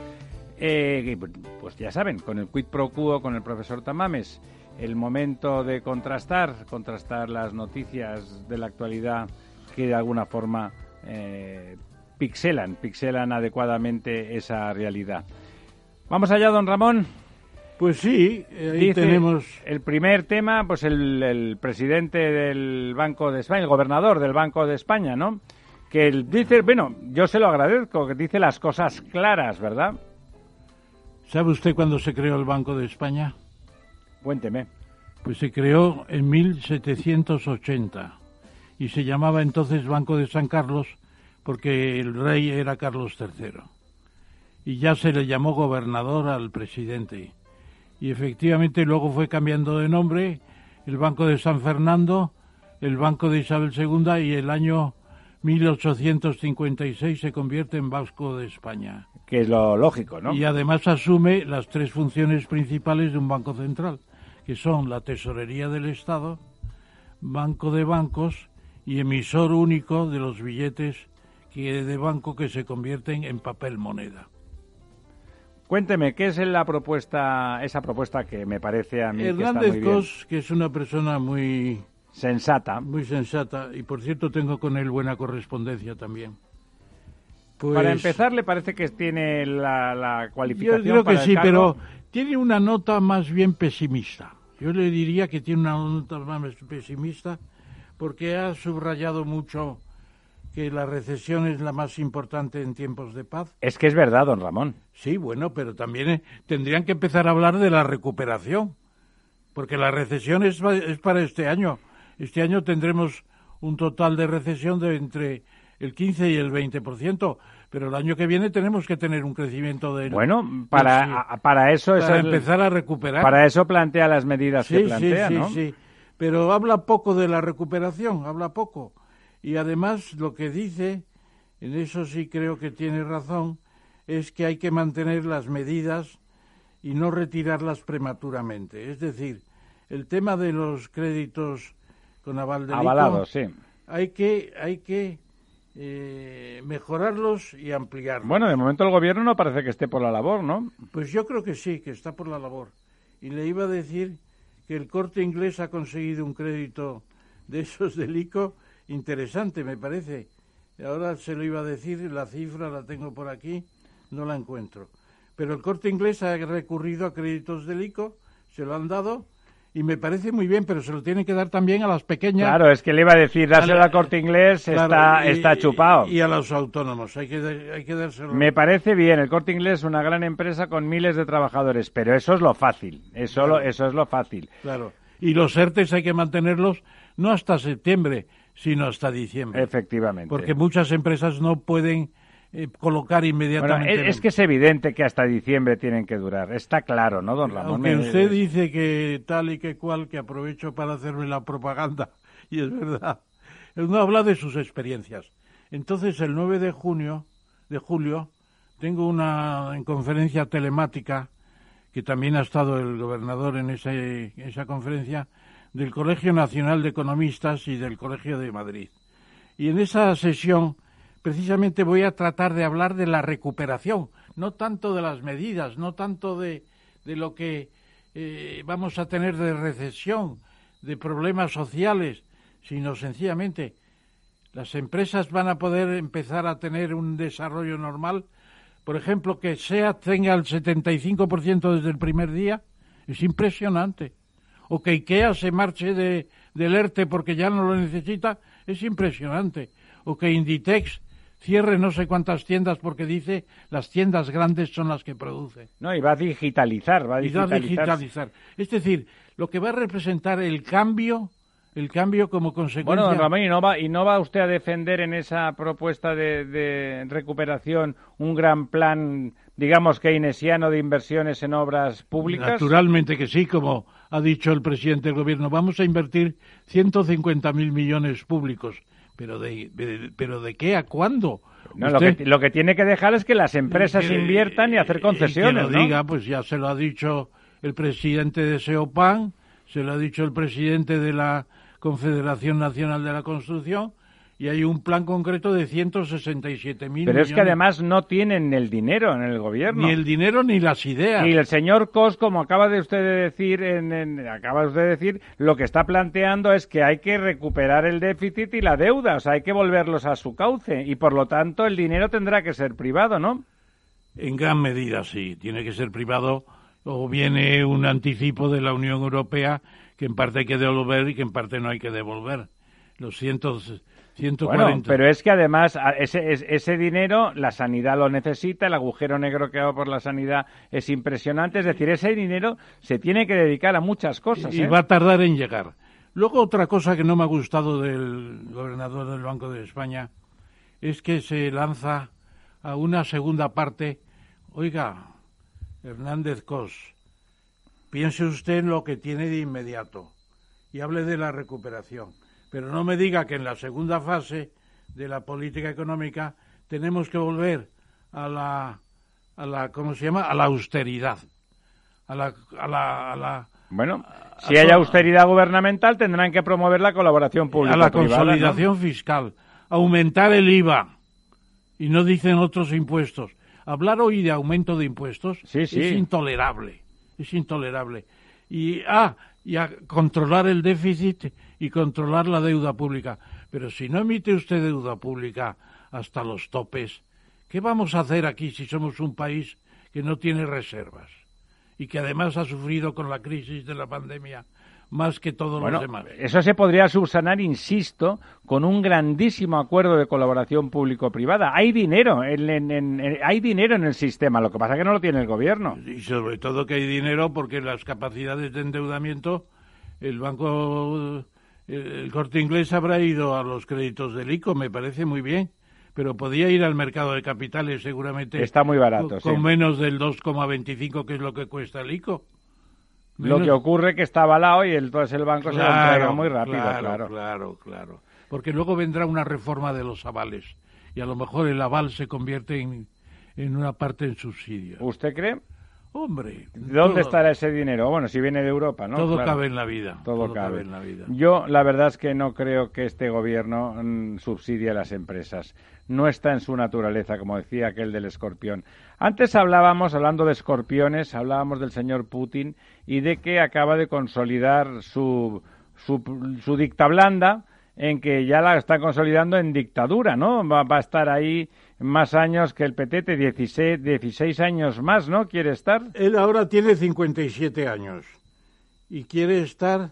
Eh, pues ya saben, con el quid pro quo, con el profesor Tamames, el momento de contrastar, contrastar las noticias de la actualidad que de alguna forma eh, pixelan, pixelan adecuadamente esa realidad. Vamos allá, don Ramón. Pues sí, ahí tenemos el primer tema, pues el, el, presidente del Banco de España, el gobernador del Banco de España, ¿no? Que dice, bueno, yo se lo agradezco, que dice las cosas claras, ¿verdad? ¿Sabe usted cuándo se creó el Banco de España? Cuénteme. Pues se creó en 1780 y se llamaba entonces Banco de San Carlos porque el rey era Carlos III. Y ya se le llamó gobernador al presidente. Y efectivamente luego fue cambiando de nombre el Banco de San Fernando, el Banco de Isabel II y el año 1856 se convierte en Banco de España. Que es lo lógico, ¿no? Y además asume las tres funciones principales de un banco central, que son la tesorería del Estado, banco de bancos y emisor único de los billetes que de banco que se convierten en papel moneda. Cuénteme, ¿qué es la propuesta, esa propuesta que me parece a mí Hernández que está muy bien? Cos, que es una persona muy sensata, muy sensata y por cierto tengo con él buena correspondencia también. Pues, para empezar, le parece que tiene la, la cualificación. Yo creo para que el sí, cargo? pero tiene una nota más bien pesimista. Yo le diría que tiene una nota más pesimista porque ha subrayado mucho que la recesión es la más importante en tiempos de paz. Es que es verdad, don Ramón. Sí, bueno, pero también eh, tendrían que empezar a hablar de la recuperación, porque la recesión es, es para este año. Este año tendremos un total de recesión de entre el 15 y el 20%, pero el año que viene tenemos que tener un crecimiento del Bueno, para, del- a- para eso es para el- empezar a recuperar. Para eso plantea las medidas que Sí, plantea, sí, sí, ¿no? sí. Pero habla poco de la recuperación, habla poco. Y además lo que dice, en eso sí creo que tiene razón, es que hay que mantener las medidas y no retirarlas prematuramente. Es decir, el tema de los créditos con aval ICO, Avalados, sí. hay que, hay que eh, mejorarlos y ampliarlos. Bueno, de momento el gobierno no parece que esté por la labor, ¿no? Pues yo creo que sí, que está por la labor. Y le iba a decir que el corte inglés ha conseguido un crédito de esos del ICO interesante, me parece. Ahora se lo iba a decir, la cifra la tengo por aquí, no la encuentro. Pero el corte inglés ha recurrido a créditos del ICO, se lo han dado y me parece muy bien, pero se lo tienen que dar también a las pequeñas. Claro, es que le iba a decir, dárselo al corte inglés Claro, está, y- está chupado. Y a los autónomos, hay que, hay que dárselo. Me parece bien, el corte inglés es una gran empresa con miles de trabajadores, pero eso es lo fácil, eso, lo- eso es lo fácil. Claro. Y los ERTES hay que mantenerlos no hasta septiembre, sino hasta diciembre. Efectivamente. Porque muchas empresas no pueden eh, colocar Bueno, inmediatamente. es, es que es evidente que hasta diciembre tienen que durar. Está claro, ¿no, don Ramón? Aunque Me- usted dice que tal y que cual, que aprovecho para hacerme la propaganda, [LAUGHS] y es verdad, él no habla de sus experiencias. Entonces, el 9 de junio, de julio, tengo una en conferencia telemática, que también ha estado el gobernador en ese- esa conferencia, del Colegio Nacional de Economistas y del Colegio de Madrid. Y en esa sesión, precisamente voy a tratar de hablar de la recuperación, no tanto de las medidas, no tanto de, de lo que eh, vamos a tener de recesión, de problemas sociales, sino sencillamente las empresas van a poder empezar a tener un desarrollo normal. Por ejemplo, que SEAT tenga el 75% desde el primer día, es impresionante. O que IKEA se marche de, del ERTE porque ya no lo necesita, es impresionante. O que Inditex cierre no sé cuántas tiendas porque dice las tiendas grandes son las que producen. No, y va a digitalizar, va a Y va a digitalizar. digitalizar. Es decir, lo que va a representar el cambio el cambio como consecuencia. Bueno, don Ramón, ¿y no, va, ¿y no va usted a defender en esa propuesta de, de recuperación un gran plan, digamos, keynesiano de inversiones en obras públicas? Naturalmente que sí, como ha dicho el presidente del gobierno. Vamos a invertir 150.000 millones públicos. ¿Pero de, de- pero de qué a cuándo? No, lo, que, lo que tiene que dejar es que las empresas inviertan y hacer y concesiones, que lo ¿no? diga, pues ya se lo ha dicho el presidente de SEOPAN, se lo ha dicho el presidente de la Confederación Nacional de la Construcción, y hay un plan concreto de 167.000 millones. Pero es que además no tienen el dinero en el gobierno. Ni el dinero ni las ideas. Y el señor Cos, como acaba de usted de decir, en, en- acaba usted de decir, lo que está planteando es que hay que recuperar el déficit y la deuda, o sea, hay que volverlos a su cauce y por lo tanto el dinero tendrá que ser privado, ¿no? En gran medida, sí. Tiene que ser privado o viene un anticipo de la Unión Europea que en parte hay que devolver y que en parte no hay que devolver. Los cientos, 140. Bueno, pero es que además ese, es- ese dinero la sanidad lo necesita, el agujero negro que hago por la sanidad es impresionante, es decir, ese dinero se tiene que dedicar a muchas cosas. y ¿eh? va a tardar en llegar. Luego otra cosa que no me ha gustado del gobernador del Banco de España es que se lanza a una segunda parte. Oiga, Hernández Cos, piense usted en lo que tiene de inmediato y hable de la recuperación. Pero no me diga que en la segunda fase de la política económica tenemos que volver a la, a la ¿cómo se llama? A la austeridad. A la, a la, a la Bueno, a- si hay austeridad gubernamental tendrán que promover la colaboración pública. a la consolidación fiscal, aumentar el IVA y no dicen otros impuestos. Hablar hoy de aumento de impuestos sí. es intolerable, es intolerable. Y ah, y a controlar el déficit y controlar la deuda pública. Pero si no emite usted deuda pública hasta los topes, ¿qué vamos a hacer aquí si somos un país que no tiene reservas y que además ha sufrido con la crisis de la pandemia más que todos Bueno, los demás? eso se podría subsanar, insisto, con un grandísimo acuerdo de colaboración público-privada. Hay dinero, en, en- en- en- hay dinero en el sistema, lo que pasa es que no lo tiene el gobierno. Y sobre todo que hay dinero porque las capacidades de endeudamiento, el banco, el, corte inglés habrá ido a los créditos del ICO, me parece muy bien, pero podía ir al mercado de capitales seguramente. Está muy barato, con, sí. con menos del 2,25 que es lo que cuesta el ICO. Lo que ocurre que está avalado y entonces el banco se lo entrega muy rápido, claro, claro. claro, claro. Porque luego vendrá una reforma de los avales y a lo mejor el aval se convierte en, en una parte en subsidio. ¿Usted cree? Hombre, ¿Dónde todo- estará ese dinero? Bueno, si viene de Europa, ¿no? Todo Claro. cabe en la vida. Todo, todo cabe. cabe en la vida. Yo, la verdad es que no creo que este gobierno mm, subsidie a las empresas. No está en su naturaleza, como decía aquel del escorpión. Antes hablábamos, hablando de escorpiones, hablábamos del señor Putin y de que acaba de consolidar su, su, su dicta blanda en que ya la está consolidando en dictadura, ¿no? Va, va a estar ahí más años que el petete, 16, 16 años más, ¿no? ¿Quiere estar? Él ahora tiene 57 años y quiere estar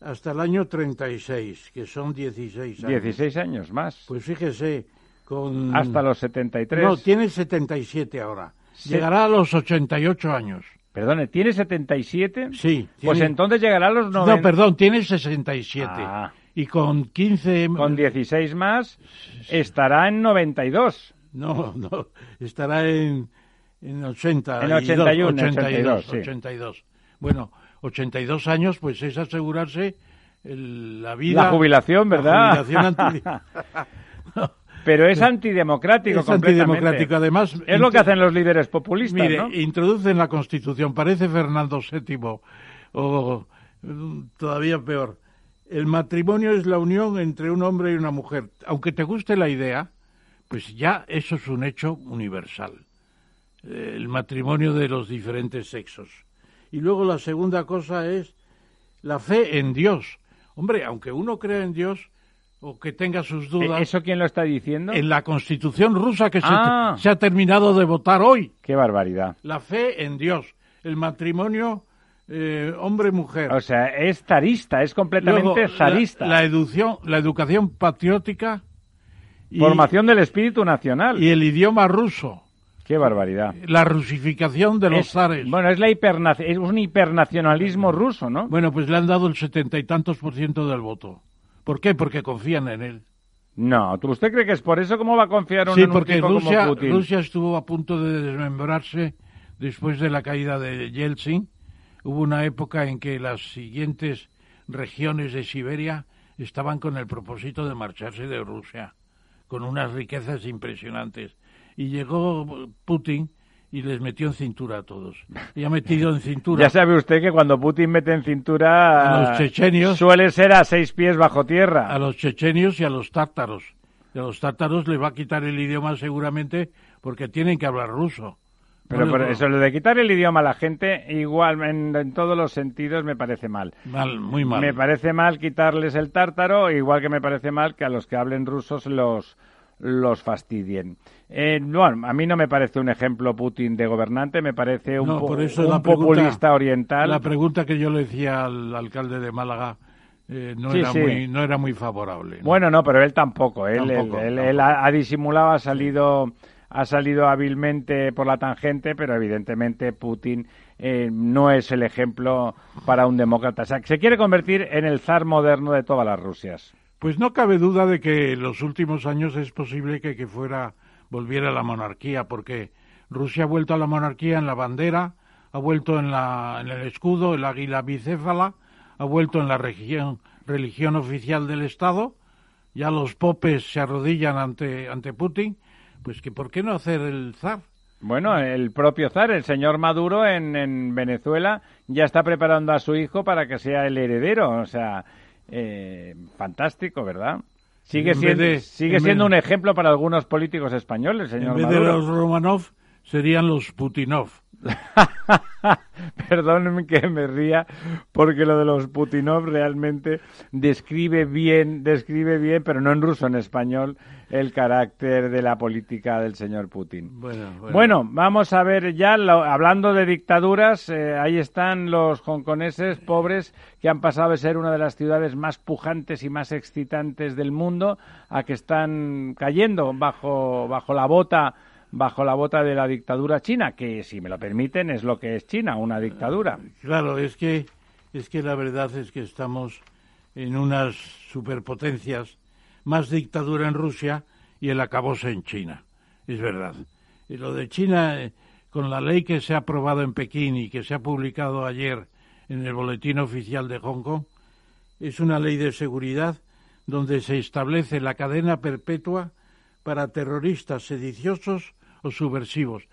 hasta el año 36, que son 16 años. 16 años más. Pues fíjese, con... Hasta los 73. No, tiene 77 ahora. Se- Llegará a los 88 años. Perdone, ¿tiene 77? Sí. Pues tiene- entonces llegará a los 90. No, perdón, tiene 67. Ah. Y con 15... Con 16 más estará en 92. No, no, estará en, en 80. En 81, 82, 82, sí. 82. Bueno, 82 años, pues es asegurarse el- la vida. La jubilación, ¿verdad? La jubilación anti- [LAUGHS] Pero es antidemocrático Es completamente. antidemocrático, además. Es lo que hacen los líderes populistas, Mire, ¿no? introducen la Constitución, parece Fernando VII, o mm, todavía peor. El matrimonio es la unión entre un hombre y una mujer. Aunque te guste la idea, pues ya eso es un hecho universal. Eh, El matrimonio de los diferentes sexos. Y luego la segunda cosa es la fe en Dios. Hombre, aunque uno crea en Dios o que tenga sus dudas, ¿E- ¿Eso quién lo está diciendo? en la Constitución rusa que se- Ah. se ha terminado de votar hoy Qué barbaridad. la fe en Dios, el matrimonio eh, hombre-mujer. O sea, es zarista, es completamente Luego, zarista. La, educación, la educación patriótica y, Formación del espíritu nacional. y el idioma ruso. Qué barbaridad. La rusificación de los Es- zares. Bueno, es, la hipernaci- es un hipernacionalismo ruso, ¿no? Bueno, pues le han dado el setenta y tantos por ciento del voto. ¿Por qué? Porque confían en él. No, ¿tú- ¿usted cree que es por eso? ¿Cómo va a confiar uno Sí, en un porque tipo Rusia, como Putin? Rusia estuvo a punto de desmembrarse después de la caída de Yeltsin. Hubo una época en que las siguientes regiones de Siberia estaban con el propósito de marcharse de Rusia, con unas riquezas impresionantes. Y llegó Putin y les metió en cintura a todos. Y ha metido en cintura [LAUGHS] Ya sabe usted que cuando Putin mete en cintura A los chechenios. suele ser a seis pies bajo tierra. a los chechenios y a los tártaros. Y a los tártaros les va a quitar el idioma seguramente porque tienen que hablar ruso. Pero, no, eso, lo de quitar el idioma a la gente, igual, en, en todos los sentidos, me parece mal. Mal, muy mal. Me parece mal quitarles el tártaro, igual que me parece mal que a los que hablen rusos los, los fastidien. Eh, bueno, a mí no me parece un ejemplo Putin de gobernante, me parece un, No, po- por eso un la pregunta- populista oriental. La pregunta que yo le decía al alcalde de Málaga eh, no, Sí, era sí. Muy, no era muy favorable. ¿no? Bueno, no, pero él tampoco. Él, Tampoco, él- él- tampoco. él ha, ha disimulado, ha salido, ha salido hábilmente por la tangente, pero evidentemente Putin eh, no es el ejemplo para un demócrata. O sea, que se quiere convertir en el zar moderno de todas las Rusias. Pues no cabe duda de que en los últimos años es posible que, que fuera volviera la monarquía, porque Rusia ha vuelto a la monarquía en la bandera, ha vuelto en, la, en el escudo, el águila bicéfala, ha vuelto en la religión, religión oficial del Estado, ya los popes se arrodillan ante, ante Putin, pues que ¿por qué no hacer el zar? Bueno, el propio zar, el señor Maduro en, en Venezuela, ya está preparando a su hijo para que sea el heredero. O sea, eh, fantástico, ¿verdad? Sigue, siendo, de- sigue en siendo un ejemplo para algunos políticos españoles, señor en vez de Maduro. los Romanov serían los Putinov. [LAUGHS] Perdónenme que me ría porque lo de los Putinov realmente describe bien, describe bien, pero no en ruso, en español, el carácter de la política del señor Putin. Bueno, Bueno, vamos a ver ya, lo- hablando de dictaduras, eh, ahí están los hongkoneses pobres que han pasado de ser una de las ciudades más pujantes y más excitantes del mundo a que están cayendo bajo, bajo la bota bajo la bota de la dictadura china, que si me lo permiten es lo que es China, una dictadura. Claro, es que es que la verdad es que estamos en unas superpotencias, más dictadura en Rusia y el acabose en China. Es verdad. Y lo de China, eh, con la ley que se ha aprobado en Pekín y que se ha publicado ayer en el Boletín Oficial de Hong Kong, es una ley de seguridad donde se establece la cadena perpetua para terroristas sediciosos o subversivos.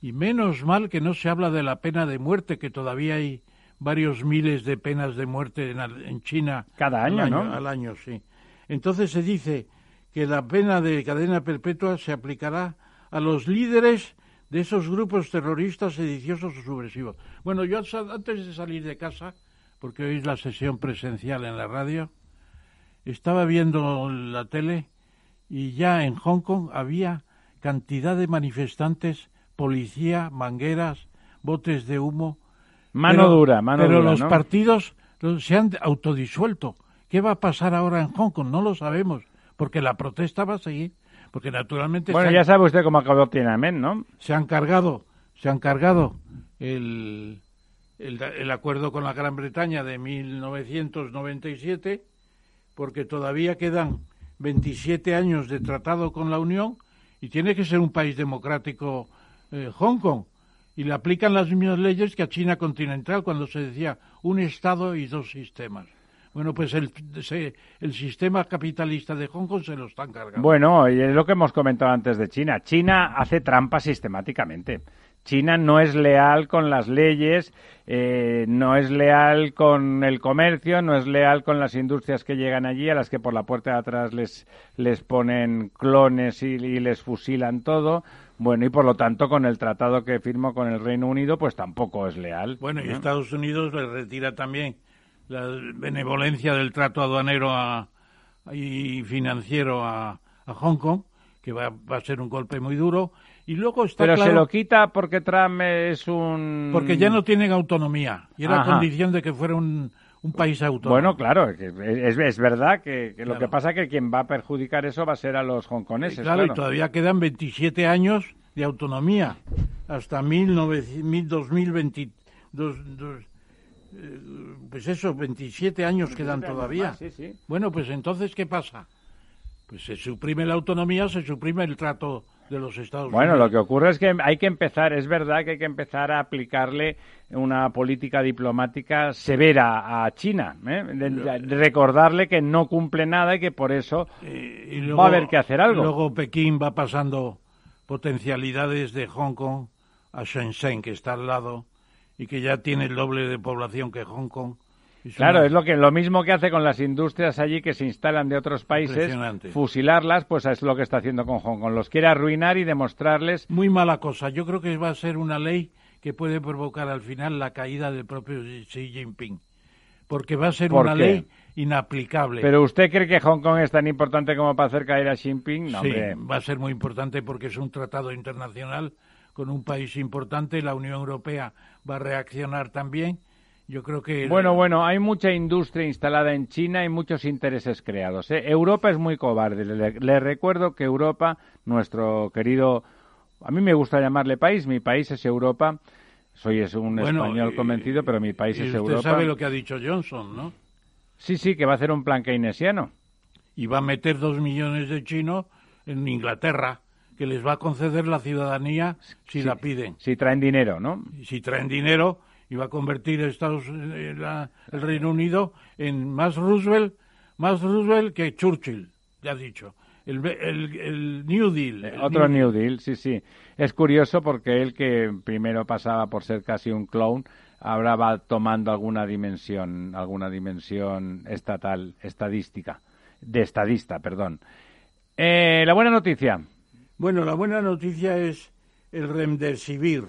Y menos mal que no se habla de la pena de muerte, que todavía hay varios miles de penas de muerte en, China. Cada al año, ¿no? Al año, sí. Entonces se dice que la pena de cadena perpetua se aplicará a los líderes de esos grupos terroristas sediciosos o subversivos. Bueno, yo antes de salir de casa, porque hoy es la sesión presencial en la radio, estaba viendo la tele y ya en Hong Kong había cantidad de manifestantes, policía, mangueras, botes de humo. Mano dura, mano pero dura, los ¿no? partidos los- se han autodisuelto. ¿Qué va a pasar ahora en Hong Kong? No lo sabemos, porque la protesta va a seguir. Porque naturalmente Bueno, ya sabe usted cómo acabó Tiananmen, ¿no? se han cargado, se han cargado el, el, el acuerdo con la Gran Bretaña de 1997, porque todavía quedan 27 años de tratado con la Unión y tiene que ser un país democrático eh, Hong Kong. Y le aplican las mismas leyes que a China continental cuando se decía un Estado y dos sistemas. Bueno, pues el, se- el sistema capitalista de Hong Kong se lo están cargando. Bueno, y es lo que hemos comentado antes de China. China hace trampa sistemáticamente. China no es leal con las leyes, eh, no es leal con el comercio, no es leal con las industrias que llegan allí, a las que por la puerta de atrás les, les ponen clones y, y les fusilan todo. Bueno, y por lo tanto, con el tratado que firmó con el Reino Unido, pues tampoco es leal. Bueno, y ¿no? Estados Unidos le retira también la benevolencia del trato aduanero a- y financiero a, a Hong Kong, que va, va a ser un golpe muy duro. Y luego está Pero claro, se lo quita porque Trump es un... porque ya no tienen autonomía, y era Ajá. condición de que fuera un, un país autónomo. Bueno, claro, es, es verdad que, que lo Claro. que pasa es que quien va a perjudicar eso va a ser a los hongkoneses. claro, claro. y todavía quedan 27 años de autonomía hasta 2020, eh, pues eso, 27 años quedan todavía. Bueno, pues entonces, ¿qué pasa? Pues se suprime la autonomía, se suprime el trato de los Estados bueno, Unidos. lo que ocurre es que hay que empezar, es verdad que hay que empezar a aplicarle una política diplomática severa a China, ¿eh? de, de recordarle que no cumple nada y que por eso y va a haber que hacer algo. Luego Pekín va pasando potencialidades de Hong Kong a Shenzhen, que está al lado y que ya tiene el doble de población que Hong Kong. Claro, es lo que lo mismo que hace con las industrias allí que se instalan de otros países, fusilarlas, pues es lo que está haciendo con Hong Kong. Los quiere arruinar y demostrarles Muy mala cosa. Yo creo que va a ser una ley que puede provocar al final la caída del propio Xi Jinping. Porque va a ser ¿Por una qué? ley inaplicable. Pero usted cree que Hong Kong es tan importante como para hacer caer a Xi Jinping? No, sí, hombre. va a ser muy importante porque es un tratado internacional con un país importante. La Unión Europea va a reaccionar también. Yo creo que Bueno, bueno, hay mucha industria instalada en China y muchos intereses creados. ¿eh? Europa es muy cobarde. Le, le recuerdo que Europa, nuestro querido, a mí me gusta llamarle país, mi país es Europa. Soy es un Bueno, español y- convencido, pero mi país y es usted Europa. sabe lo que ha dicho Johnson, ¿no? Sí, sí, que va a hacer un plan keynesiano. Y va a meter dos millones de chinos en Inglaterra, que les va a conceder la ciudadanía si Sí. la piden. Si traen dinero, ¿no? Si traen dinero, y va a convertir Estados, eh, la- el Reino Unido en más Roosevelt, más Roosevelt que Churchill, ya ha dicho. El, be- el, el New Deal. el Otro New Deal, sí, sí. Es curioso porque él que primero pasaba por ser casi un clown, ahora va tomando alguna dimensión, alguna dimensión estatal, estadística, de estadista, perdón. Eh, la buena noticia. Bueno, la buena noticia es el Remdesivir.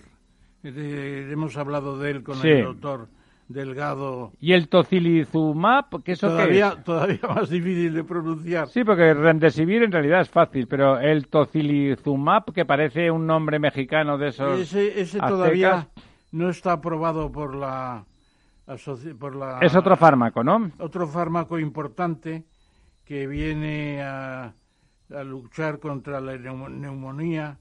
Eh, hemos hablado de él con Sí. el doctor Delgado. ¿Y el tocilizumab? ¿Qué eso qué Todavía, es? todavía más difícil de pronunciar. Sí, porque remdesivir en realidad es fácil, pero el tocilizumab, que parece un nombre mexicano de esos Ese, ese aztecas, todavía no está aprobado por la, por la... es otro fármaco, ¿no? otro fármaco importante que viene a, a luchar contra la neumo- neumonía.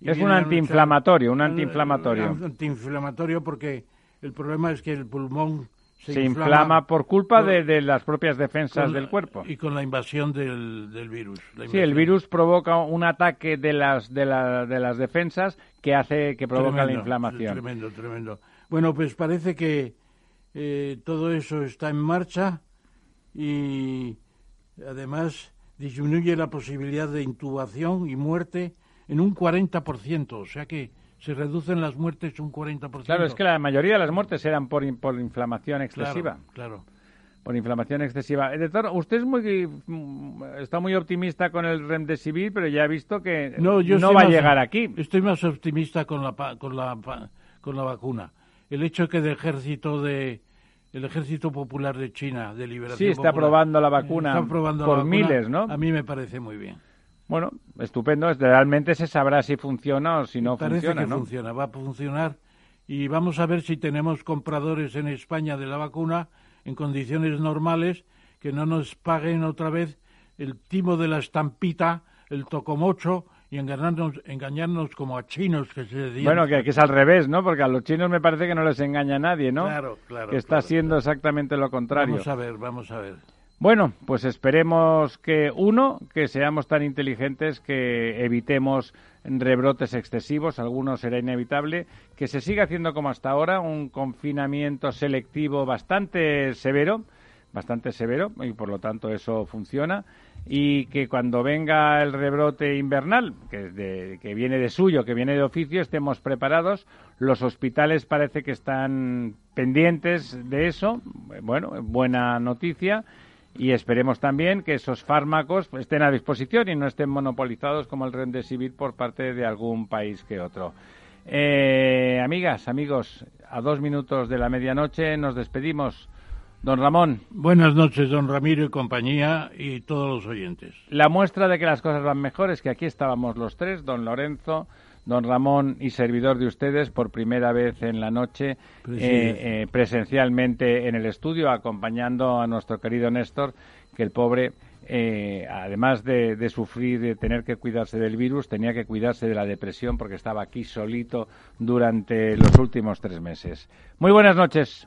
y Es un luchar- antiinflamatorio, un antiinflamatorio. Un antiinflamatorio porque el problema es que el pulmón se, Se, inflama, por culpa por- de, de las propias defensas del cuerpo. y con la invasión del, del virus. Sí, el virus provoca un ataque de las de, la- de las defensas que hace que provoca la inflamación. Tremendo, tremendo. Bueno, pues parece que eh, todo eso está en marcha y además disminuye la posibilidad de intubación y muerte en un 40%, o sea que se reducen las muertes un 40%. Claro, es que la mayoría de las muertes eran por, in- por inflamación excesiva. Claro, claro. Por inflamación excesiva. Eh, doctor, usted es muy, mm, está muy optimista con el remdesivir, pero ya ha visto que No, yo no estoy va a llegar aquí. Estoy más optimista con la con la con la vacuna. El hecho que el ejército de el ejército popular de China de liberación Sí, está Popular, probando la vacuna la por vacuna, miles, ¿no? A mí me parece muy bien. Bueno, estupendo. Realmente se sabrá si funciona o si no Parece funciona, que ¿no? funciona, va a funcionar y vamos a ver si tenemos compradores en España de la vacuna en condiciones normales que no nos paguen otra vez el timo de la estampita, el tocomocho y engañarnos, engañarnos como a chinos que se decían. Bueno, que, que es al revés, ¿no? Porque a los chinos me parece que no les engaña nadie, ¿no? Claro, claro, Que está claro, siendo exactamente lo contrario. Vamos a ver, vamos a ver. Bueno, pues esperemos que, uno, que seamos tan inteligentes que evitemos rebrotes excesivos, algunos será inevitable, que se siga haciendo como hasta ahora, un confinamiento selectivo bastante severo, bastante severo, y por lo tanto eso funciona, y que cuando venga el rebrote invernal, que, viene de suyo, que viene de oficio, estemos preparados. Los hospitales parece que están pendientes de eso, bueno, buena noticia y esperemos también que esos fármacos pues, estén a disposición y no estén monopolizados como el Remdesivir por parte de algún país que otro. Eh, amigas, amigos, a dos minutos de la medianoche nos despedimos. Don Ramón, Buenas noches, don Ramiro y compañía y todos los oyentes. la muestra de que las cosas van mejor es que aquí estábamos los tres, don Lorenzo, don Ramón y servidor de ustedes por primera vez en la noche eh, eh, presencialmente en el estudio acompañando a nuestro querido Néstor que el pobre eh, además de, de, sufrir, de tener que cuidarse del virus, tenía que cuidarse de la depresión porque estaba aquí solito durante los últimos tres meses. Muy buenas noches.